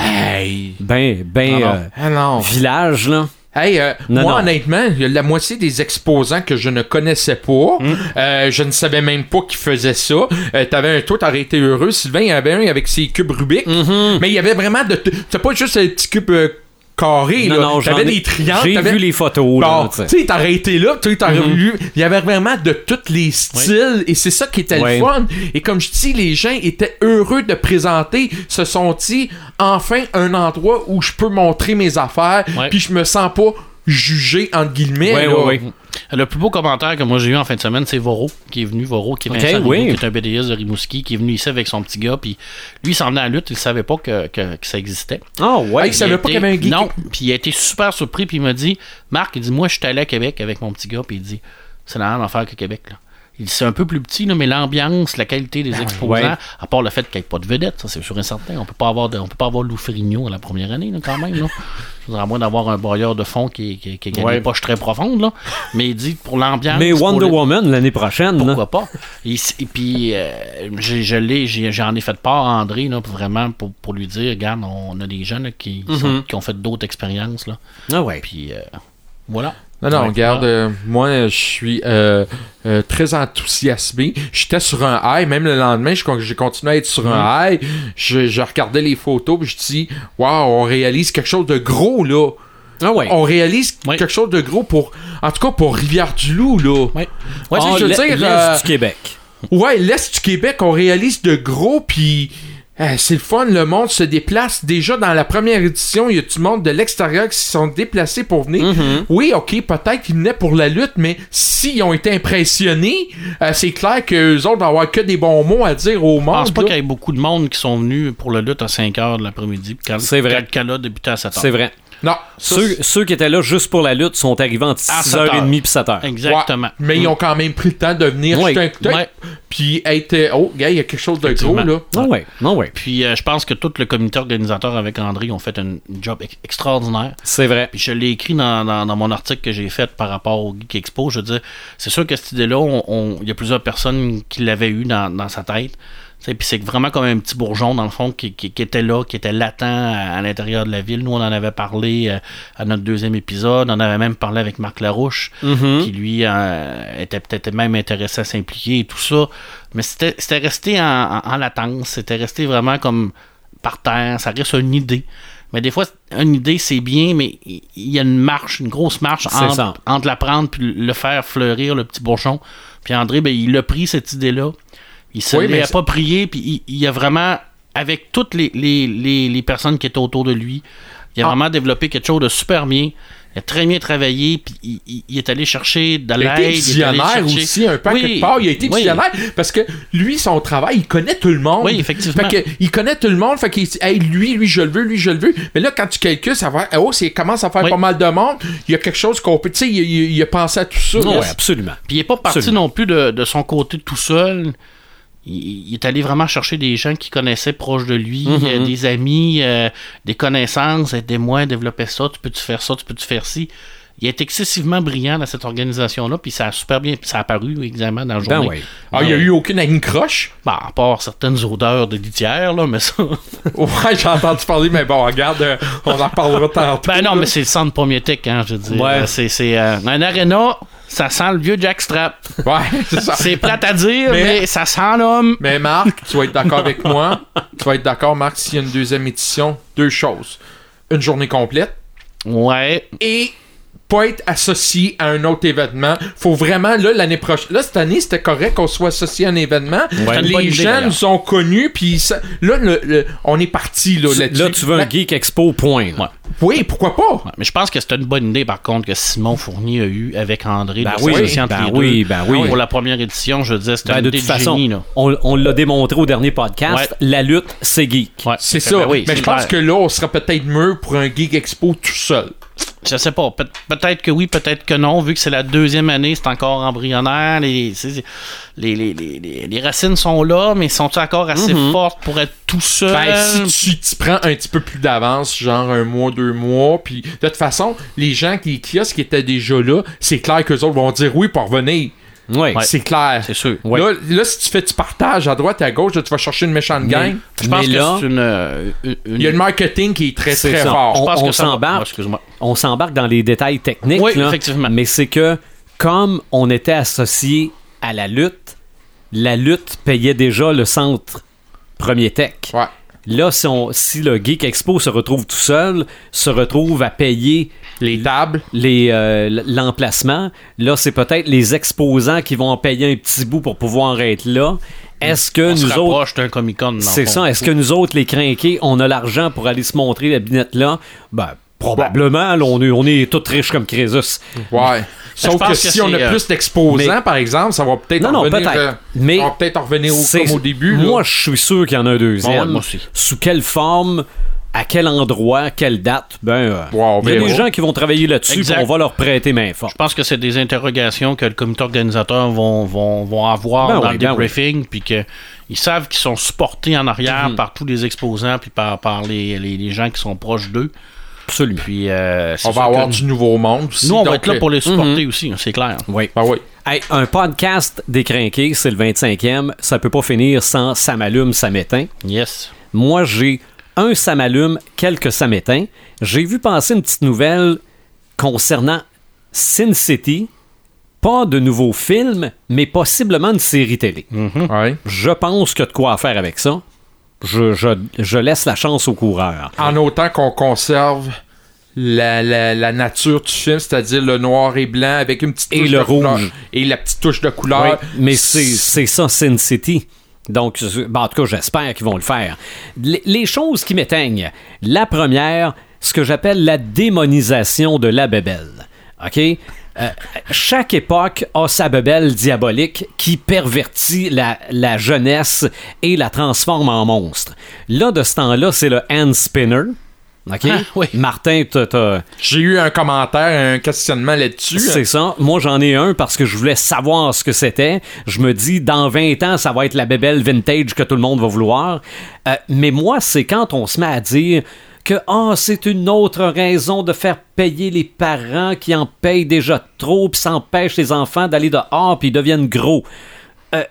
ben, ben,
Ah non.
euh,
Ah non.
village, là.
Hey, euh,
Non,
moi,
non.
honnêtement, il y a la moitié des exposants que je ne connaissais pas.
Hmm.
Euh, je ne savais même pas qu'ils faisaient ça. Euh, t'avais un, toi, t'aurais été heureux. Sylvain, il y en avait un avec ses cubes Rubik.
Mm-hmm.
Mais il y avait vraiment de. C'était pas juste un petit cube euh, carré,
Non,
là.
non, j'en
T'avais
ai-
des triangles.
j'ai
t'avais-
vu les photos, là,
Bon,
tu sais.
tu sais, t'aurais été là, tu sais, t'aurais
Mhm.
vu. Il y avait vraiment de tous les styles. Et c'est ça qui était
Ouais.
le fun. Et comme je dis, les gens étaient heureux de présenter. Se sont dit, enfin, un endroit où je peux montrer mes affaires. Puis je me sens pas jugé, entre guillemets.
Ouais,
là.
ouais, ouais.
Le plus beau commentaire que moi j'ai eu en fin de semaine, c'est Voro, qui est venu, Voro, qui est, Vincent
oui.
qui est un BDS de Rimouski, qui est venu ici avec son petit gars, puis lui, il s'en venait à la lutte, il savait pas que, que- que ça existait.
Ah ouais.
a
il savait pas qu'il y avait un geek.
Non, puis il a été super surpris, puis il m'a dit, Marc, il dit, moi, je suis allé à Québec avec mon petit gars, puis il dit, c'est la même affaire que Québec, là. C'est un peu plus petit, là, mais l'ambiance, la qualité des exposants,
Ouais.
à part le fait qu'il n'y ait pas de vedette, ça c'est sûr et certain. On peut pas avoir de, on peut pas avoir Lou Ferrigno à la première année, là, quand même. Là. À moins d'avoir un broyeur de fond qui, qui, a
Ouais.
des poches très profondes, là. Mais il dit pour l'ambiance.
Mais Wonder Woman l'année prochaine.
pourquoi pas? Et, puis, euh, j'en ai fait part à André, là, vraiment, pour, pour lui dire, regarde, on a des jeunes qui, sont- qui ont fait d'autres expériences, là.
Ah ouais.
Puis, euh, voilà.
Non, non, regarde, euh, moi, je suis euh, euh, très enthousiasmé. J'étais sur un high, même le lendemain, j'ai continué à être sur un high. Je, je regardais les photos, puis je dis, waouh, on réalise quelque chose de gros, là.
Ah ouais.
On réalise quelque chose de gros pour, en tout cas, pour Rivière-du-Loup, là.
Ouais.
Ouais,
Ah,
je veux dire,
l'Est
euh,
du Québec.
Ouais, l'Est du Québec, on réalise de gros, puis euh, c'est le fun, le monde se déplace. Déjà, dans la première édition, il y a du monde de l'extérieur qui se sont déplacés pour venir.
Mm-hmm.
Oui, ok, peut-être qu'ils venaient pour la lutte, mais s'ils ont été impressionnés, euh, c'est clair qu'eux autres vont avoir que des bons mots à dire au
Je
monde.
pense pas qu'il y ait beaucoup de monde qui sont venus pour le lutte à 5 h de l'après-midi.
C'est vrai.
Quand le débutait à 7 h.
C'est vrai.
Non. ça,
Ceux, ceux qui étaient là juste pour la lutte sont arrivés entre
À
6h30 puis 7h.
Exactement.
Ouais, mais ils ont quand même pris le temps de venir
Ouais.
jeter un coup d'œil,
Ouais.
puis être. Oh, gars, il y a quelque chose de gros, là.
Non, ouais. Non, ouais.
Puis euh, je pense que tout le comité organisateur avec André ont fait un job ex- extraordinaire.
C'est vrai.
Puis je l'ai écrit dans, dans- dans mon article que j'ai fait par rapport au Geek Expo. Je veux dire, c'est sûr que cette idée-là, on- on- il y a plusieurs personnes qui l'avaient eu dans, dans sa tête. Puis c'est vraiment comme un petit bourgeon, dans le fond, qui, qui- qui était là, qui était latent à, à l'intérieur de la ville. Nous, on en avait parlé euh, à notre deuxième épisode. On avait même parlé avec Marc Larouche,
Mhm.
qui lui euh, était peut-être même intéressé à s'impliquer et tout ça. Mais c'était resté en, en- en latence. C'était resté vraiment comme par terre. Ça reste une idée. Mais des fois, une idée, c'est bien, mais il y a une marche, une grosse marche entre la prendre puis le faire fleurir, le petit bourgeon. Puis André, ben, il a pris cette idée-là. Il se
Oui,
approprié, puis il, il a vraiment, avec toutes les, les, les, les personnes qui étaient autour de lui, il a
Ah.
vraiment développé quelque chose de super bien. Il a très bien travaillé, puis il, il- il est allé chercher de
Il a
l'aide.
été
il est allé
visionnaire aussi, un peu à
Oui,
quelque part. Il a été
oui.
visionnaire parce que lui, son travail, il connaît tout le monde.
Oui, effectivement.
Fait que, il connaît tout le monde. Fait qu'il dit, hey, lui, lui, je le veux, lui, je le veux. Mais là, quand tu calcules, ça va, oh, c'est commence à faire
Oui.
pas mal de monde. Il y a quelque chose qu'on peut, tu sais, il, il- a pensé à tout ça. Là.
absolument.
Puis il n'est pas parti
Absolument.
non plus de, de son côté tout seul. Il, il est allé vraiment chercher des gens qui connaissaient proche de lui,
Mhm.
euh, des amis, euh, des connaissances, aidez-moi à développer ça, tu peux-tu faire ça, tu peux-tu faire ci? Il est excessivement brillant dans cette organisation-là, puis ça a super bien, ça a apparu exactement dans la
Ben
journée.
Ah, il y a eu aucune ligne croche.
Ben, à part certaines odeurs de litière, là, mais ça.
Ouais, j'ai entendu parler, mais bon, regarde, euh, on en reparlera tantôt.
Ben non,
là.
mais c'est le centre pommiétique, hein, je veux dire.
Ouais.
C'est, c'est un aréna, ça sent le vieux jackstrap.
Ouais, c'est ça.
C'est plate à dire,
Mais-
mais, ça sent l'homme.
Mais Marc, tu vas être d'accord avec moi. Tu vas être d'accord, Marc, s'il y a une deuxième édition, deux choses. Une journée complète
Ouais.
et pas être associé à un autre événement. Faut vraiment, là, l'année prochaine. Là, cette année, c'était correct qu'on soit associé à un événement.
Ouais.
Les
idée,
gens nous ont connus, puis ça- là, le- le- on est parti là, là-dessus.
Là, tu veux un Geek Expo, point. là.
Oui, pourquoi pas?
Ouais, mais je pense que c'était une bonne idée, par contre, que Simon Fournier a eu avec André.
Ben oui, ben
les
oui, ben oui.
Pour la première édition, je disais, c'était
Ben,
une
de
idée
toute
de
façon,
génie, là.
on, on l'a démontré au dernier podcast,
Ouais.
la lutte, c'est geek.
Ouais,
C'est ça.
ben oui,
mais
c'est
je pense que là, on sera peut-être mieux pour un Geek Expo tout seul.
Je sais pas. Peut- peut-être que oui, peut-être que non. Vu que c'est la deuxième année, c'est encore embryonnaire. Les, les, les, les, les- racines sont là, mais sont encore assez
Mhm.
fortes pour être tout seul?
Ben, si tu prends un petit peu plus d'avance, genre un mois, deux mois, puis de toute façon, les gens qui qui étaient déjà là, c'est clair qu'eux autres vont dire oui pour revenir.
Oui.
C'est clair.
C'est sûr.
Ouais.
Là, là, si tu fais du partage à droite et à gauche, là, tu vas chercher une méchante gang.
Je pense
Mais
que
là-
c'est une, euh, une-
Il y a le marketing qui est très
C'est
très
ça.
fort.
Je
On-
pense
on
que ça va-
s'embarque.
Excuse-moi.
On s'embarque dans les détails techniques.
Oui,
là,
effectivement.
Mais c'est que, comme on était associé à la lutte, la lutte payait déjà le centre Premier Tech.
Ouais.
Là, si, on- si le Geek Expo se retrouve tout seul, se retrouve à payer
Les tables.
les, euh, l'emplacement, là, c'est peut-être les exposants qui vont en payer un petit bout pour pouvoir être là. Est-ce que
On se
nous autres.
d'un
C'est ça. Est-ce que nous autres, les crinqués, on a l'argent pour aller se montrer la binette là? Ben, Probablement, là, on est, on est tous riches comme Crésus.
Ouais. Sauf que, si on a plus d'exposants,
mais-
par exemple, ça va peut-être
Non,
en
non,
revenir,
peut-être.
euh,
Mais
on va peut-être en revenir au,
C'est-
comme au début. là.
Moi, je suis sûr qu'il y en a un deuxième.
Ouais, moi aussi.
Sous quelle forme, à quel endroit, quelle date, ben, euh, il y a des gens qui vont travailler là-dessus, on va leur prêter main forte.
Je pense que c'est des interrogations que le comité organisateur vont, vont, vont avoir
Ben
dans
oui,
le
ben
debriefing, puis qu'ils savent qu'ils sont supportés en arrière
Mhm.
par tous les exposants, puis par, par les, les, les gens qui sont proches d'eux.
Absolument.
Puis, euh,
On va avoir
que
du nouveau monde aussi.
Nous, on va être là
euh,
pour les supporter
Mhm.
aussi, hein, c'est clair.
Oui.
Ben oui.
Hey, un podcast décrinqué, c'est le 25e. Ça peut pas finir sans ça m'allume, ça m'éteint.
Yes.
Moi, j'ai un ça m'allume, quelques ça m'éteint. J'ai vu passer une petite nouvelle concernant Sin City. Pas de nouveau film, mais possiblement une série télé. Je pense qu'il y a de quoi faire avec ça. Je, je- je laisse la chance au coureur.
En autant qu'on conserve la, la- la nature du film, c'est-à-dire le noir et blanc avec une petite
Et
touche
le
de couleur.
rouge.
Et la petite touche de couleur.
Oui, mais c'est ça, Sin City. Donc, ben, en tout cas, j'espère qu'ils vont le faire. Les, les choses qui m'éteignent. La première, ce que j'appelle la démonisation de la bébelle. OK? Euh, chaque époque a sa bebelle diabolique qui pervertit la, la jeunesse et la transforme en monstre. Là, de ce temps-là, c'est le hand spinner. OK? Martin, t'as- t'as,
J'ai eu un commentaire, un questionnement là-dessus.
c'est ça. Moi, j'en ai un parce que je voulais savoir ce que c'était. Je me dis, dans 20 ans, ça va être la bébelle vintage que tout le monde va vouloir. Euh, mais moi, c'est quand on se met à dire que ah, c'est une autre raison de faire payer les parents qui en payent déjà trop puis ça empêche les enfants d'aller dehors puis ils deviennent gros. Euh,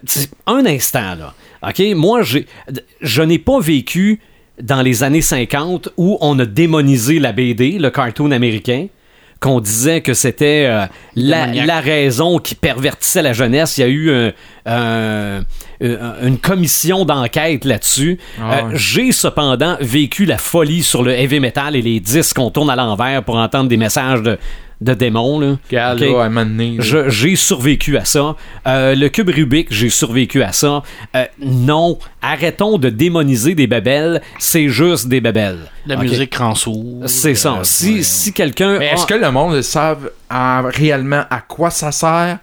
un instant, là. OK? Moi, j'ai, je n'ai pas vécu dans les années 50 où on a démonisé la BD, le cartoon américain, qu'on disait que c'était euh, la, raison qui pervertissait la jeunesse. Il y a eu un- une commission d'enquête là-dessus.
Ah
Euh,
ouais.
J'ai cependant vécu la folie sur le heavy metal et les disques qu'on tourne à l'envers pour entendre des messages de, de démons. Là.
Regarde,
OK?
là, donné,
j'ai survécu à ça. Euh, le cube Rubik, j'ai survécu à ça. Euh, non, arrêtons de démoniser des babelles. C'est juste des babelles.
La musique rend sourd.
C'est ça.
Euh,
si si quelqu'un.
Mais
a-
est-ce que le monde le savent à- réellement à quoi ça sert?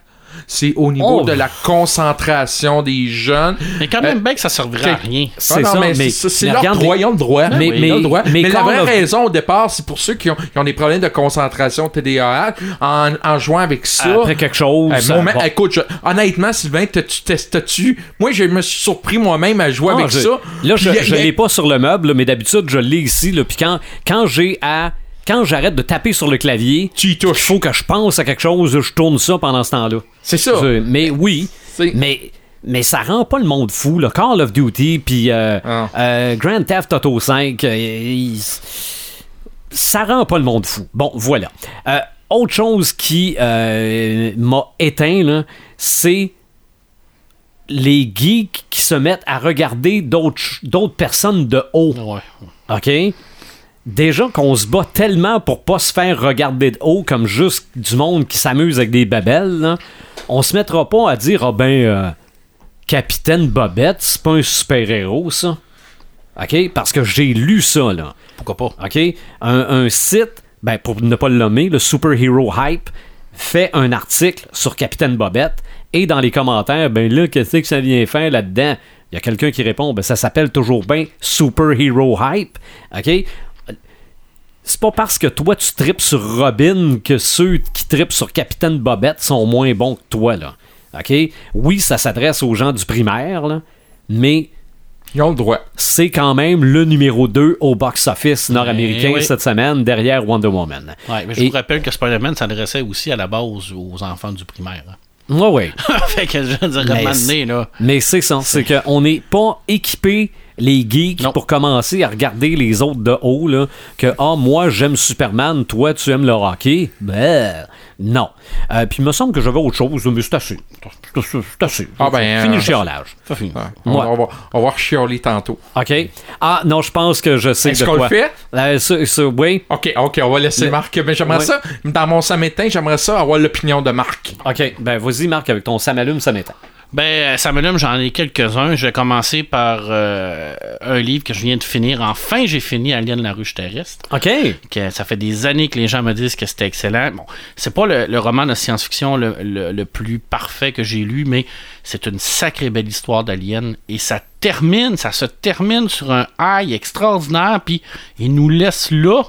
C'est au niveau
Oh.
de la concentration des jeunes.
Mais quand même bien que ça servirait à rien.
C'est ça, mais c'est leur droit, ils ont le droit.
mais-
le droit.
mais
Mais, la vraie raison au départ, c'est pour ceux qui ont, qui ont des problèmes de concentration TDAH, en, en jouant avec ça.
Après quelque chose,
Euh, moment-
va.
écoute, je- honnêtement, Sylvain, t'as-tu testes-tu? Moi, je me suis surpris moi-même à jouer
Ah,
avec
je-
ça.
Là, je,
a-
l'ai pas sur le meuble, mais d'habitude, je l'ai ici. Là, puis quand, quand j'ai à. Quand j'arrête de taper sur le clavier,
il
faut que je pense à quelque chose, je tourne ça pendant ce temps-là.
C'est ça.
Mais oui, mais, mais ça rend pas le monde fou. Là. Call of Duty, puis euh,
Ah.
euh, Grand Theft Auto 5, euh, il- ça rend pas le monde fou. Bon, voilà. Euh, autre chose qui euh, m'a éteint, c'est les geeks qui se mettent à regarder d'autres personnes de haut. OK? Déjà qu'on se bat tellement pour pas se faire regarder de haut comme juste du monde qui s'amuse avec des babelles, là, on se mettra pas à dire Ah ben euh, Capitaine Bobette, c'est pas un super-héros, ça. OK? Parce que j'ai lu ça, là.
Pourquoi pas?
OK? Un, un site, ben, pour ne pas le nommer, le Superhero Hype, fait un article sur Capitaine Bobette et dans les commentaires, ben là, qu'est-ce que ça vient faire là-dedans? Il y a quelqu'un qui répond, ben ça s'appelle toujours bien Superhero Hype. OK? C'est pas parce que toi tu tripes sur Robin que ceux qui tripent sur Capitaine Bobette sont moins bons que toi, là. OK? Oui, ça s'adresse aux gens du primaire, là, mais
ils ont le droit.
C'est quand même le numéro 2 au box-office nord-américain
Eh oui.
cette semaine, derrière Wonder Woman.
Ouais, mais je
Et-
vous rappelle que Spider-Man s'adressait aussi à la base aux enfants du primaire. hein.
Ouais, ouais.
fait que je veux dire,
Mais
donné, là.
Mais c'est ça, c'est qu'on n'est pas équipé les geeks pour commencer à regarder les autres de haut là, que ah moi j'aime Superman, toi tu aimes le hockey. Ben non. Euh, puis il me semble que j'avais autre chose, mais c'est assez. C'est assez.
Ah ben,
Fini
euh,
le chiolage.
Ça finit. On,
Ouais.
on va, on va chialer tantôt.
OK. Ah non, je pense que je sais
Est-ce qu'on le fait?
Euh, ça, oui.
OK, OK, on va laisser
Le-
Marc. Mais j'aimerais
Ouais.
ça, dans mon samétain, j'aimerais ça avoir l'opinion de Marc.
OK, ben vas-y Marc avec ton ça m'éteint.
Ben, ça me j'en ai quelques-uns. Je vais commencer par euh, un livre que je viens de finir. Enfin, j'ai fini Alien la ruche terrestre.
OK.
Que ça fait des années que les gens me disent que c'était excellent. Bon, c'est pas le, le roman de science-fiction le, le- le plus parfait que j'ai lu, mais c'est une sacrée belle histoire d'Alien. Et ça termine, ça se termine sur un high extraordinaire, puis il nous laisse là.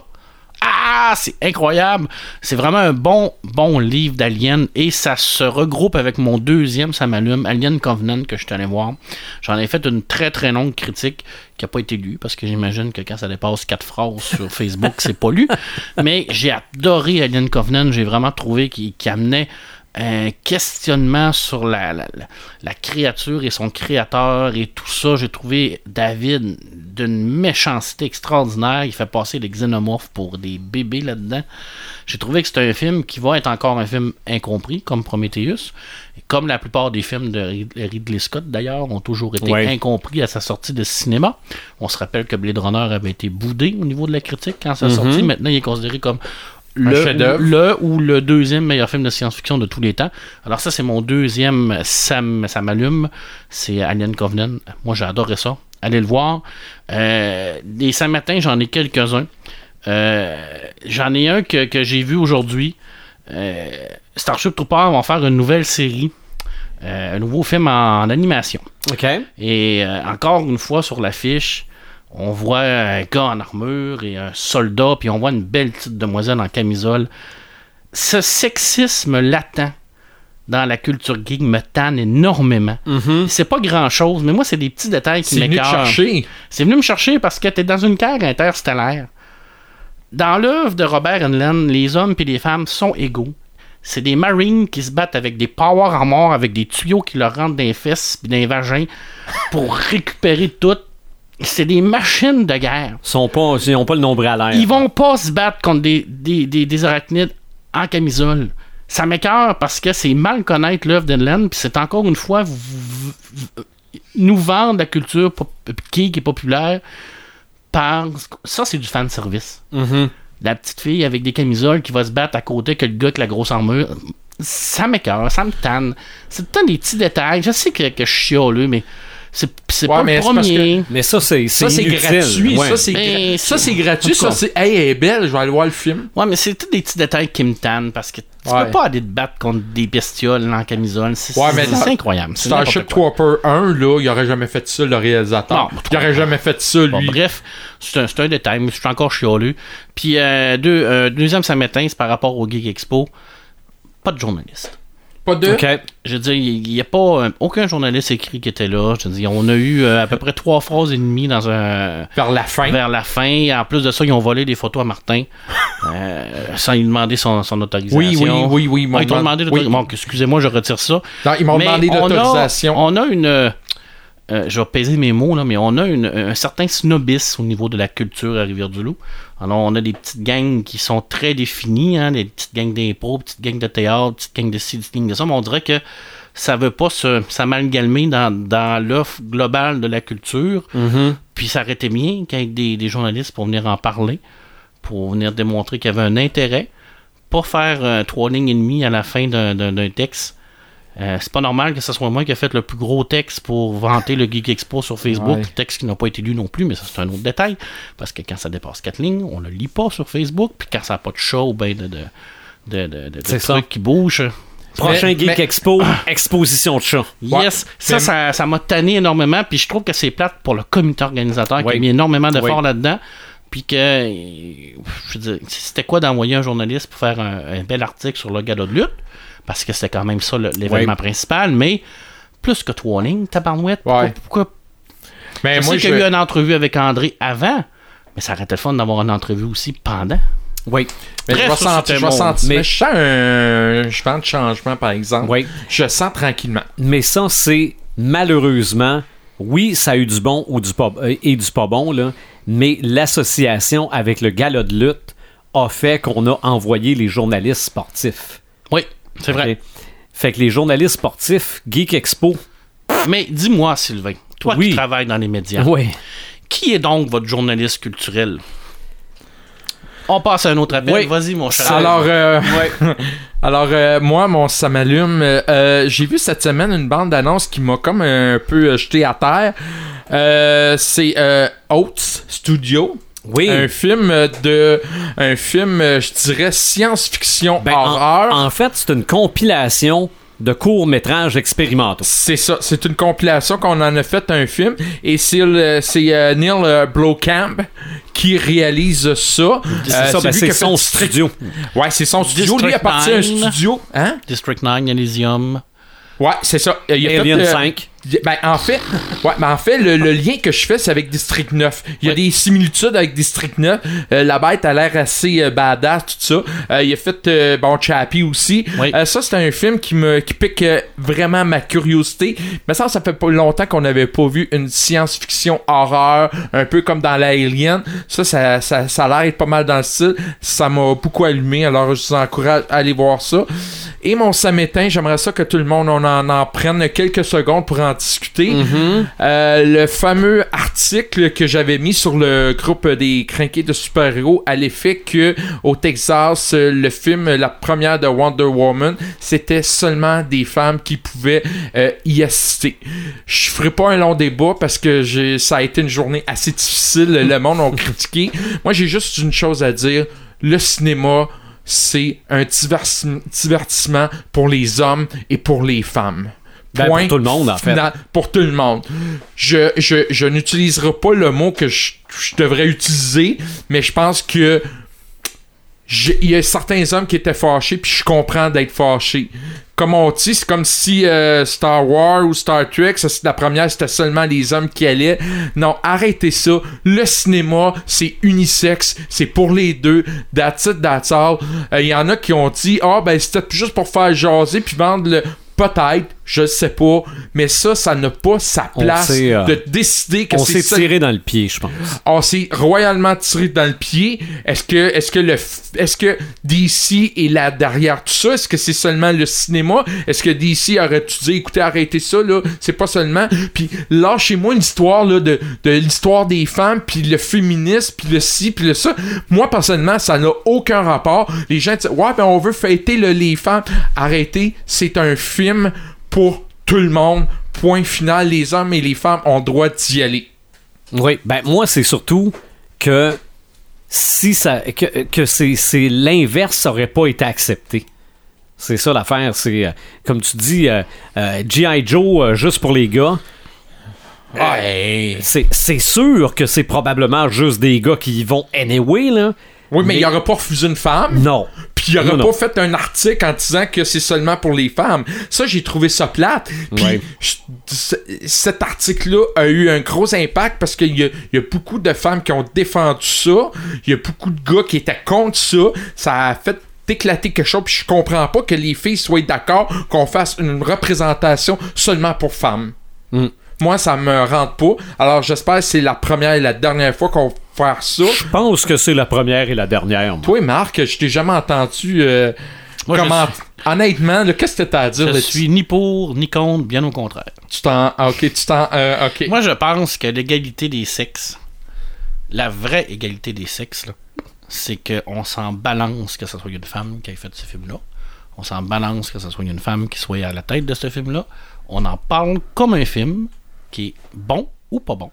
Ah, c'est incroyable. C'est vraiment un bon, bon livre d'Alien et ça se regroupe avec mon deuxième, ça m'allume, Alien Covenant que je suis allé voir. J'en ai fait une très très longue critique qui n'a pas été lue parce que j'imagine que quand ça dépasse quatre phrases sur Facebook, c'est pas lu. Mais j'ai adoré Alien Covenant. J'ai vraiment trouvé qu'il qu'il amenait un questionnement sur la, la, créature et son créateur et tout ça. J'ai trouvé David d'une méchanceté extraordinaire. Il fait passer les xénomorphes pour des bébés là-dedans. J'ai trouvé que c'est un film qui va être encore un film incompris, comme Prometheus. Et Comme la plupart des films de Rid- Ridley Scott, d'ailleurs, ont toujours été
Ouais.
incompris à sa sortie de cinéma. On se rappelle que Blade Runner avait été boudé au niveau de la critique quand ça a
Mhm.
sorti. Maintenant, il est considéré comme le, ou le deuxième meilleur film de science-fiction de tous les temps. Alors ça, c'est mon deuxième, ça, m'allume. C'est Alien Covenant. Moi, j'ai adoré ça. Allez le voir. Euh, des Saint-Martin, j'en ai quelques-uns. Euh, j'en ai un que, que j'ai vu aujourd'hui. Euh, Starship Troopers vont faire une nouvelle série. Euh, un nouveau film en, en animation.
OK.
Et encore une fois, sur l'affiche, on voit un gars en armure et un soldat, puis on voit une belle petite demoiselle en camisole. Ce sexisme latent dans la culture geek me tanne énormément. C'est pas grand chose, mais moi, c'est des petits détails qui
C'est venu
m'écœurent.
chercher.
C'est venu me chercher parce que t'es dans une guerre interstellaire. Dans l'œuvre de Robert Heinlein, les hommes et les femmes sont égaux. C'est des Marines qui se battent avec des power armor, avec des tuyaux qui leur rentrent dans les fesses puis dans les vagins pour récupérer tout. C'est des machines de guerre.
Ils sont pas, ils ont pas le nombril à l'air.
Ils vont pas se battre contre des, des, des, des arachnides en camisole. Ça m'écœure parce que c'est mal connaître l'œuvre d'Heinlein, puis c'est encore une fois vous- vous- vous- nous vendre la culture geek et populaire par. Ça, c'est du fan service. La petite fille avec des camisoles qui va se battre à côté que le gars avec la grosse armure. Ça m'écœure, ça me tanne. C'est tout le temps des petits détails. Je sais que, que je suis chialeux, mais c'est c'est
Ouais,
pas
mais
le premier.
que-
Mais ça, c'est
Ça, c'est gratuit. Ça, c'est
Mais
gra- ça, c'est gratuit. Ça, c'est. Hey, elle est belle, je vais aller voir le film.
Ouais, mais c'est tous des petits détails qui me tannent parce que tu
Ouais.
peux pas aller te battre contre des bestioles en camisole. C'est
Ouais, mais
c'est-
dans-
c'est incroyable.
Starship. Trooper 1, là, il aurait jamais fait ça, le réalisateur.
Non,
il aurait jamais fait ça, lui.
Bon, bref, c'est un, c'est un détail, mais je suis encore chialeux. Puis, euh, deux, euh, deuxième samedi, c'est par rapport au Geek Expo. Pas de journaliste.
Pas de.
Je veux dire, il n'y a pas euh, aucun journaliste écrit qui était là. Je veux dire, on a eu euh, à peu près trois phrases et demie dans un.
Vers la fin.
Vers la fin. En plus de ça, ils ont volé des photos à Martin euh, sans lui demander son, son autorisation.
Oui, oui, oui, oui, ils m'ont
Ah, ils t'ont
demandé-
l'autorisation.
oui.
Bon, excusez-moi, je retire ça.
Non, ils m'ont demandé
on
l'autorisation.
On a une. Euh, je vais peser mes mots, là, mais on a une- un certain snobisme au niveau de la culture à Rivière-du-Loup. Alors, on a des petites gangs qui sont très définies, hein, des petites gangs d'impro, petites gangs de théâtre, petites gangs de ci, petites gangs de ça, mais on dirait que ça veut pas se- s'amalgamer dans, dans l'offre globale de la culture.
Mhm.
Puis ça aurait été bien qu'avec des, des journalistes pour venir en parler, pour venir démontrer qu'il y avait un intérêt. Pas faire euh, trois lignes et demie à la fin d'un texte. Euh, c'est pas normal que ce soit moi qui ai fait le plus gros texte pour vanter le Geek Expo sur Facebook.
Ouais.
Texte qui n'a pas été lu non plus, mais ça c'est un autre détail. Parce que quand ça dépasse quatre lignes, on le lit pas sur Facebook. Puis quand ça n'a pas de chat ou ben de, de, de, de-
ça.
trucs qui bougent.
Prochain
Mais-
Geek
mais-
Expo, exposition de chat.
Yes, ça, ça, ça m'a tanné énormément, puis je trouve que c'est plate pour le comité organisateur qui a mis énormément d'efforts là-dedans, puis que, euh, je veux dire, c'était quoi d'envoyer un journaliste pour faire un, un bel article sur le galop de lutte, parce que c'était quand même ça l'événement
Oui.
principal, mais plus que trois lignes, tabarouette, pourquoi, pourquoi-
Mais
je
moi,
sais qu'il y a eu une entrevue avec André avant, mais ça aurait été le fun d'avoir une entrevue aussi pendant.
Oui.
Mais
Bref,
je vais sentir, je vais
mon-
sentir-
mais-
mais je sens un je sens de changement, par exemple.
Oui.
Je sens tranquillement.
Mais ça, c'est malheureusement, oui, ça a eu du bon ou du pas, euh, et du pas bon, là, mais l'association avec le gala de lutte a fait qu'on a envoyé les journalistes sportifs.
Oui, c'est vrai.
Fait que les journalistes sportifs, Geek Expo.
Mais dis-moi, Sylvain, toi
Oui.
qui travailles dans les médias,
Oui.
qui est donc votre journaliste culturel? On passe à un autre appel.
Oui.
Vas-y, mon cher.
Alors, euh, alors euh, moi, mon ça m'allume. euh, J'ai vu cette semaine une bande d'annonces qui m'a comme un peu jeté à terre. Euh, C'est euh, Oats Studio.
Oui.
Un film de. Un film, euh, je dirais, science-fiction
Ben, en-
horreur.
En, fait, c'est une compilation de courts-métrages expérimentaux.
C'est ça, c'est une compilation qu'on en a fait un film et c'est le- c'est euh, Neil euh, Blomkamp qui réalise ça.
C'est
Euh,
ça, ben,
lui fait
son
District-
studio.
Ouais, c'est son studio. Lui,
District
a parti à un
9.
studio. Hein?
District 9, Elysium.
Ouais, c'est ça. Il a fait,
Alien
euh,
5.
Ben, en fait, ouais, ben, en fait le, le lien que je fais, c'est avec District 9. Il y a des similitudes avec District 9. Euh, la bête a l'air assez euh, badass, tout ça. Euh, il a fait, euh, bon, Chappie aussi. Ça, c'est un film qui me qui pique vraiment ma curiosité. Mais ça, ça fait pas longtemps qu'on n'avait pas vu une science-fiction horreur, un peu comme dans l'Alien. Ça, ça, ça, ça a l'air d'être pas mal dans le style. Ça m'a beaucoup allumé, alors je vous encourage à aller voir ça. Et mon samétain, j'aimerais ça que tout le monde on en, en prenne quelques secondes pour en discuter. Euh, le fameux article que j'avais mis sur le groupe des crinqués de super-héros à l'effet que au Texas, le film, la première de Wonder Woman, c'était seulement des femmes qui pouvaient euh, y assister. Je ferai pas un long débat parce que ça a été une journée assez difficile. Le monde a critiqué. Moi, j'ai juste une chose à dire. Le cinéma, c'est un divertissement pour les hommes et pour les femmes.
Ben, pour tout le monde, en fait.
Final- pour tout le monde. Je, je, je n'utiliserai pas le mot que je, je devrais utiliser, mais je pense que il y a certains hommes qui étaient fâchés, puis je comprends d'être fâchés. Comme on dit, c'est comme si euh, Star Wars ou Star Trek, ça, la première, c'était seulement les hommes qui allaient. Non, arrêtez ça. Le cinéma, c'est unisexe, c'est pour les deux. That's it, that's all. Euh, Il y en a qui ont dit, ah, ben, c'était juste pour faire jaser, puis vendre le. Peut-être, je sais pas, mais ça, ça n'a pas sa
On
place
s'est, euh,
de décider que
On
c'est
s'est
ça-
tiré dans le pied, je pense.
on s'est royalement tiré dans le pied. Est-ce que, est-ce que le, est-ce que DC est là derrière tout ça? Est-ce que c'est seulement le cinéma? Est-ce que DC aurait-tu dit, écoutez, arrêtez ça, là? C'est pas seulement. Puis lâchez-moi l'histoire, là, de, de l'histoire des femmes, puis le féminisme, puis le ci, puis le ça. Moi, personnellement, ça n'a aucun rapport. Les gens disent, ouais, ben, on veut fêter le- les femmes. Arrêtez, c'est un film pour tout le monde. Point final, les hommes et les femmes ont le droit d'y aller.
Oui, ben moi, c'est surtout que si ça que, que c'est, c'est l'inverse ça aurait pas été accepté. C'est ça l'affaire, c'est euh, comme tu dis euh, euh, G.I. Joe juste pour les gars. Euh, c'est, c'est sûr que c'est probablement juste des gars qui y vont anyway là.
Oui, mais, il aurait pas refusé une femme?
Non.
Puis il aurait
Non,
pas
non.
fait un article en disant que c'est seulement pour les femmes. Ça, j'ai trouvé ça plate. Puis
Ouais.
cet article-là a eu un gros impact parce qu'il y, a- il y a beaucoup de femmes qui ont défendu ça. Il y a beaucoup de gars qui étaient contre ça. Ça a fait éclater quelque chose. Puis je comprends pas que les filles soient d'accord qu'on fasse une représentation seulement pour femmes. Moi, ça me rentre pas. Alors, j'espère que c'est la première et la dernière fois qu'on faire ça.
Je pense que c'est la première et la dernière. moi.
Toi, Marc, je t'ai jamais entendu. euh,
Moi, je
comment...
suis-
Honnêtement, là, qu'est-ce que t'as à dire
Je suis ni pour ni contre, bien au contraire.
Tu t'en. ah, ok, tu t'en. euh, ok.
Moi, je pense que l'égalité des sexes, la vraie égalité des sexes, là, c'est qu'on s'en balance que ce soit une femme qui ait fait ce film-là. On s'en balance que ce soit une femme qui soit à la tête de ce film-là. On en parle comme un film qui est bon ou pas bon.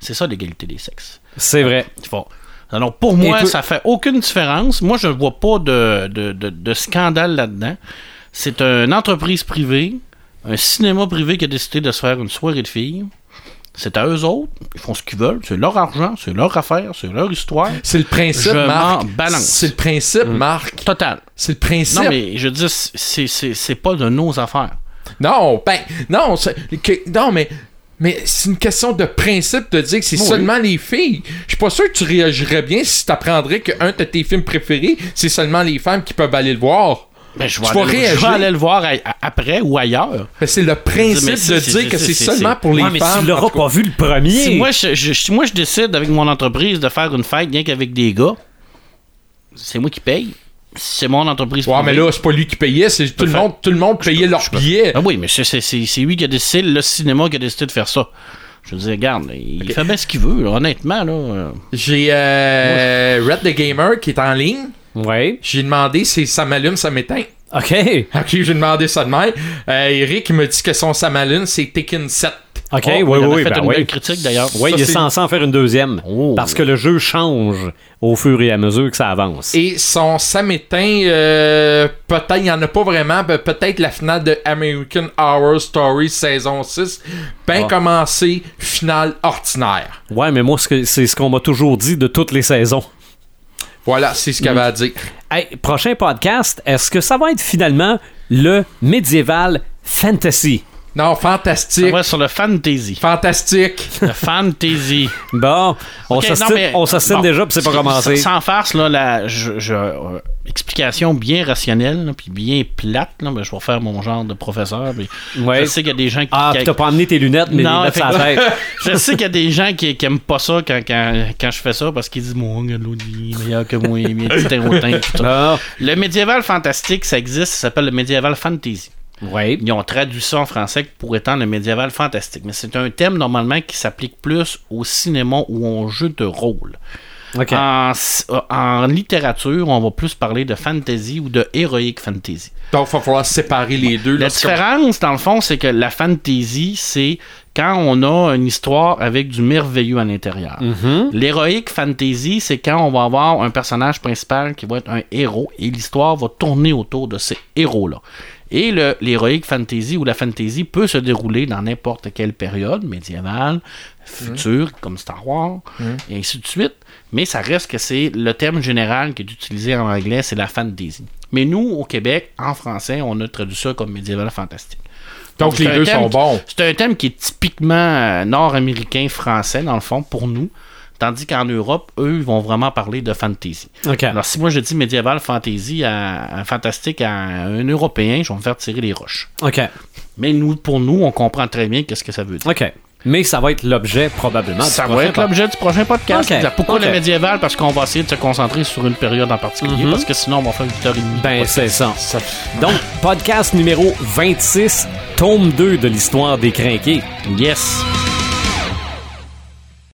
C'est ça l'égalité des sexes.
C'est vrai.
Faut- Alors pour moi, ça fait aucune différence. Moi, je ne vois pas de, de, de- de scandale là-dedans. C'est une entreprise privée, un cinéma privé qui a décidé de se faire une soirée de filles. C'est à eux autres. Ils font ce qu'ils veulent. C'est leur argent, c'est leur affaire, c'est leur histoire.
C'est le principe,
Je
Marc.
balance.
C'est le principe, Marc.
Total.
C'est le principe.
Non, mais je dis, c'est- pas de nos affaires.
Non, ben, non, c'est- que- non, mais. Mais c'est une question de principe de dire que c'est
Oui.
seulement les filles. Je suis pas sûr que tu réagirais bien si t'apprendrais qu'un de tes films préférés, c'est seulement les femmes qui peuvent aller le voir.
Ben, je vais,
Tu vas
aller, je vais
réagir.
aller le voir après ou ailleurs.
Ben, c'est le principe
Mais
de
c'est-
dire que c'est
c'est-
seulement pour les
Ouais, mais
femmes.
tu l'auras pas vu le premier.
Si moi je, je- si moi, je décide avec mon entreprise de faire une fête rien qu'avec des gars, c'est moi qui paye. C'est mon entreprise.
Ouais, mais là, c'est pas lui qui payait, c'est tout le monde, tout le monde payait leur billet.
Ah oui, mais c'est- c'est c'est- c'est lui qui a décidé, le cinéma qui a décidé de faire ça. Je veux dire, regarde, il fait bien ce qu'il veut, là, honnêtement. Là.
J'ai euh, Red the Gamer qui est en ligne.
Oui.
J'ai demandé si ça m'allume, ça m'éteint.
OK.
Ok, j'ai demandé ça de même. Euh, Eric il me dit que son Samalune, c'est Tekken 7.
OK,
Oh,
oui, oui, oui.
fait
ben
une
oui.
belle critique, d'ailleurs.
Oui,
Ça,
il est censé en faire une deuxième. Parce que le jeu change au fur et à mesure que ça avance.
Et son Samétain, euh, peut-être, il n'y en a pas vraiment. ben, peut-être la finale de American Horror Story saison 6. Ben
Ah.
commencé, finale ordinaire.
Ouais, mais moi, c'est ce qu'on m'a toujours dit de toutes les saisons.
Voilà, c'est ce qu'il avait à dire.
Hey, prochain podcast, est-ce que ça va être finalement le médiéval fantasy?
Non, fantastique.
Ça va sur le fantasy.
Fantastique.
Le fantasy.
Bon, on
Ok,
s'ostine
non, mais-
on s'ostine
bon,
déjà, puis c'est pas commencé.
Sans farce, là, la, je, je- euh, explication bien rationnelle, là, puis bien plate, là, je vais faire mon genre de professeur. puis
Ouais.
Je sais qu'il y a des gens qui.
Ah,
qui-
t'as pas amené tes lunettes, mais les mettre sur la tête.
je sais qu'il y a des gens qui, qui aiment pas ça quand, quand, quand je fais ça parce qu'ils disent Moi, l'autre, est meilleur que moi, il est ça. Le médiéval fantastique, ça existe, ça s'appelle le médiéval fantasy. Ils ont traduit ça en français pour étant le médiéval fantastique. Mais c'est un thème normalement qui s'applique plus au cinéma ou au jeu de rôle.
Ok.
En, en littérature, on va plus parler de fantasy ou de heroic fantasy.
Donc, il va falloir séparer les deux.
La différence, dans le fond, c'est que la fantasy, c'est quand on a une histoire avec du merveilleux à l'intérieur. L'héroïque fantasy, c'est quand on va avoir un personnage principal qui va être un héros et l'histoire va tourner autour de ces héros-là. Et l'héroïque fantasy ou la fantasy peut se dérouler dans n'importe quelle période, médiévale, future, comme Star Wars,
Mhm.
et ainsi de suite. Mais ça reste que c'est le terme général qui est utilisé en anglais, c'est la fantasy. Mais nous, au Québec, en français, on a traduit ça comme médiéval fantastique.
Donc, les deux sont
qui-
bons.
C'est un thème qui est typiquement euh, nord-américain, français, dans le fond, pour nous. Tandis qu'en Europe, eux, ils vont vraiment parler de fantasy.
OK.
Alors, si moi je dis médiéval fantasy à, à fantastique à un Européen, je vais me faire tirer les roches.
OK.
Mais nous, pour nous, on comprend très bien qu'est-ce que ça veut dire.
OK. Mais ça va être l'objet, probablement.
Ça va être l'objet du prochain podcast. Pourquoi le médiéval? Parce qu'on va essayer de se concentrer sur une période en particulier,
Mhm.
parce que sinon, on va faire 8h30.
Ben, c'est ça. Donc, podcast numéro 26, tome 2 de l'histoire des crinqués.
Yes.